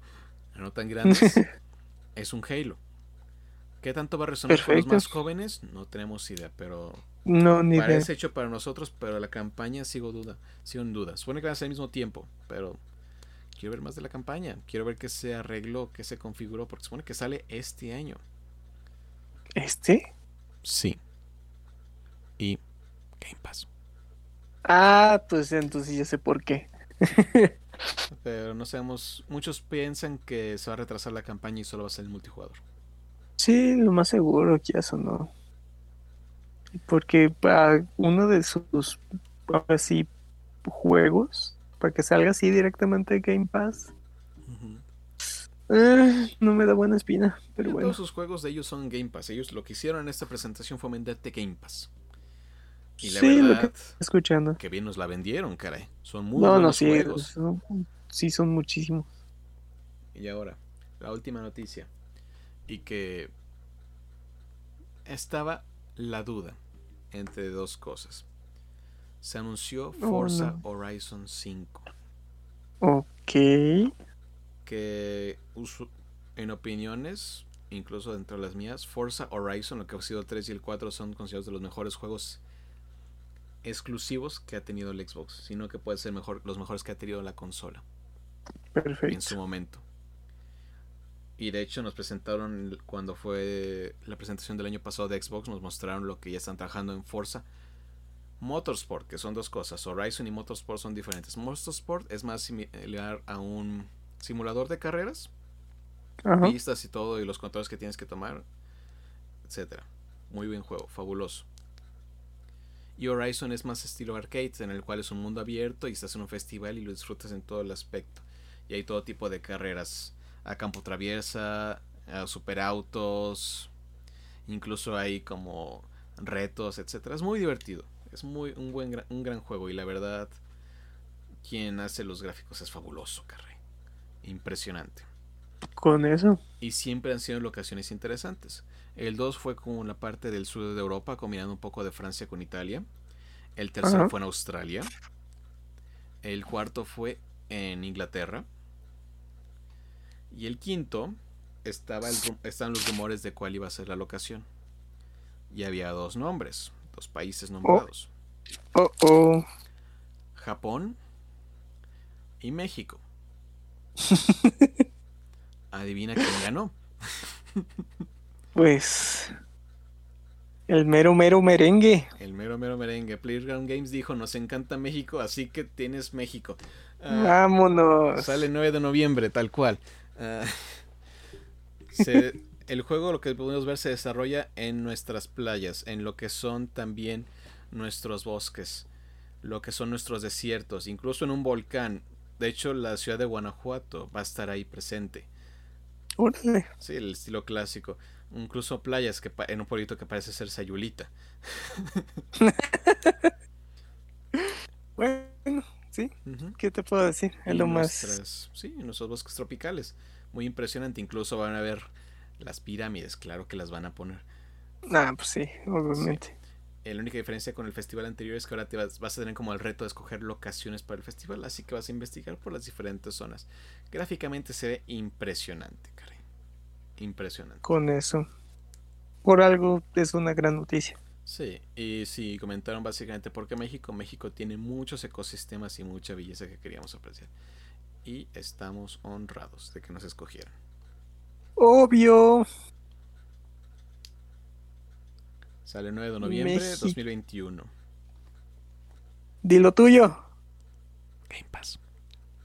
a no tan grandes, *laughs* es un Halo. ¿Qué tanto va a resonar con los más jóvenes? No tenemos idea, pero no, ni parece hecho para nosotros, pero la campaña sigo duda, sigo en duda. Supone que va a ser al mismo tiempo, pero quiero ver más de la campaña. Quiero ver qué se arregló, qué se configuró, porque supone que sale este año. ¿Este? Sí. Y Game Pass. Ah, pues entonces ya sé por qué. *laughs* Pero no sabemos, muchos piensan que se va a retrasar la campaña y solo va a ser el multijugador. Sí, lo más seguro que eso no. Porque para uno de sus así juegos para que salga así directamente de Game Pass. Eh, no me da buena espina, pero bueno. Todos sus juegos de ellos son Game Pass. Ellos lo que hicieron en esta presentación fue venderte Game Pass. Y la sí, verdad, lo que escuchando. Que bien nos la vendieron, caray. Son muy no, buenos no, sí, juegos. sí, son muchísimos. Y ahora, la última noticia. Y que estaba la duda entre dos cosas se anunció oh, Forza Horizon 5. Ok. Que en opiniones, incluso dentro de las mías, Forza Horizon, lo que ha sido el 3 y el 4 son considerados de los mejores juegos exclusivos que ha tenido el Xbox, sino que puede ser mejor, los mejores que ha tenido la consola. Perfecto. En su momento. Y de hecho nos presentaron cuando fue la presentación del año pasado de Xbox, nos mostraron lo que ya están trabajando en Forza Motorsport, que son dos cosas. Horizon y Motorsport son diferentes. Motorsport es más similar a un simulador de carreras. pistas y todo, y los controles que tienes que tomar, etcétera. Muy buen juego, fabuloso. Y Horizon es más estilo arcade, en el cual es un mundo abierto y estás en un festival y lo disfrutas en todo el aspecto. Y hay todo tipo de carreras, a campo traviesa, a superautos, incluso hay como retos, etcétera. Es muy divertido, es muy un buen un gran juego y la verdad quien hace los gráficos es fabuloso, Carrey. Impresionante. Con eso. Y siempre han sido locaciones interesantes. El 2 fue con la parte del sur de Europa, combinando un poco de Francia con Italia. El tercero fue en Australia. El cuarto fue en Inglaterra. Y el quinto estaba estaban los rumores de cuál iba a ser la locación. Y había dos nombres, dos países oh. nombrados. Oh, oh. Japón y México. *laughs* Adivina quién ganó. pues el mero mero merengue. El mero mero merengue. Playground Games dijo, nos encanta México, así que tienes México. Ah, Vámonos. Sale el 9 de noviembre, tal cual. Ah, *laughs* el juego, lo que podemos ver, se desarrolla en nuestras playas, en lo que son también nuestros bosques, lo que son nuestros desiertos, incluso en un volcán. De hecho, la ciudad de Guanajuato va a estar ahí presente. Sí, el estilo clásico. Incluso playas que en un pueblito que parece ser Sayulita. *laughs* bueno, sí. ¿Qué te puedo decir? Es lo más. Sí, en nuestros bosques tropicales. Muy impresionante. Incluso van a ver las pirámides, claro que las van a poner. Ah, pues sí, obviamente. La única diferencia con el festival anterior es que ahora te vas, a tener como el reto de escoger locaciones para el festival, así que vas a investigar por las diferentes zonas. Gráficamente se ve impresionante, Karen. Impresionante. Con eso. Por algo es una gran noticia. Sí, y sí, comentaron básicamente porque México, México tiene muchos ecosistemas y mucha belleza que queríamos apreciar. Y estamos honrados de que nos escogieran. Obvio. Sale el 9 de noviembre de 2021. Dilo tuyo. Game Pass.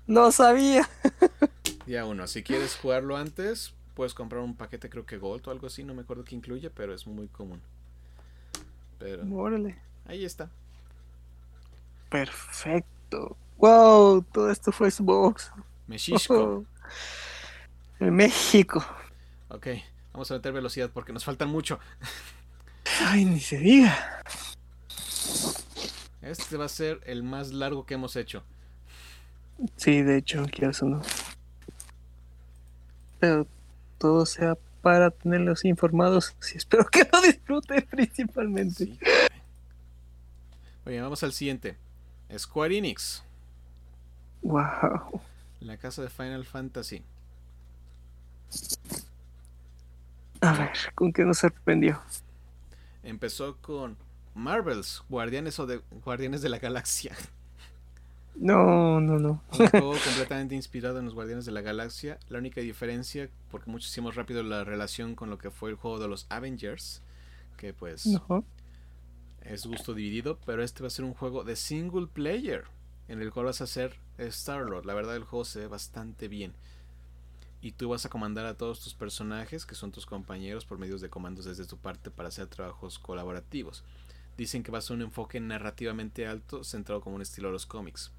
Lo sabía. *laughs* ya uno, si quieres jugarlo antes, puedes comprar un paquete, creo que Gold o algo así, no me acuerdo qué incluye, pero es muy común. Pero. Órale. Ahí está. Perfecto. Wow, todo esto fue Xbox. México. *laughs* México. Ok, vamos a meter velocidad porque nos faltan mucho. Ay, ni se diga. Este va a ser el más largo que hemos hecho. Sí, de hecho, quiero no. Pero todo sea para tenerlos informados. Y espero que lo disfruten principalmente. Oye, vamos al siguiente. Square Enix. Wow. La casa de Final Fantasy. A ver, ¿con qué nos sorprendió? Empezó con Marvels, Guardianes o de Guardianes de la Galaxia. No, no, no. Un *laughs* juego completamente inspirado en los Guardianes de la Galaxia. La única diferencia, porque mucho hicimos rápido la relación con lo que fue el juego de los Avengers, que pues es gusto dividido, pero este va a ser un juego de single player, en el cual vas a ser Star-Lord. La verdad el juego se ve bastante bien. Y tú vas a comandar a todos tus personajes, que son tus compañeros, por medios de comandos desde tu parte para hacer trabajos colaborativos. Dicen que va a ser un enfoque narrativamente alto, centrado como un estilo de los cómics.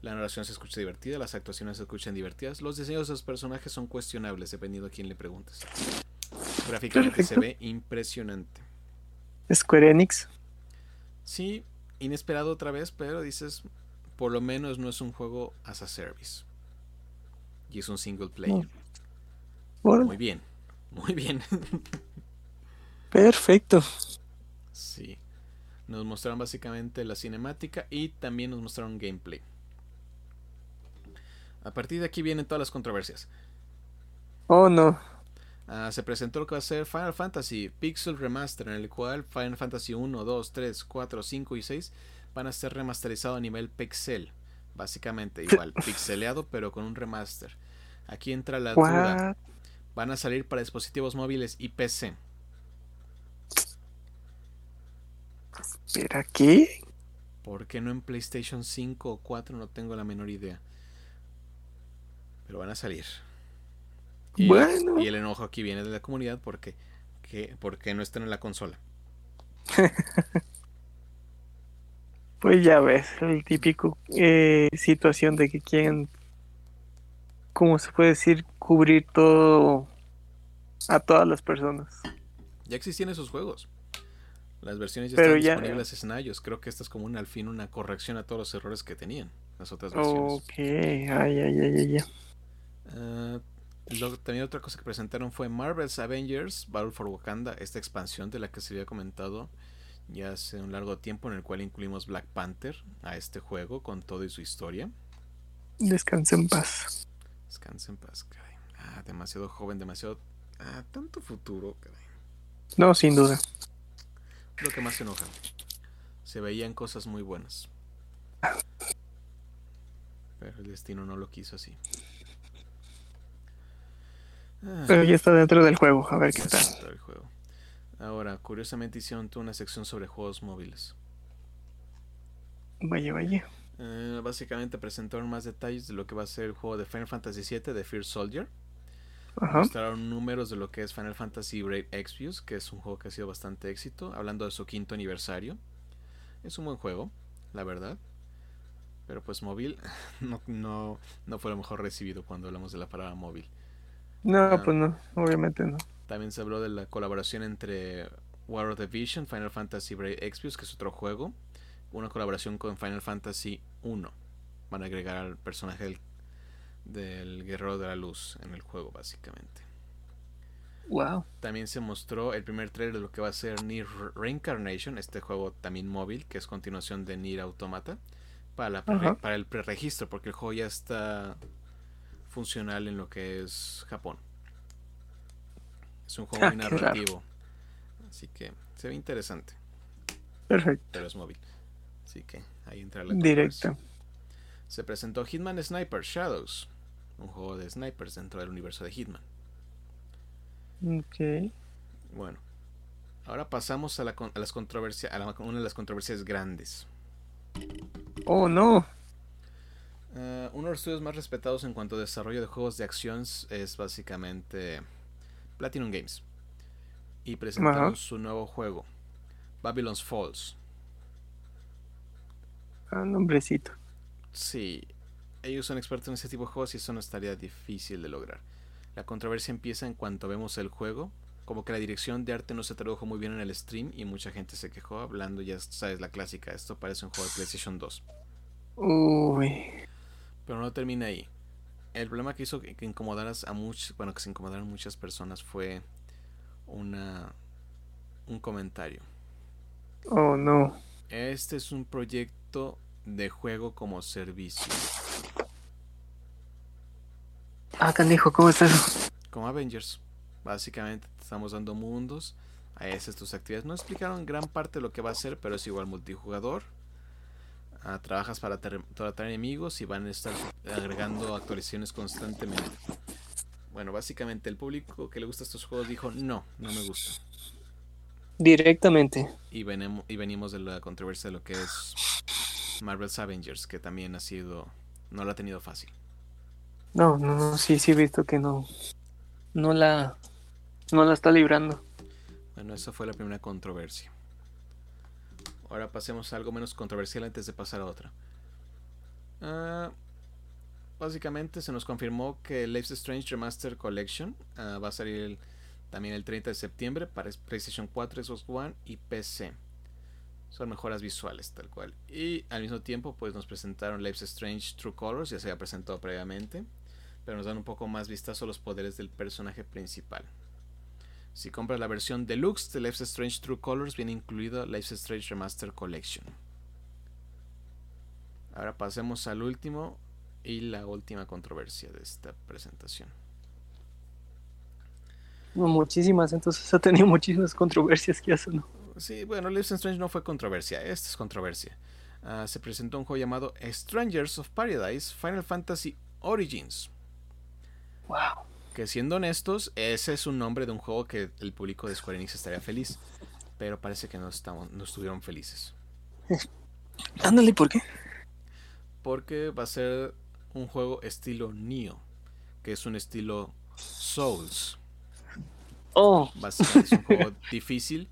La narración se escucha divertida, las actuaciones se escuchan divertidas, los diseños de los personajes son cuestionables dependiendo a quién le preguntes. Gráficamente se ve impresionante. Square Enix. Sí, inesperado otra vez, pero dices, por lo menos no es un juego as a service. Y es un single player. Muy bien, muy bien. Perfecto. Sí. Nos mostraron básicamente la cinemática y también nos mostraron gameplay. A partir de aquí vienen todas las controversias. Oh, no. Ah, se presentó lo que va a ser Final Fantasy Pixel Remaster, en el cual Final Fantasy 1, 2, 3, 4, 5 y 6 van a ser remasterizados a nivel pixel. Básicamente igual, pixeleado, pero con un remaster. Aquí entra la duda. Van a salir para dispositivos móviles y PC. ¿Espera qué? ¿Por qué no en PlayStation 5 o 4? No tengo la menor idea. Pero van a salir. Y, Bueno. y el enojo aquí viene de la comunidad porque que, porque no están en la consola. *laughs* Pues ya ves, el típico eh, situación de que quieren, ¿cómo se puede decir? Cubrir todo a todas las personas. Ya existían esos juegos. Las versiones ya Pero están ya- disponibles en iOS. Creo que esta es como un, al fin una corrección a todos los errores que tenían las otras versiones. Ok, ay, ay, ay, ay, ay. Ah, también otra cosa que presentaron fue Marvel's Avengers Battle for Wakanda, esta expansión de la que se había comentado ya hace un largo tiempo, en el cual incluimos Black Panther a este juego con todo y su historia. Descansa en paz. Descansa en paz, caray. Ah, demasiado joven, demasiado. Ah, tanto futuro, caray. No, sin duda. Lo que más enoja. Se veían cosas muy buenas. Pero el destino no lo quiso así. Ah. Pero ya está dentro del juego, a ver qué tal. está el juego. Ahora, curiosamente hicieron toda una sección sobre juegos móviles. Vaya, vaya. Eh, básicamente presentaron más detalles de lo que va a ser el juego de Final Fantasy VII de Fear Soldier. Ajá. Mostraron números de lo que es Final Fantasy Brave Exvius, que es un juego que ha sido bastante éxito, hablando de su quinto aniversario. Es un buen juego, la verdad. Pero pues móvil *laughs* no, no, no fue lo mejor recibido cuando hablamos de la palabra móvil. No, Ah. pues no, obviamente no. También se habló de la colaboración entre War of the Vision, Final Fantasy Brave Exvius, que es otro juego, una colaboración con Final Fantasy 1. Van a agregar al personaje del, del Guerrero de la Luz en el juego, básicamente. Wow. También se mostró el primer trailer de lo que va a ser Nier Reincarnation, este juego también móvil, que es continuación de Nier Automata, para, la pre- Ajá. para el preregistro, porque el juego ya está funcional en lo que es Japón. Es un juego Ah, muy narrativo, así que se ve interesante, Perfecto. pero es móvil. Así que ahí entra la Directo. Se presentó Hitman Sniper Shadows, un juego de snipers dentro del universo de Hitman. Ok. Bueno, ahora pasamos a, la, a las controversias, a la- una de las controversias grandes. Oh, no. Eh, uno de los estudios más respetados en cuanto a desarrollo de juegos de acción es básicamente Platinum Games. Y presentaron Ajá. su nuevo juego, Babylon's Falls. Ah, nombrecito. Sí, ellos son expertos en ese tipo de juegos y eso no estaría difícil de lograr. La controversia empieza en cuanto vemos el juego, como que la dirección de arte no se tradujo muy bien en el stream y mucha gente se quejó hablando, ya sabes, la clásica, esto parece un juego de PlayStation 2. Uy. Pero no termina ahí. El problema que hizo que, que incomodaras a muchos, bueno, que se incomodaran muchas personas fue una un comentario. Oh, no. Este es un proyecto de juego como servicio, Ah, canijo, ¿cómo está eso? como Avengers. Básicamente te estamos dando mundos, a esas tus actividades. No explicaron gran parte de lo que va a ser, pero es igual multijugador. Ah, trabajas para tratar enemigos y van a estar agregando actualizaciones constantemente. Bueno, básicamente el público que le gusta estos juegos dijo, no, no me gusta. Directamente. Y, venemo- y venimos de la controversia de lo que es Marvel's Avengers, que también ha sido, no lo ha tenido fácil. No, no, no, sí, sí he visto que no. No la. No la está librando. Bueno, esa fue la primera controversia. Ahora pasemos a algo menos controversial antes de pasar a otra. Ah, básicamente se nos confirmó que Life Strange Remaster Collection ah, va a salir también el 30 de septiembre para PlayStation 4, Xbox One y PC. Son mejoras visuales, tal cual. Y al mismo tiempo, pues nos presentaron Life Strange True Colors, ya se había presentado previamente, pero nos dan un poco más vistazo a los poderes del personaje principal. Si compras la versión deluxe de Life is Strange True Colors, viene incluido Life is Strange Remaster Collection. Ahora pasemos al último y la última controversia de esta presentación. No, muchísimas, entonces ha tenido muchísimas controversias que eso, ¿no? Sí, bueno, Life is Strange no fue controversia, esta es controversia. Ah, se presentó un juego llamado Strangers of Paradise Final Fantasy Origins. Wow. Que siendo honestos, ese es un nombre de un juego que el público de Square Enix estaría feliz. Pero parece que no, estamos, no estuvieron felices. *laughs* Ándale, ¿por qué? Porque va a ser un juego estilo Neo, que es un estilo Souls. Oh. Básicamente es un juego *laughs* difícil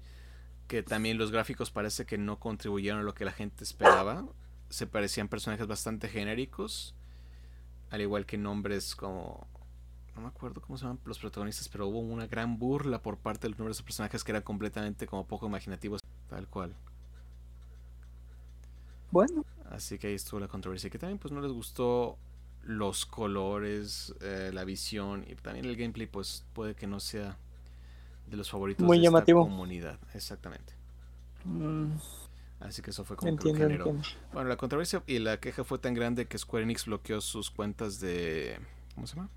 que también los gráficos parece que no contribuyeron a lo que la gente esperaba. Se parecían personajes bastante genéricos, al igual que nombres como no me acuerdo cómo se llaman los protagonistas, pero hubo una gran burla por parte de los de personajes que eran completamente como poco imaginativos, tal cual. Bueno. Así que ahí estuvo la controversia. Que también pues no les gustó los colores, eh, la visión y también el gameplay pues puede que no sea de los favoritos Muy de llamativo. esta comunidad. Exactamente. Mm, Así que eso fue como entiendo, que generó. Bueno, la controversia y la queja fue tan grande que Square Enix bloqueó sus cuentas de. ¿Cómo se llama?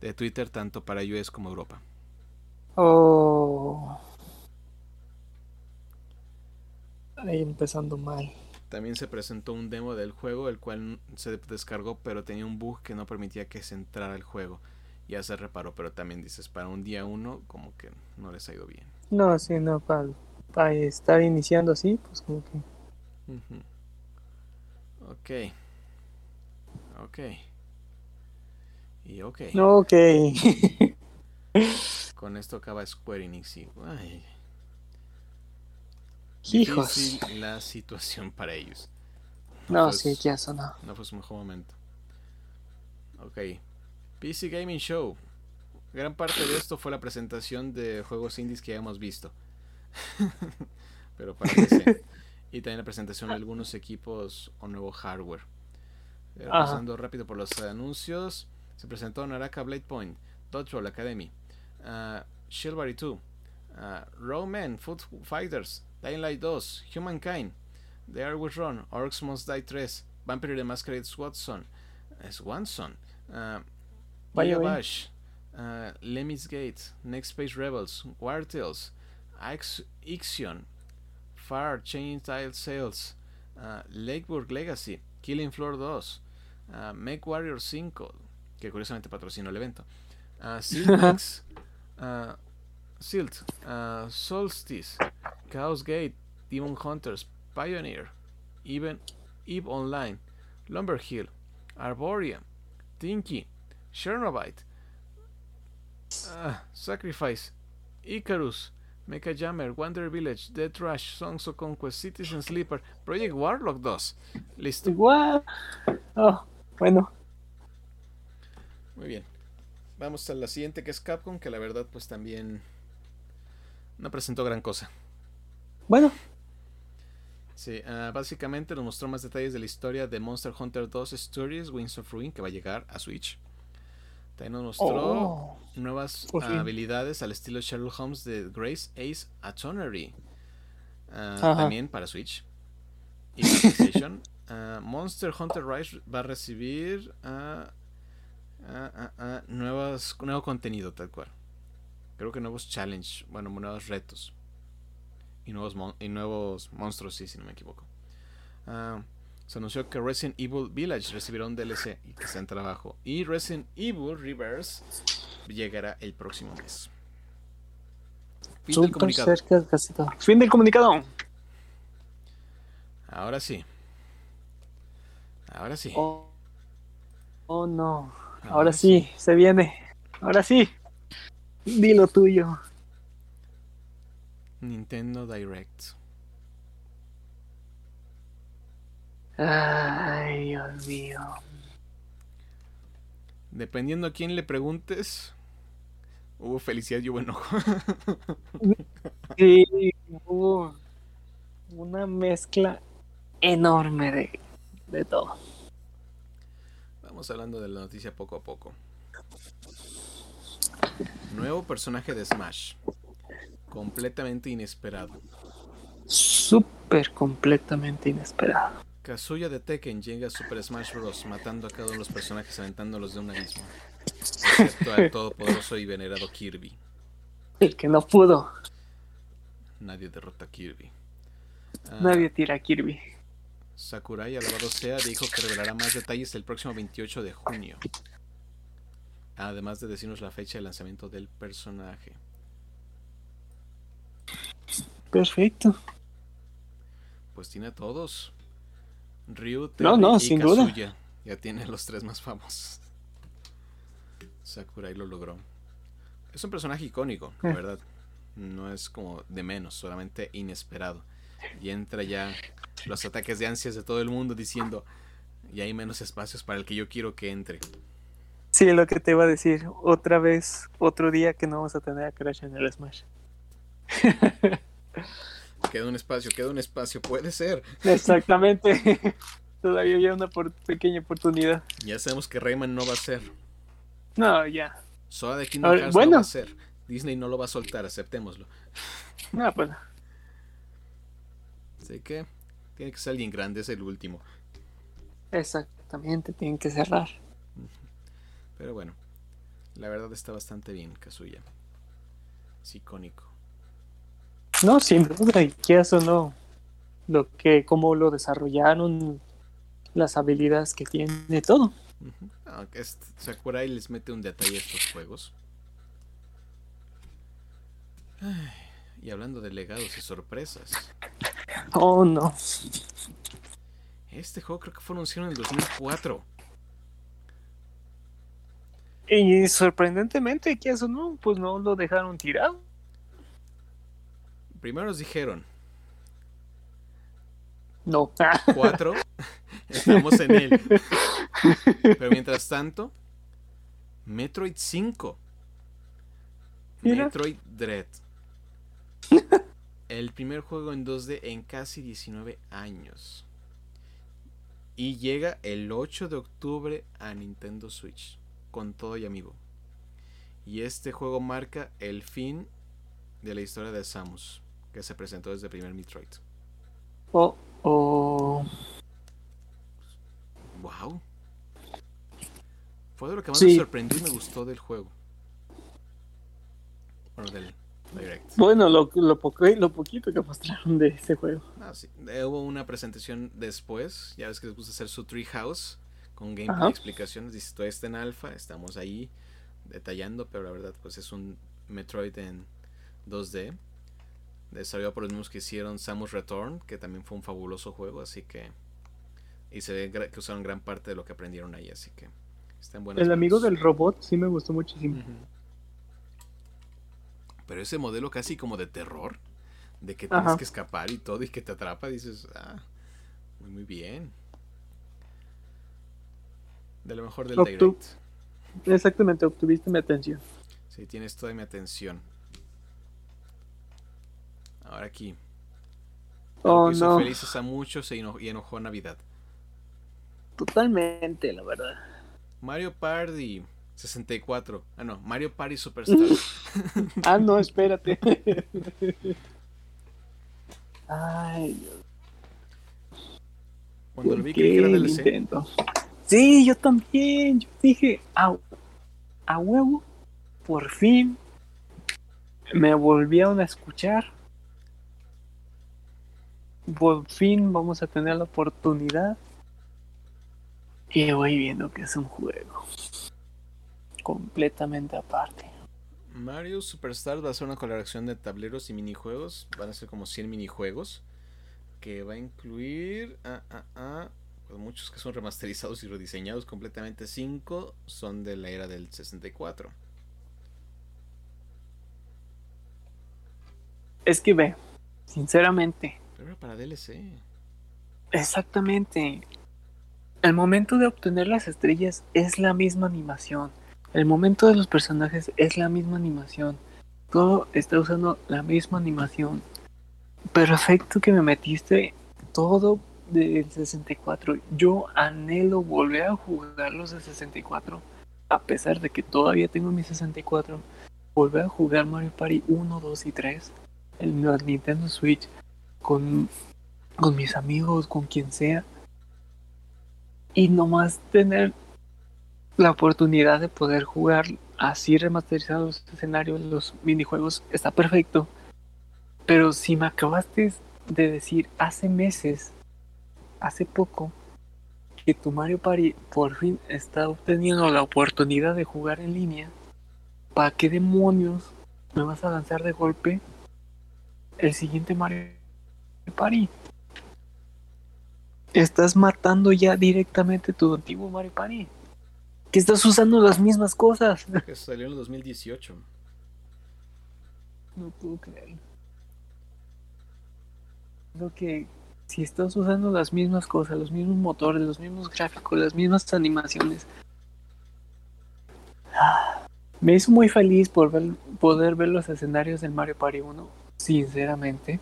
De Twitter, tanto para iOS como Europa. Oh. Ahí empezando mal. También se presentó un demo del juego, el cual se descargó, pero tenía un bug que no permitía que se entrara el juego. Ya se reparó, pero también dices, para un día uno, como que no les ha ido bien. No, sí, no, para, para estar iniciando así, pues como que. Ujú. Ok. Ok. Y ok. No, ok. *laughs* Con esto acaba Square Enix y... ay, Hijos. difícil la situación para ellos. No, fue sí, ya sonó. No fue su mejor momento. Ok. PC Gaming Show. Gran parte de esto fue la presentación de juegos indies que ya hemos visto. *laughs* Pero para PC. *laughs* Y también la presentación de algunos equipos o nuevo hardware. Eh. Pasando rápido por los anuncios. Se presentó Naraka Blade Point, Dodgeball Academy, uh, Shilbury 2, uh, Raw Men, Foot Fighters, Dying Light 2, Humankind, The Air Will Run, Orcs Must Die 3, Vampire the Masquerade Swanson, Swanson, uh. Bash, uh, Lemmy's Gate, Next Space Rebels, War Tales, Ix- Ixion, Far Chain Tile Sales, uh, Lakeburg Legacy, Killing Floor 2, uh, Mech Warrior 5, que curiosamente patrocinó el evento, *laughs* uh, uh, Silt, uh, Solstice, Chaos Gate, Demon Hunters, Pioneer, Even, Eve Online, Lumberhill, Arborea, Tinky, Chernobite, ah, Sacrifice, Icarus, Mecha Jammer, Wonder Village, Dead Rush, Songs of Conquest, Citizen Sleeper, Project Warlock 2. Listo. Igual. Oh, bueno. Muy bien. Vamos a la siguiente que es Capcom, que la verdad pues también no presentó gran cosa. Bueno, Sí, ah, básicamente nos mostró más detalles de la historia de Monster Hunter 2 Stories Wings of Ruin, que va a llegar a Switch. También nos mostró Oh, nuevas fin. habilidades al estilo Sherlock Holmes de Grace Ace Attorney. Ah, también para Switch. Y PlayStation. Ah, Monster Hunter Rise va a recibir ah, ah, ah, nuevas, nuevo contenido, tal cual. Creo que nuevos challenge, bueno, nuevos retos. Y nuevos, mon- y nuevos monstruos, sí, si no me equivoco. Ah, se anunció que Resident Evil Village recibirá un DLC y que está en trabajo. Y Resident Evil Reverse llegará el próximo mes. Fin del comunicado. cerca casi todo. Fin del comunicado. Ahora sí. Ahora sí. Oh, oh no. Ahora sí, se viene. Ahora sí. Dilo tuyo. Nintendo Direct. Ay, Dios mío. Dependiendo a quién le preguntes, hubo felicidad y hubo enojo. *laughs* Sí, hubo una mezcla enorme de, de todo. Vamos hablando de la noticia poco a poco. Nuevo personaje de Smash. Completamente inesperado. Súper completamente inesperado. Kazuya de Tekken llega a Super Smash Bros. matando a cada uno de los personajes aventándolos de un abismo. Excepto al *laughs* todopoderoso y venerado Kirby. El que no pudo. Nadie derrota a Kirby. Ah, Nadie tira a Kirby. Sakurai, alabado sea, dijo que revelará más detalles el próximo 28 de junio. Además de decirnos la fecha de lanzamiento del personaje. Perfecto. Pues tiene a todos. Ryu, No, Terry no, y sin duda. Ya tiene los tres más famosos. Sakurai lo logró. Es un personaje icónico, la verdad. No es como de menos, solamente inesperado. Y entra ya los ataques de ansias de todo el mundo diciendo, y hay menos espacios para el que yo quiero que entre. Sí, lo que te iba a decir. Otra vez, otro día que no vamos a tener a Crash en el Smash. *laughs* queda un espacio, queda un espacio, puede ser. *laughs* Exactamente. *laughs* Todavía hay una pequeña oportunidad. Ya sabemos que Rayman no va a ser. No, ya. Soda de Kingdom Hearts no va a ser. Disney no lo va a soltar, aceptémoslo. No, pues. Así que tiene que ser alguien grande, es el último. Exactamente, tienen que cerrar. Pero bueno, la verdad está bastante bien, Kazuya. Es icónico. No, sin duda, y qué eso no. Lo que, cómo lo desarrollaron, las habilidades que tiene, todo. Sakurai les mete un detalle a estos juegos. y hablando de legados y sorpresas. Oh, no. Este juego creo que fue anunciado en el 2004. Y sorprendentemente, ¿qué eso no? Pues no lo dejaron tirado. Primero nos dijeron. No. *laughs* Cuatro. *laughs* Estamos en él. Pero mientras tanto, Metroid 5. Metroid Dread. El primer juego en 2D en casi 19 años. Y llega el 8 de octubre a Nintendo Switch. Con todo y amigo. Y este juego marca el fin de la historia de Samus. Que se presentó desde el primer Metroid. Oh, oh. Wow. Fue de lo que más me sorprendió y me gustó del juego. Bueno, del, bueno, lo, lo, poquito que mostraron de ese juego. Ah, sí. Eh, hubo una presentación después, ya ves que les gusta hacer su Treehouse con gameplay y explicaciones. Dice, todo está en alfa, estamos ahí detallando, pero la verdad pues es un Metroid en 2D. Desarrollado por los mismos que hicieron Samus Return, que también fue un fabuloso juego, así que... Y se ve que usaron gran parte de lo que aprendieron ahí, así que... Está en El amigo del robot sí me gustó muchísimo. Pero ese modelo casi como de terror, de que tienes que escapar y todo y que te atrapa, dices, ah, muy, muy bien. De lo mejor del direct. Exactamente, obtuviste mi atención. Sí, tienes toda mi atención. Ahora aquí. Oh, no. felices a muchos y enojó Navidad. Totalmente, la verdad. Mario Party 64. Ah, no, Mario Party Superstar. *laughs* ah, no, espérate. Ay, Cuando lo vi que era DLC. Intento? Sí, yo también. Yo dije, a, a huevo, por fin me volvieron a escuchar. Por fin vamos a tener la oportunidad. Y voy viendo que es un juego completamente aparte. Mario Superstar va a ser una colaboración de tableros y minijuegos. Van a ser como 100 minijuegos. Que va a incluir. Ah, ah, ah, pues muchos que son remasterizados y rediseñados completamente. 5 son de la era del 64. Es que ve, sinceramente. Pero para DLC. Exactamente. El momento de obtener las estrellas es la misma animación. El momento de los personajes es la misma animación. Todo está usando la misma animación. Perfecto que me metiste todo del 64. Yo anhelo volver a jugar los de 64. A pesar de que todavía tengo mi 64. Volver a jugar Mario Party 1, 2 y 3. En la Nintendo Switch. Con, con mis amigos, con quien sea. Y nomás tener la oportunidad de poder jugar así remasterizados los escenarios, los minijuegos, está perfecto. Pero si me acabaste de decir hace meses, hace poco, que tu Mario Party por fin está obteniendo la oportunidad de jugar en línea, ¿para qué demonios me vas a lanzar de golpe el siguiente Mario Party? Estás matando ya directamente tu antiguo Mario Party que estás usando las mismas cosas. *laughs* Que salió en el 2018. No puedo creerlo. Lo que si estás usando las mismas cosas, los mismos motores, los mismos gráficos, las mismas animaciones. *sighs* Me hizo muy feliz por poder ver los escenarios del Mario Party 1, sinceramente.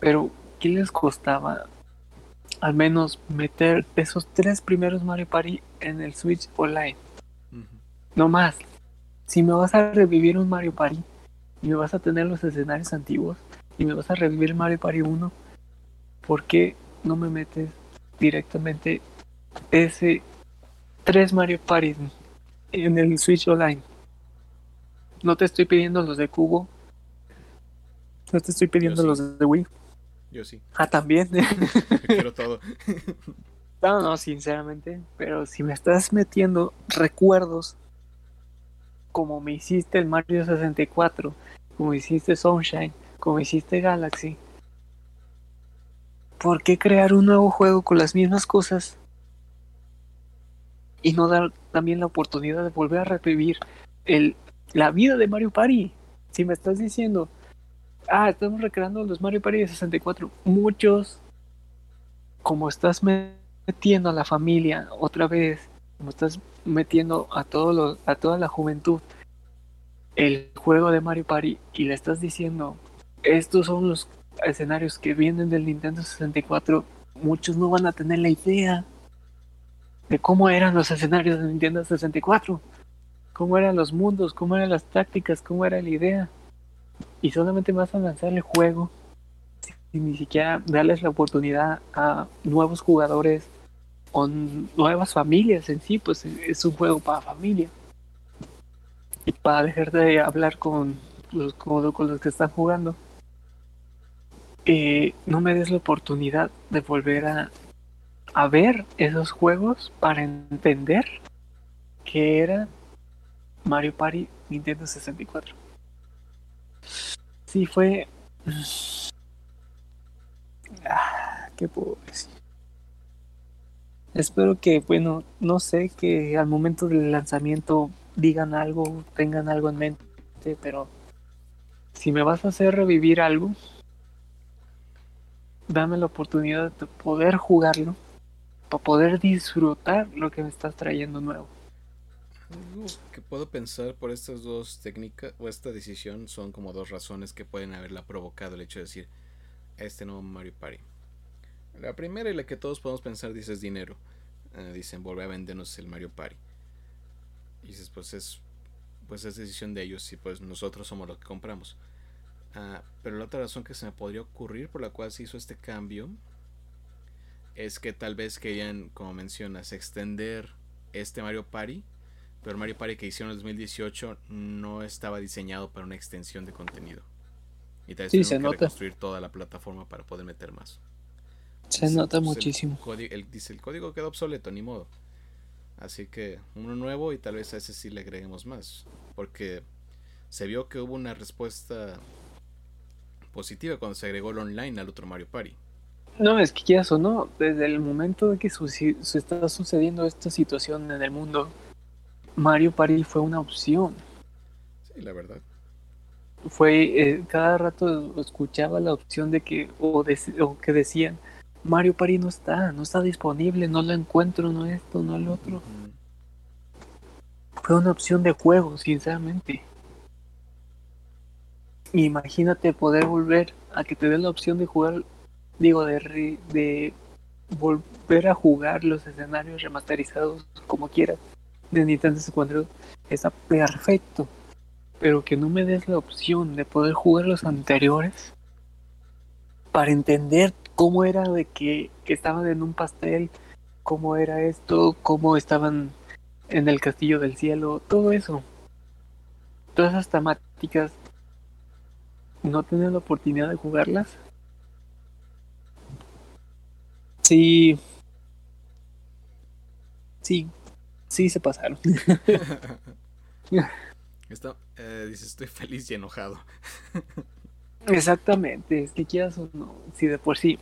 Pero, ¿qué les costaba al menos meter esos tres primeros Mario Party en el Switch Online? No más. Si me vas a revivir un Mario Party y me vas a tener los escenarios antiguos y me vas a revivir Mario Party 1, ¿por qué no me metes directamente ese tres Mario Party en el Switch Online? No te estoy pidiendo los de Cubo. No te estoy pidiendo los de Wii. Yo sí. Ah, también. *laughs* Quiero todo. *laughs* no, no, sinceramente. Pero si me estás metiendo recuerdos como me hiciste el Mario 64, como hiciste Sunshine, como hiciste Galaxy, ¿por qué crear un nuevo juego con las mismas cosas y no dar también la oportunidad de volver a revivir el, la vida de Mario Party? Si me estás diciendo, ah, estamos recreando los Mario Party de 64, muchos, como estás metiendo a la familia otra vez, como estás metiendo a, todos a toda la juventud el juego de Mario Party y le estás diciendo, estos son los escenarios que vienen del Nintendo 64, muchos no van a tener la idea de cómo eran los escenarios de Nintendo 64, cómo eran los mundos, cómo eran las tácticas, cómo era la idea. Y solamente vas a lanzar el juego sin ni siquiera darles la oportunidad a nuevos jugadores o nuevas familias en sí, pues es un juego para familia. Y para dejar de hablar con los, con los que están jugando no me des la oportunidad de volver a, a ver esos juegos para entender que era Mario Party Nintendo 64. Sí, fue. Ah, ¿Qué puedo decir? Espero que, bueno, no sé, que al momento del lanzamiento digan algo, tengan algo en mente, pero si me vas a hacer revivir algo, dame la oportunidad de poder jugarlo, para poder disfrutar lo que me estás trayendo nuevo. Algo que puedo pensar por estas dos técnicas o esta decisión son como dos razones que pueden haberla provocado el hecho de decir este nuevo Mario Party. La primera y la que todos podemos pensar dices dinero. Eh, dicen volver a vendernos el Mario Party. Dices pues es pues es decisión de ellos y pues nosotros somos los que compramos. Ah, pero la otra razón que se me podría ocurrir por la cual se hizo este cambio es que tal vez querían, como mencionas, extender este Mario Party, pero Mario Party que hicieron en 2018 no estaba diseñado para una extensión de contenido. Y tal vez sí, se que reconstruir toda la plataforma para poder meter más. Se nota pues, muchísimo. El, dice, el código quedó obsoleto, ni modo. Así que uno nuevo y tal vez a ese sí le agreguemos más. Porque se vio que hubo una respuesta positiva cuando se agregó el online al otro Mario Party. No, es que quieras o no, desde el momento de que se está sucediendo esta situación en el mundo, Mario Party fue una opción. Sí, la verdad. Fue, eh, cada rato escuchaba la opción de que, o, que decían, Mario Party no está, no está disponible, no lo encuentro, no esto, no el otro. Fue una opción de juego, sinceramente. Imagínate poder volver a que te den la opción de jugar, digo, de, de volver a jugar los escenarios remasterizados como quieras de Nintendo 64. Está perfecto. Pero que no me des la opción de poder jugar los anteriores para entender cómo era de que, que estaban en un pastel, cómo era esto, cómo estaban en el castillo del cielo, todo eso. Todas esas temáticas no tener la oportunidad de jugarlas. Sí. Sí, sí se pasaron. *laughs* Está, eh, dice, estoy feliz y enojado. Exactamente, es que quieras o no, si de por sí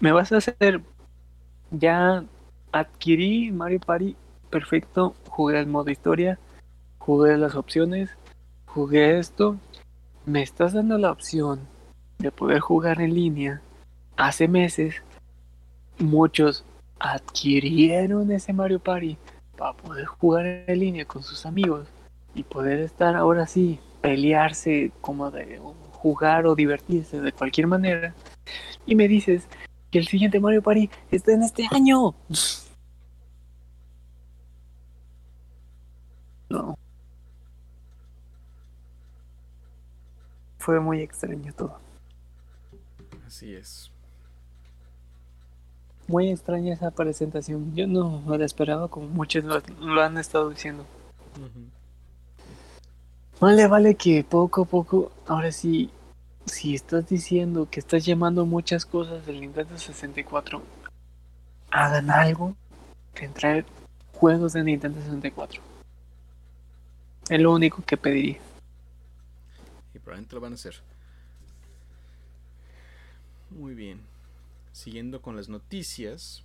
me vas a hacer, ya adquirí Mario Party, perfecto, jugué el modo historia, jugué las opciones, jugué esto, me estás dando la opción de poder jugar en línea. Hace meses, muchos adquirieron ese Mario Party para poder jugar en línea con sus amigos y poder estar ahora sí, pelearse como de jugar o divertirse de cualquier manera. Y me dices que el siguiente Mario Party está en este año. No. Fue muy extraño todo. Así es. Muy extraña esa presentación. Yo no la esperaba como muchos lo, han estado diciendo. Vale, vale que poco a poco, ahora sí, si estás diciendo que estás llamando muchas cosas del Nintendo 64, hagan algo que traer juegos de Nintendo 64. Es lo único que pediría. Y probablemente lo van a hacer. Muy bien. Siguiendo con las noticias.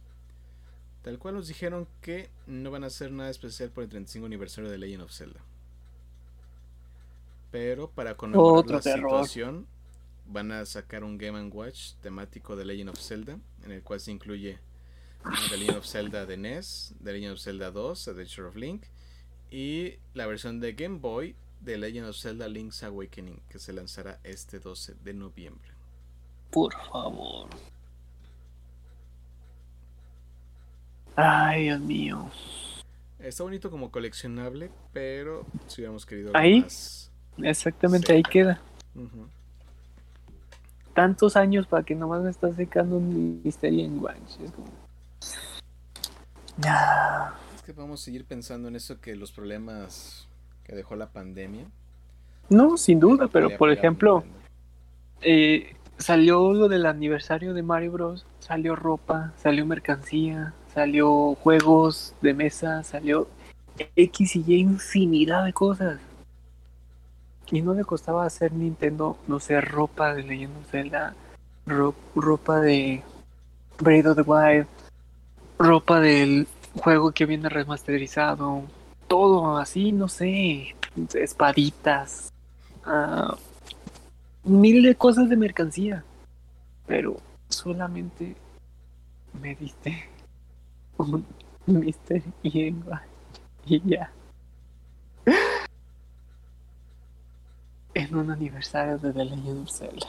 Tal cual nos dijeron que no van a hacer nada especial por el 35 aniversario de Legend of Zelda. Pero para conmemorar la situación, van a sacar un Game Watch temático de Legend of Zelda, en el cual se incluye The Legend of Zelda de NES, The Legend of Zelda 2, Adventure of Link, y la versión de Game Boy de Legend of Zelda Link's Awakening, que se lanzará este 12 de noviembre. Por favor. Ay, Dios mío. Está bonito como coleccionable, pero si hubiéramos querido ahí, exactamente ahí queda. Tantos años para que nomás me estás secando un misterio en Guanche. Es como. Es que a seguir pensando en eso que los problemas que dejó la pandemia. No, sin duda, pero por ejemplo, eh, salió lo del aniversario de Mario Bros. Salió ropa, salió mercancía, salió juegos de mesa, salió X y Y infinidad de cosas. Y no le costaba hacer Nintendo, no sé, ropa de Legend of Zelda, ropa de Breath of the Wild, ropa del juego que viene remasterizado, todo así, no sé, espaditas, uh, mil de cosas de mercancía, pero solamente me diste un Mr. y ya. En un aniversario de The Legend of Zelda.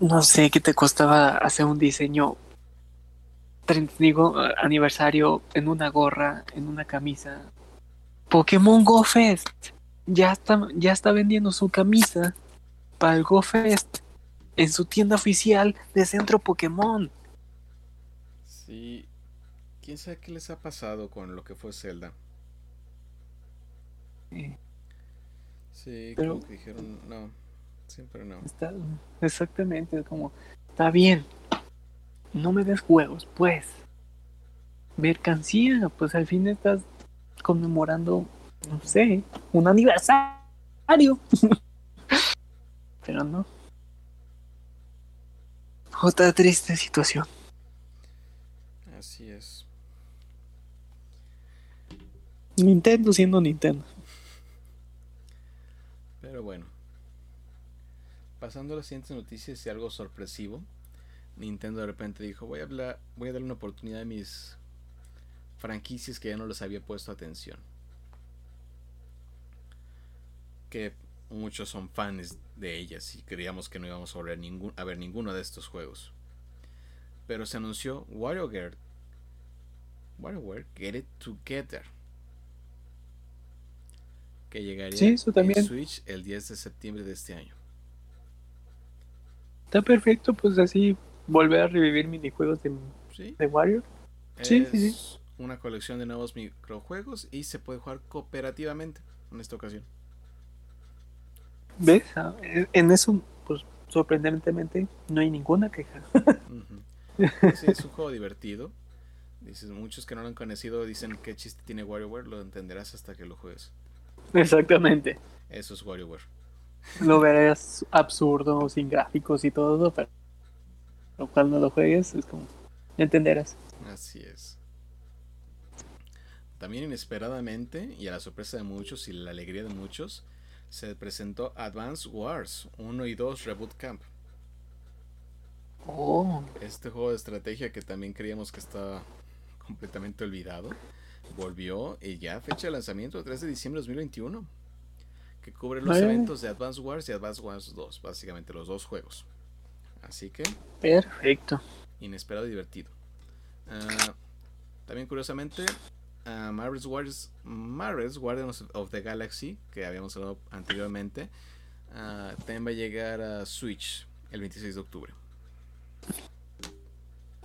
No sé qué te costaba hacer un diseño digo, aniversario en una gorra, en una camisa. Pokémon Go Fest ya está, ya está vendiendo su camisa para el Go Fest en su tienda oficial de Centro Pokémon. Sí. ¿Quién sabe qué les ha pasado con lo que fue Zelda? Sí, pero que dijeron no, siempre no. Está, exactamente, como, está bien, no me des juegos, pues. Mercancía, pues al fin estás conmemorando, no sé, un aniversario. *laughs* Pero no. Otra triste situación. Así es. Nintendo siendo Nintendo. Pero bueno. Pasando a las siguientes noticias y algo sorpresivo. Nintendo de repente dijo, voy a hablar, voy a darle una oportunidad a mis franquicias que ya no les había puesto atención. Que muchos son fans de ellas y creíamos que no íbamos a ver, ningún, a ver ninguno de estos juegos. Pero se anunció WarioWare, WarioWare Get It Together. Que llegaría en Switch el 10 de septiembre de este año. Está perfecto, pues así volver a revivir minijuegos de, de Wario. Sí, sí, sí. Una colección de nuevos microjuegos y se puede jugar cooperativamente en esta ocasión. ¿Ves? Ah, en eso, pues sorprendentemente, no hay ninguna queja. sí, es un juego divertido. Dices, muchos que no lo han conocido dicen qué chiste tiene WarioWare, lo entenderás hasta que lo juegues. Exactamente. Eso es WarioWare. Lo verás absurdo, sin gráficos y todo, pero cuando lo juegues es como, entenderás. Así es. también inesperadamente, y a la sorpresa de muchos y la alegría de muchos, se presentó Advance Wars 1 y 2 Reboot Camp. Oh. Este juego de estrategia que también creíamos que estaba completamente olvidado, volvió y ya fecha de lanzamiento 3 de diciembre de 2021, que cubre los eventos de Advance Wars y Advance Wars 2, básicamente los dos juegos. Así que... Perfecto. Inesperado y divertido. Ah, también curiosamente, uh, Marvel's, Wars, Marvel's Guardians of the Galaxy, que habíamos hablado anteriormente, uh, también va a llegar a Switch el 26 de octubre.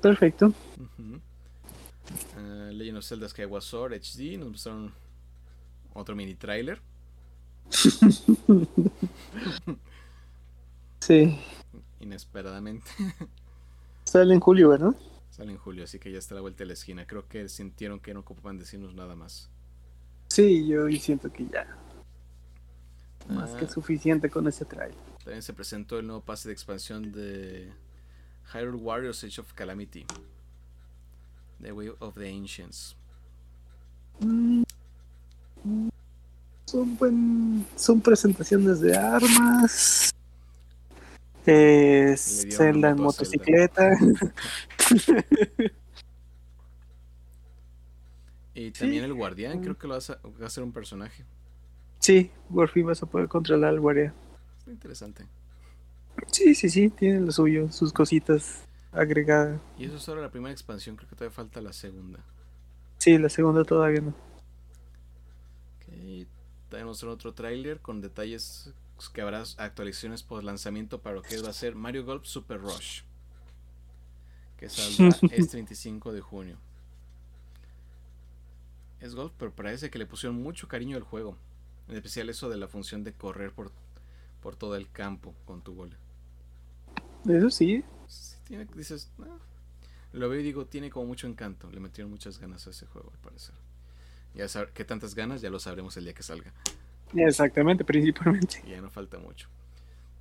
Perfecto. uh, Legend of Zelda Skyward Sword HD, nos mostraron otro mini trailer. *laughs* sí. Inesperadamente. *laughs* Sale en julio, ¿verdad? Sale en julio, así que ya está la vuelta de la esquina. Creo que sintieron que no ocupaban decirnos nada más. Sí, yo siento que ya. Más que Ah. suficiente con ese trailer. También se presentó el nuevo pase de expansión de Hyrule Warriors Age of Calamity. The Way of the Ancients. Mm, Son buen, son presentaciones de armas. Es Zelda en moto a Zelda. *laughs* Y también el guardián, creo que lo va a, va a ser un personaje. sí, por fin vas a poder controlar al guardia. Está interesante. Sí, sí, sí, tiene lo suyo, sus cositas agregadas. Y eso es solo la primera expansión, creo que todavía falta la segunda. Sí, la segunda todavía no. Ok, También mostró otro tráiler con detalles que habrá actualizaciones por lanzamiento para lo que va a ser Mario Golf Super Rush. Que saldrá este 25 de junio. Es golf, pero parece que le pusieron mucho cariño al juego. En especial eso de la función de correr por, por todo el campo con tu bola. Eso sí, Sí, tiene, dices, "Ah". lo veo y digo, tiene como mucho encanto. Le metieron muchas ganas a ese juego, al parecer. Ya saber qué tantas ganas, ya lo sabremos el día que salga. exactamente, principalmente. Y ya no falta mucho.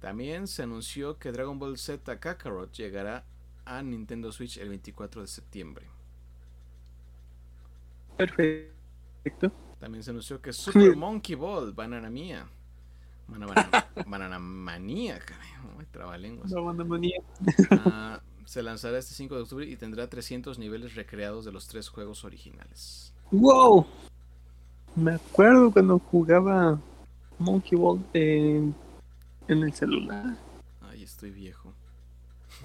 También se anunció que Dragon Ball Z Kakarot llegará a Nintendo Switch el 24 de septiembre. Perfecto. También se anunció que Super *laughs* Monkey Ball, Banana Mía. Banana, banana, *laughs* banana Manía, trabalenguas. La banda manía. Ah, *laughs* se lanzará este 5 de octubre y tendrá 300 niveles recreados de los tres juegos originales. ¡Wow! Me acuerdo cuando jugaba Monkey Ball en, en el celular. Ay, estoy viejo.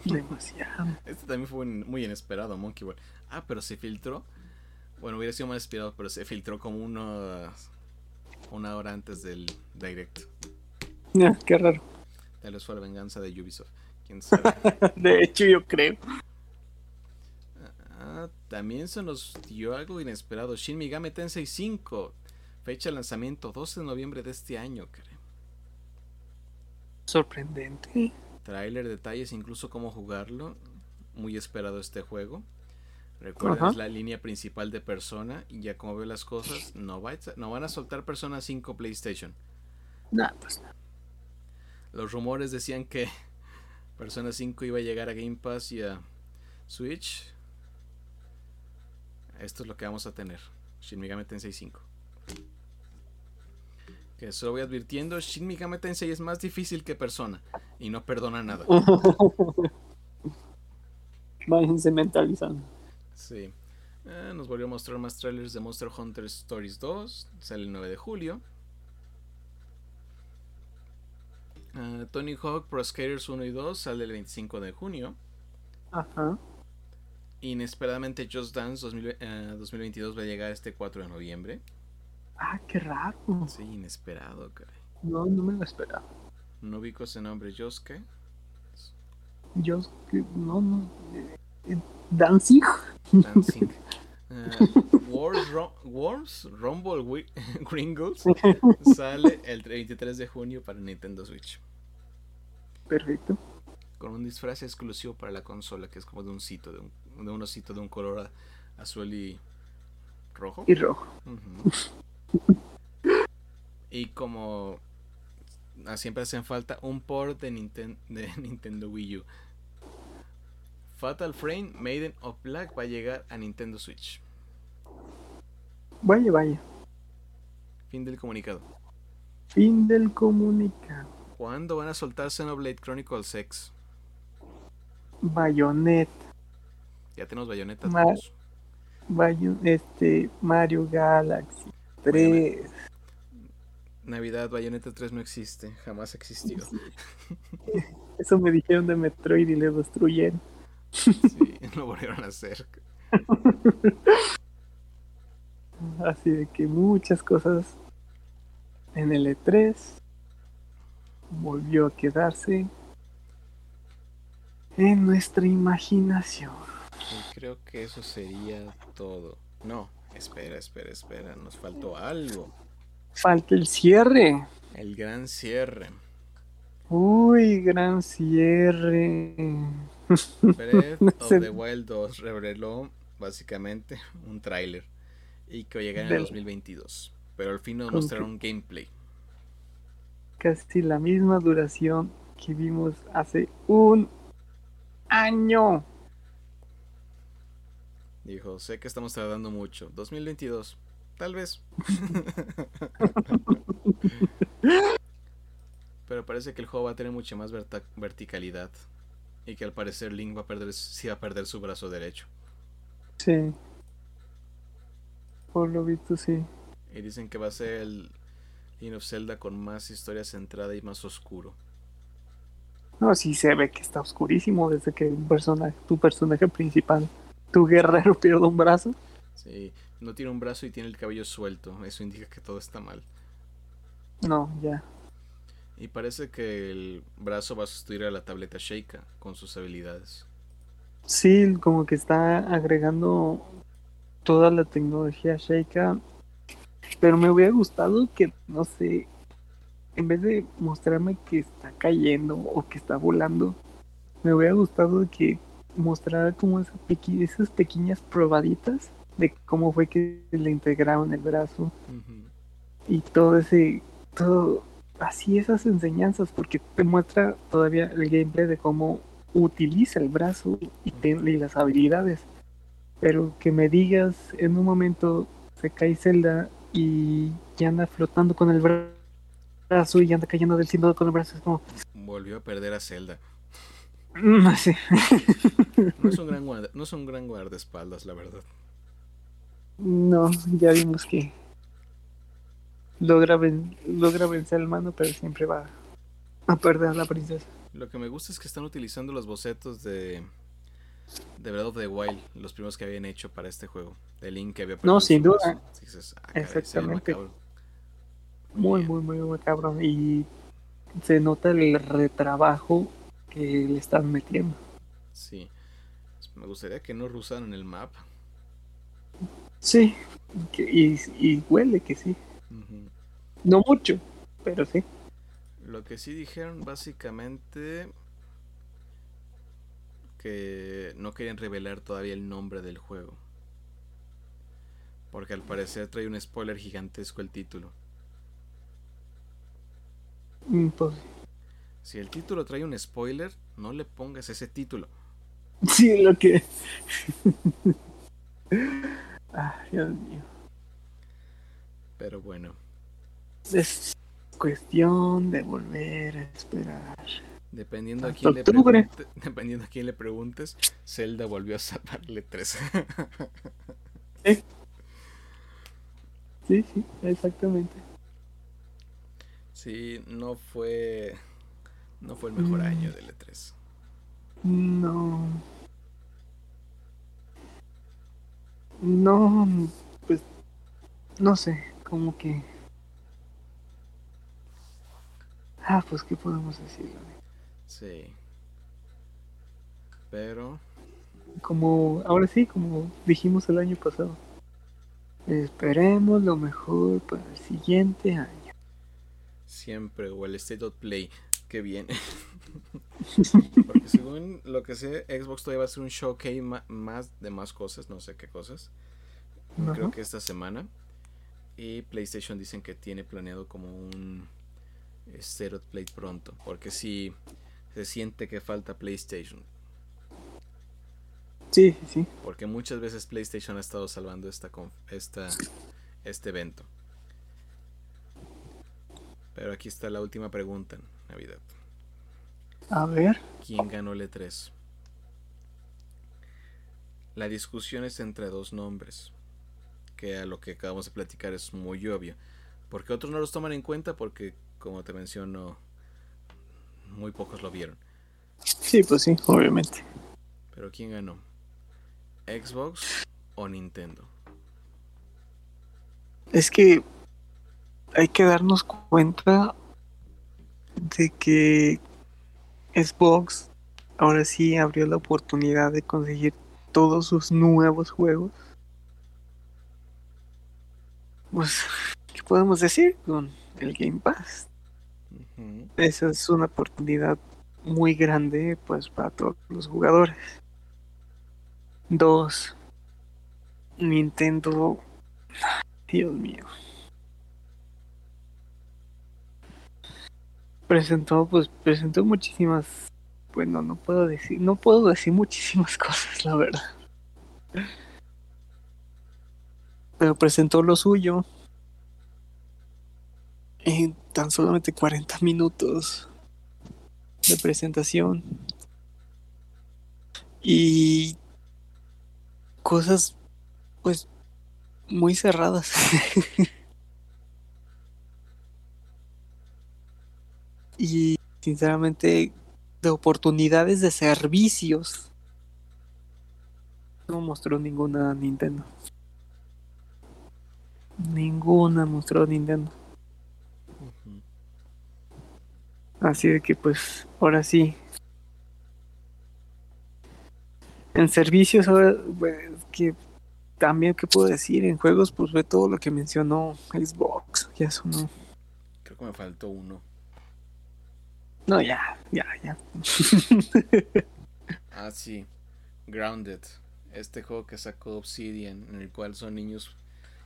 Demasiado. Este también fue un- muy inesperado, Monkey Ball. Ah, pero se filtró. Bueno, hubiera sido más esperado, pero se filtró como una, una hora antes del direct. Ah, qué raro. Tal vez fue la venganza de Ubisoft. Quién sabe. *laughs* De hecho, yo creo. Ah, también se nos dio algo inesperado. Shin Megami Tensei 5. Fecha de lanzamiento 12 de noviembre de este año, creo. Sorprendente. Trailer, detalles, incluso cómo jugarlo. Muy esperado este juego. Recuerden, Ajá. es la línea principal de Persona. Y ya como veo las cosas, no, va a- no van a soltar Persona 5 PlayStation. Nah, pues Los rumores decían que *laughs* Persona 5 iba a llegar a Game Pass y a Switch. Esto es lo que vamos a tener. Shin Megami Tensei 5. Que solo voy advirtiendo, Shin Megami Tensei es más difícil que Persona y no perdona nada. *laughs* Váyanse mentalizando. Sí. Eh, nos volvió a mostrar más trailers de Monster Hunter Stories 2. Sale el 9 de julio. Ah, Tony Hawk Pro Skaters 1 y 2 sale el 25 de junio. Ajá. Inesperadamente Just Dance 2000 eh, 2022 va a llegar este 4 de noviembre. Ah, qué raro. Sí, inesperado, caray. No, no me lo esperaba. No ubico ese nombre, Josuke. Yo, que- no, no. eh, Danzig. Dancing. *laughs* Eh, Wars, Ro- Wars Rumble *laughs* Gringos sale el 23 de junio para Nintendo Switch. Perfecto. Con un disfraz exclusivo para la consola, que es como de un sitio, de un, de un osito de un color azul y rojo. Y rojo. Ujú. *laughs* Y como ah, siempre hacen falta un port de, Ninten- de *laughs* Nintendo Wii U. Fatal Frame Maiden of Black va a llegar a Nintendo Switch. Vaya, vaya. Fin del comunicado. Fin del comunicado. ¿Cuándo van a soltar Xenoblade Chronicles X? Bayonetta. Ya tenemos Bayonetta Ma- 2. Bayo- este, Mario Galaxy 3. Navidad, Bayonetta 3 no existe, jamás existió. Eso me dijeron de Metroid y le destruyeron. Sí, *laughs* lo volvieron a hacer. Así de que muchas cosas en el E3 volvió a quedarse en nuestra imaginación. Y creo que eso sería todo. No, espera, espera, espera, nos faltó algo. Falta el cierre. El gran cierre. Uy, gran cierre. Breath *laughs* No of the Wild 2 reveló básicamente un tráiler y que llegará en el Del- 2022. Pero al fin nos Con que- mostraron gameplay. Casi la misma duración que vimos hace un año. Dijo, sé que estamos tardando mucho. 2022, tal vez. *laughs* Pero parece que el juego va a tener mucha más verticalidad. Y que al parecer Link va a perder, sí va a perder su brazo derecho. Sí. Por lo visto, sí. Y dicen que va a ser el Legend of Zelda con más historia centrada y más oscuro. No, sí se ve que está oscurísimo desde que un personaje, tu personaje principal, tu guerrero pierde un brazo. Sí, no tiene un brazo y tiene el cabello suelto. Eso indica que todo está mal. No, ya. Y parece que el brazo va a sustituir a la tableta Sheikah con sus habilidades. Sí, como que está agregando toda la tecnología Sheikah. Pero me hubiera gustado que, no sé, en vez de mostrarme que está cayendo o que está volando, me hubiera gustado que mostrara como esa pequi- esas pequeñas probaditas de cómo fue que le integraron el brazo Ujú. y todo ese, todo, así esas enseñanzas, porque te muestra todavía el gameplay de cómo utiliza el brazo y, te- y las habilidades. Pero que me digas en un momento se cae Zelda y ya anda flotando con el bra- brazo y anda cayendo del cielo con el brazo, es como, Volvió a perder a Zelda. No sé. No es un gran, guarda- no es un gran guardaespaldas, la verdad. No, ya vimos que logra, ven- logra vencer al mano, pero siempre va a perder a la princesa. Lo que me gusta es que están utilizando los bocetos de, de Breath of the Wild, los primeros que habían hecho para este juego. De Link que había No, sin duda. dices, "Ah, caray, Exactamente. macabro". Muy, muy, muy, muy cabrón. Y se nota el retrabajo que le están metiendo. Sí. Me gustaría que no rusaran el mapa. Sí, que- y, y huele que sí. No mucho, pero sí. Lo que sí dijeron básicamente que no querían revelar todavía el nombre del juego. Porque al parecer trae un spoiler gigantesco el título. Mm, Pues, Si el título trae un spoiler, no le pongas ese título. sí, lo que. ah, Dios mío. Pero bueno, Es cuestión de volver a esperar. dependiendo a quién le pregunte- *laughs* dependiendo a quién le preguntes, Zelda volvió a salvarle 3. *laughs* Sí, sí, exactamente. sí, no fue no fue el mejor Mm. año del E3. No. No, pues no sé, como que... Ah, pues qué podemos decir. Sí. Pero Como, ahora sí, como dijimos el año pasado. Esperemos lo mejor para el siguiente año. siempre o el State of Play que viene. *laughs* Porque según lo que sé, Xbox todavía va a hacer un showcase más de más cosas, no sé qué cosas. Ajá. Creo que esta semana. Y PlayStation dicen que tiene planeado como un State of Play pronto. Porque sí se siente que falta PlayStation. Sí, sí. Porque muchas veces PlayStation ha estado salvando esta, esta este evento. Pero aquí está la última pregunta, Navidad. A ver. ¿Quién ganó el E3? La discusión es entre dos nombres, que a lo que acabamos de platicar es muy obvio. Porque otros no los toman en cuenta porque, como te menciono, muy pocos lo vieron. Sí, pues sí, obviamente. Pero ¿quién ganó? ¿Xbox o Nintendo? Es que hay que darnos cuenta de que Xbox ahora sí abrió la oportunidad de conseguir todos sus nuevos juegos. Pues, ¿qué podemos decir con el Game Pass? Esa es una oportunidad muy grande pues para todos los jugadores. Dos, Nintendo, Dios mío. Presentó, pues presentó muchísimas, bueno, no puedo decir, no puedo decir muchísimas *laughs* cosas, la verdad. Pero presentó lo suyo en tan solamente 40 minutos de presentación y cosas pues muy cerradas *laughs* y sinceramente de oportunidades de servicios no mostró ninguna Nintendo ninguna mostró Nintendo Así de que pues ahora sí. En servicios ahora, pues, que también que puedo decir, en juegos pues ve todo lo que mencionó Xbox, ya eso no. Creo que me faltó uno. No, ya, ya, ya. *laughs* ah, sí. Grounded. Este juego que sacó Obsidian, en el cual son niños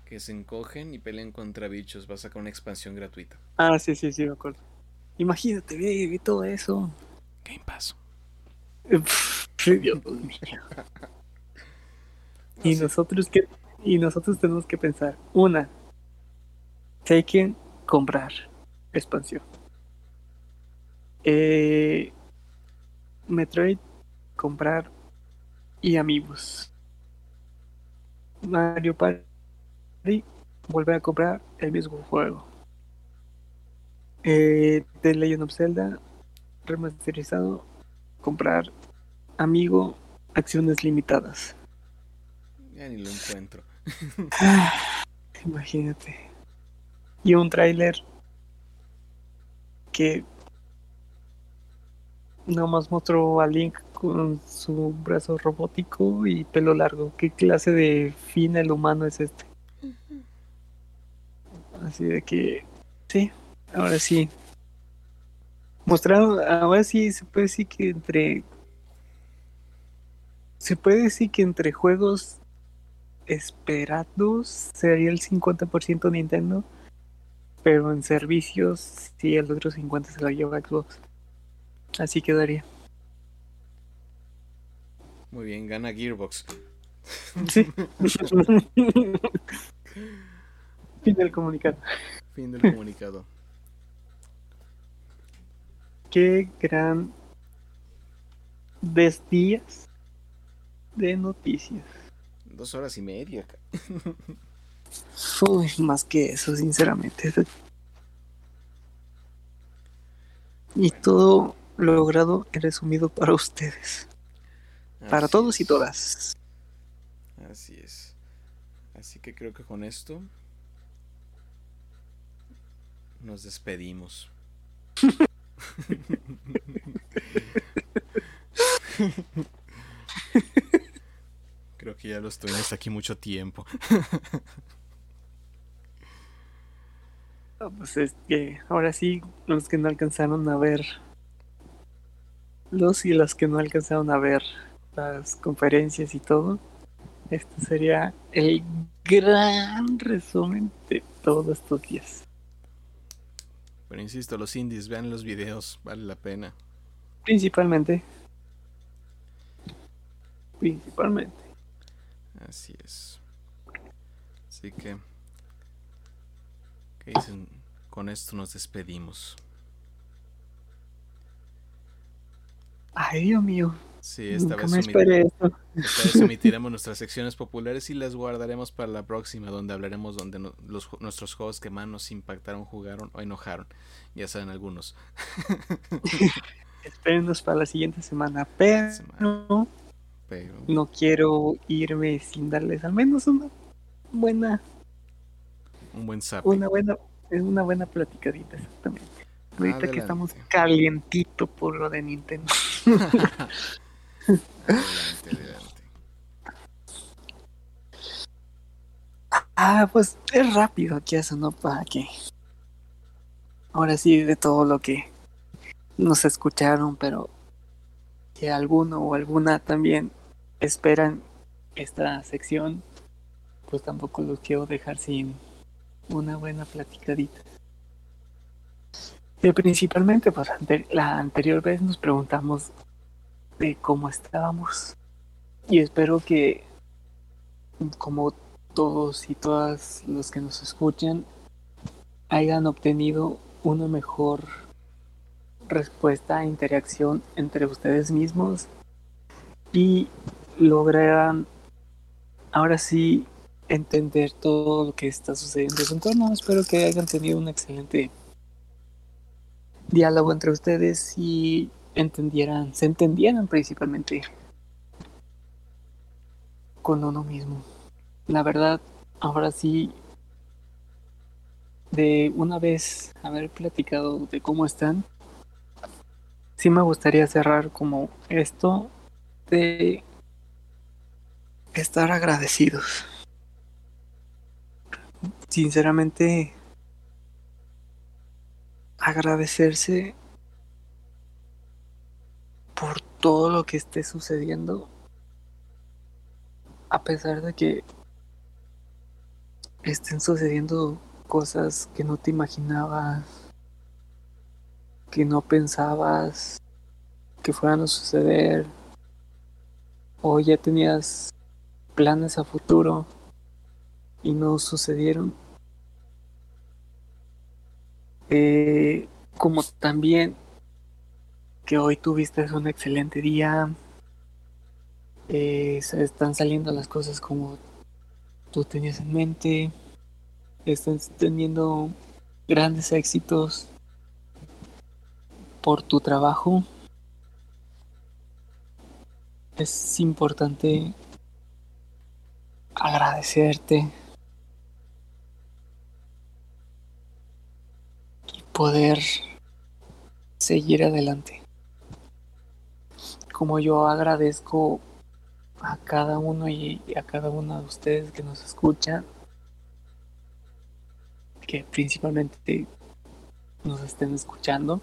que se encogen y pelean contra bichos. Va a sacar una expansión gratuita. Ah, sí, sí, sí, me acuerdo. Imagínate, vi, todo eso. Game Pass. Dios mío. *laughs* y nosotros que y nosotros tenemos que pensar, una, Taken, comprar expansión. Eh, Metroid, comprar y amigos. Mario Party, volver a comprar el mismo juego. Eh, The Legend of Zelda remasterizado, comprar amigo, acciones limitadas. Ya ni lo encuentro. imagínate. Y un tráiler que nomás mostró a Link con su brazo robótico y pelo largo. ¿Qué clase de fin el humano es este? Así de que, sí, ahora sí. Mostrado, ahora sí se puede decir que entre. Se puede decir que entre juegos esperados sería el 50% Nintendo, pero en servicios sí el otro 50% se lo lleva Xbox. Así quedaría. Muy bien, gana Gearbox. Sí. *laughs* fin del comunicado. Fin del comunicado qué gran días de noticias. Dos horas y media. *laughs* Uy, más que eso, sinceramente. Y todo logrado y resumido para ustedes. para todos y todas. Así es. Así que creo que con esto nos despedimos. *laughs* Creo que ya los tuvimos aquí mucho tiempo. pues es que ahora sí, los que no alcanzaron a ver, los y los que no alcanzaron a ver las conferencias y todo, este sería el gran resumen de todos estos días. Pero insisto, los indies, vean los videos, vale la pena. Principalmente. Principalmente. Así es. Así que ¿Qué dicen? Con esto nos despedimos. Ay, Dios mío. Sí, esta vez, esta vez, omitiremos nuestras secciones populares y las guardaremos para la próxima, donde hablaremos donde los, nuestros juegos que más nos impactaron, jugaron o enojaron. Ya saben algunos. *laughs* Espérenos para la siguiente semana, pero, no quiero irme sin darles al menos una buena. Un buen zap. Una buena, una buena platicadita, exactamente. Ahorita que estamos calientito por lo de Nintendo. *laughs* adelante, adelante. Ah, pues es rápido aquí eso, ¿no? Para que. Ahora sí, de todo lo que nos escucharon, pero que alguno o alguna también esperan esta sección, pues tampoco los quiero dejar sin una buena platicadita. Principalmente, pues la anterior vez nos preguntamos de cómo estábamos. Y espero que, como todos y todas los que nos escuchan, hayan obtenido una mejor respuesta e interacción entre ustedes mismos y lograran ahora sí entender todo lo que está sucediendo en su entorno. Espero que hayan tenido un excelente diálogo entre ustedes y entendieran, se entendieran principalmente con uno mismo. La verdad, ahora sí, de una vez haber platicado de cómo están, sí me gustaría cerrar como esto de estar agradecidos. Sinceramente, agradecerse por todo lo que esté sucediendo, a pesar de que estén sucediendo cosas que no te imaginabas, que no pensabas que fueran a suceder, o ya tenías planes a futuro y no sucedieron. Eh, como también que hoy tuviste un excelente día. Eh, están saliendo las cosas como tú tenías en mente. Están teniendo grandes éxitos por tu trabajo. Es importante agradecerte y poder seguir adelante. Como yo agradezco a cada uno y a cada una de ustedes que nos escuchan, que principalmente nos estén escuchando,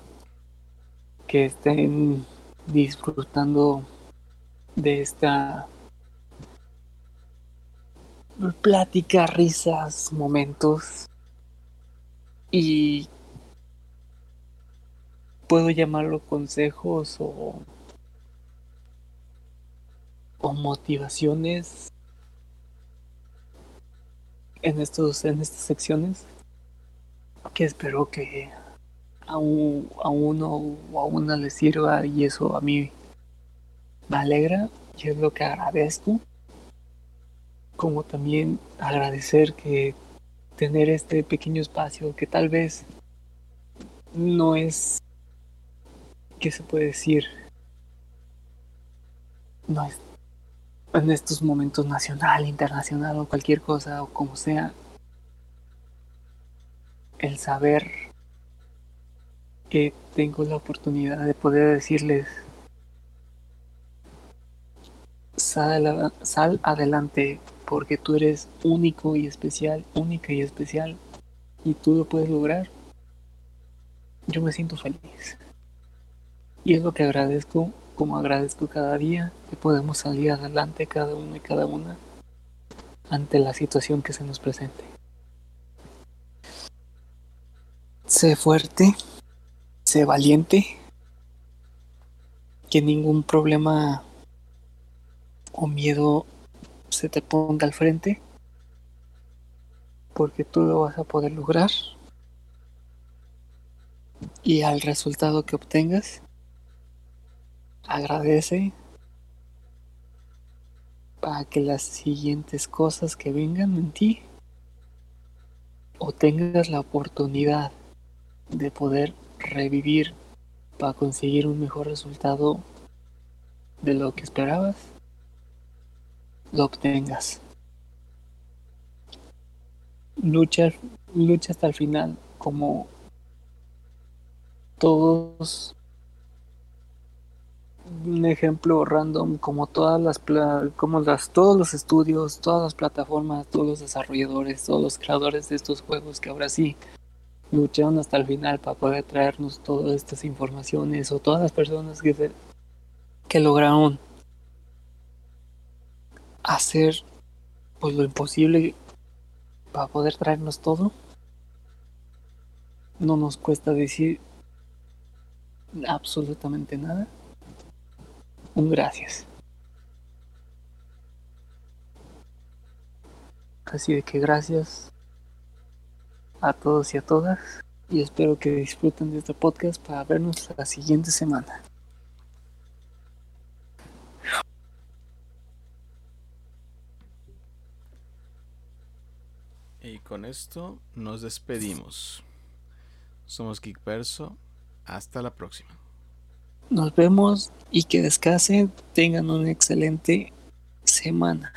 que estén disfrutando de esta plática, risas, momentos y puedo llamarlo consejos o o motivaciones en estos en estas secciones que espero que a, a uno o a una le sirva y eso a mí me alegra y es lo que agradezco como también agradecer que tener este pequeño espacio que tal vez no es qué se puede decir no es en estos momentos nacional, internacional o cualquier cosa o como sea, el saber que tengo la oportunidad de poder decirles sal, sal adelante porque tú eres único y especial, única y especial y tú lo puedes lograr. Yo me siento feliz. Y es lo que agradezco como agradezco cada día que podemos salir adelante cada uno y cada una ante la situación que se nos presente. Sé fuerte, sé valiente, que ningún problema o miedo se te ponga al frente, porque tú lo vas a poder lograr Y al resultado que obtengas, agradece para que las siguientes cosas que vengan en ti o tengas la oportunidad de poder revivir para conseguir un mejor resultado de lo que esperabas, lo obtengas. Lucha, lucha hasta el final como todos un ejemplo random como todas las como las todos los estudios, todas las plataformas, todos los desarrolladores, todos los creadores de estos juegos que ahora sí lucharon hasta el final para poder traernos todas estas informaciones o todas las personas que que lograron hacer pues lo imposible para poder traernos todo. No nos cuesta decir absolutamente nada un gracias. Así de que gracias a todos y a todas y espero que disfruten de este podcast para vernos la siguiente semana. Y con esto nos despedimos. Somos Geekverso. Hasta la próxima. Nos vemos y que descansen. Tengan una excelente semana.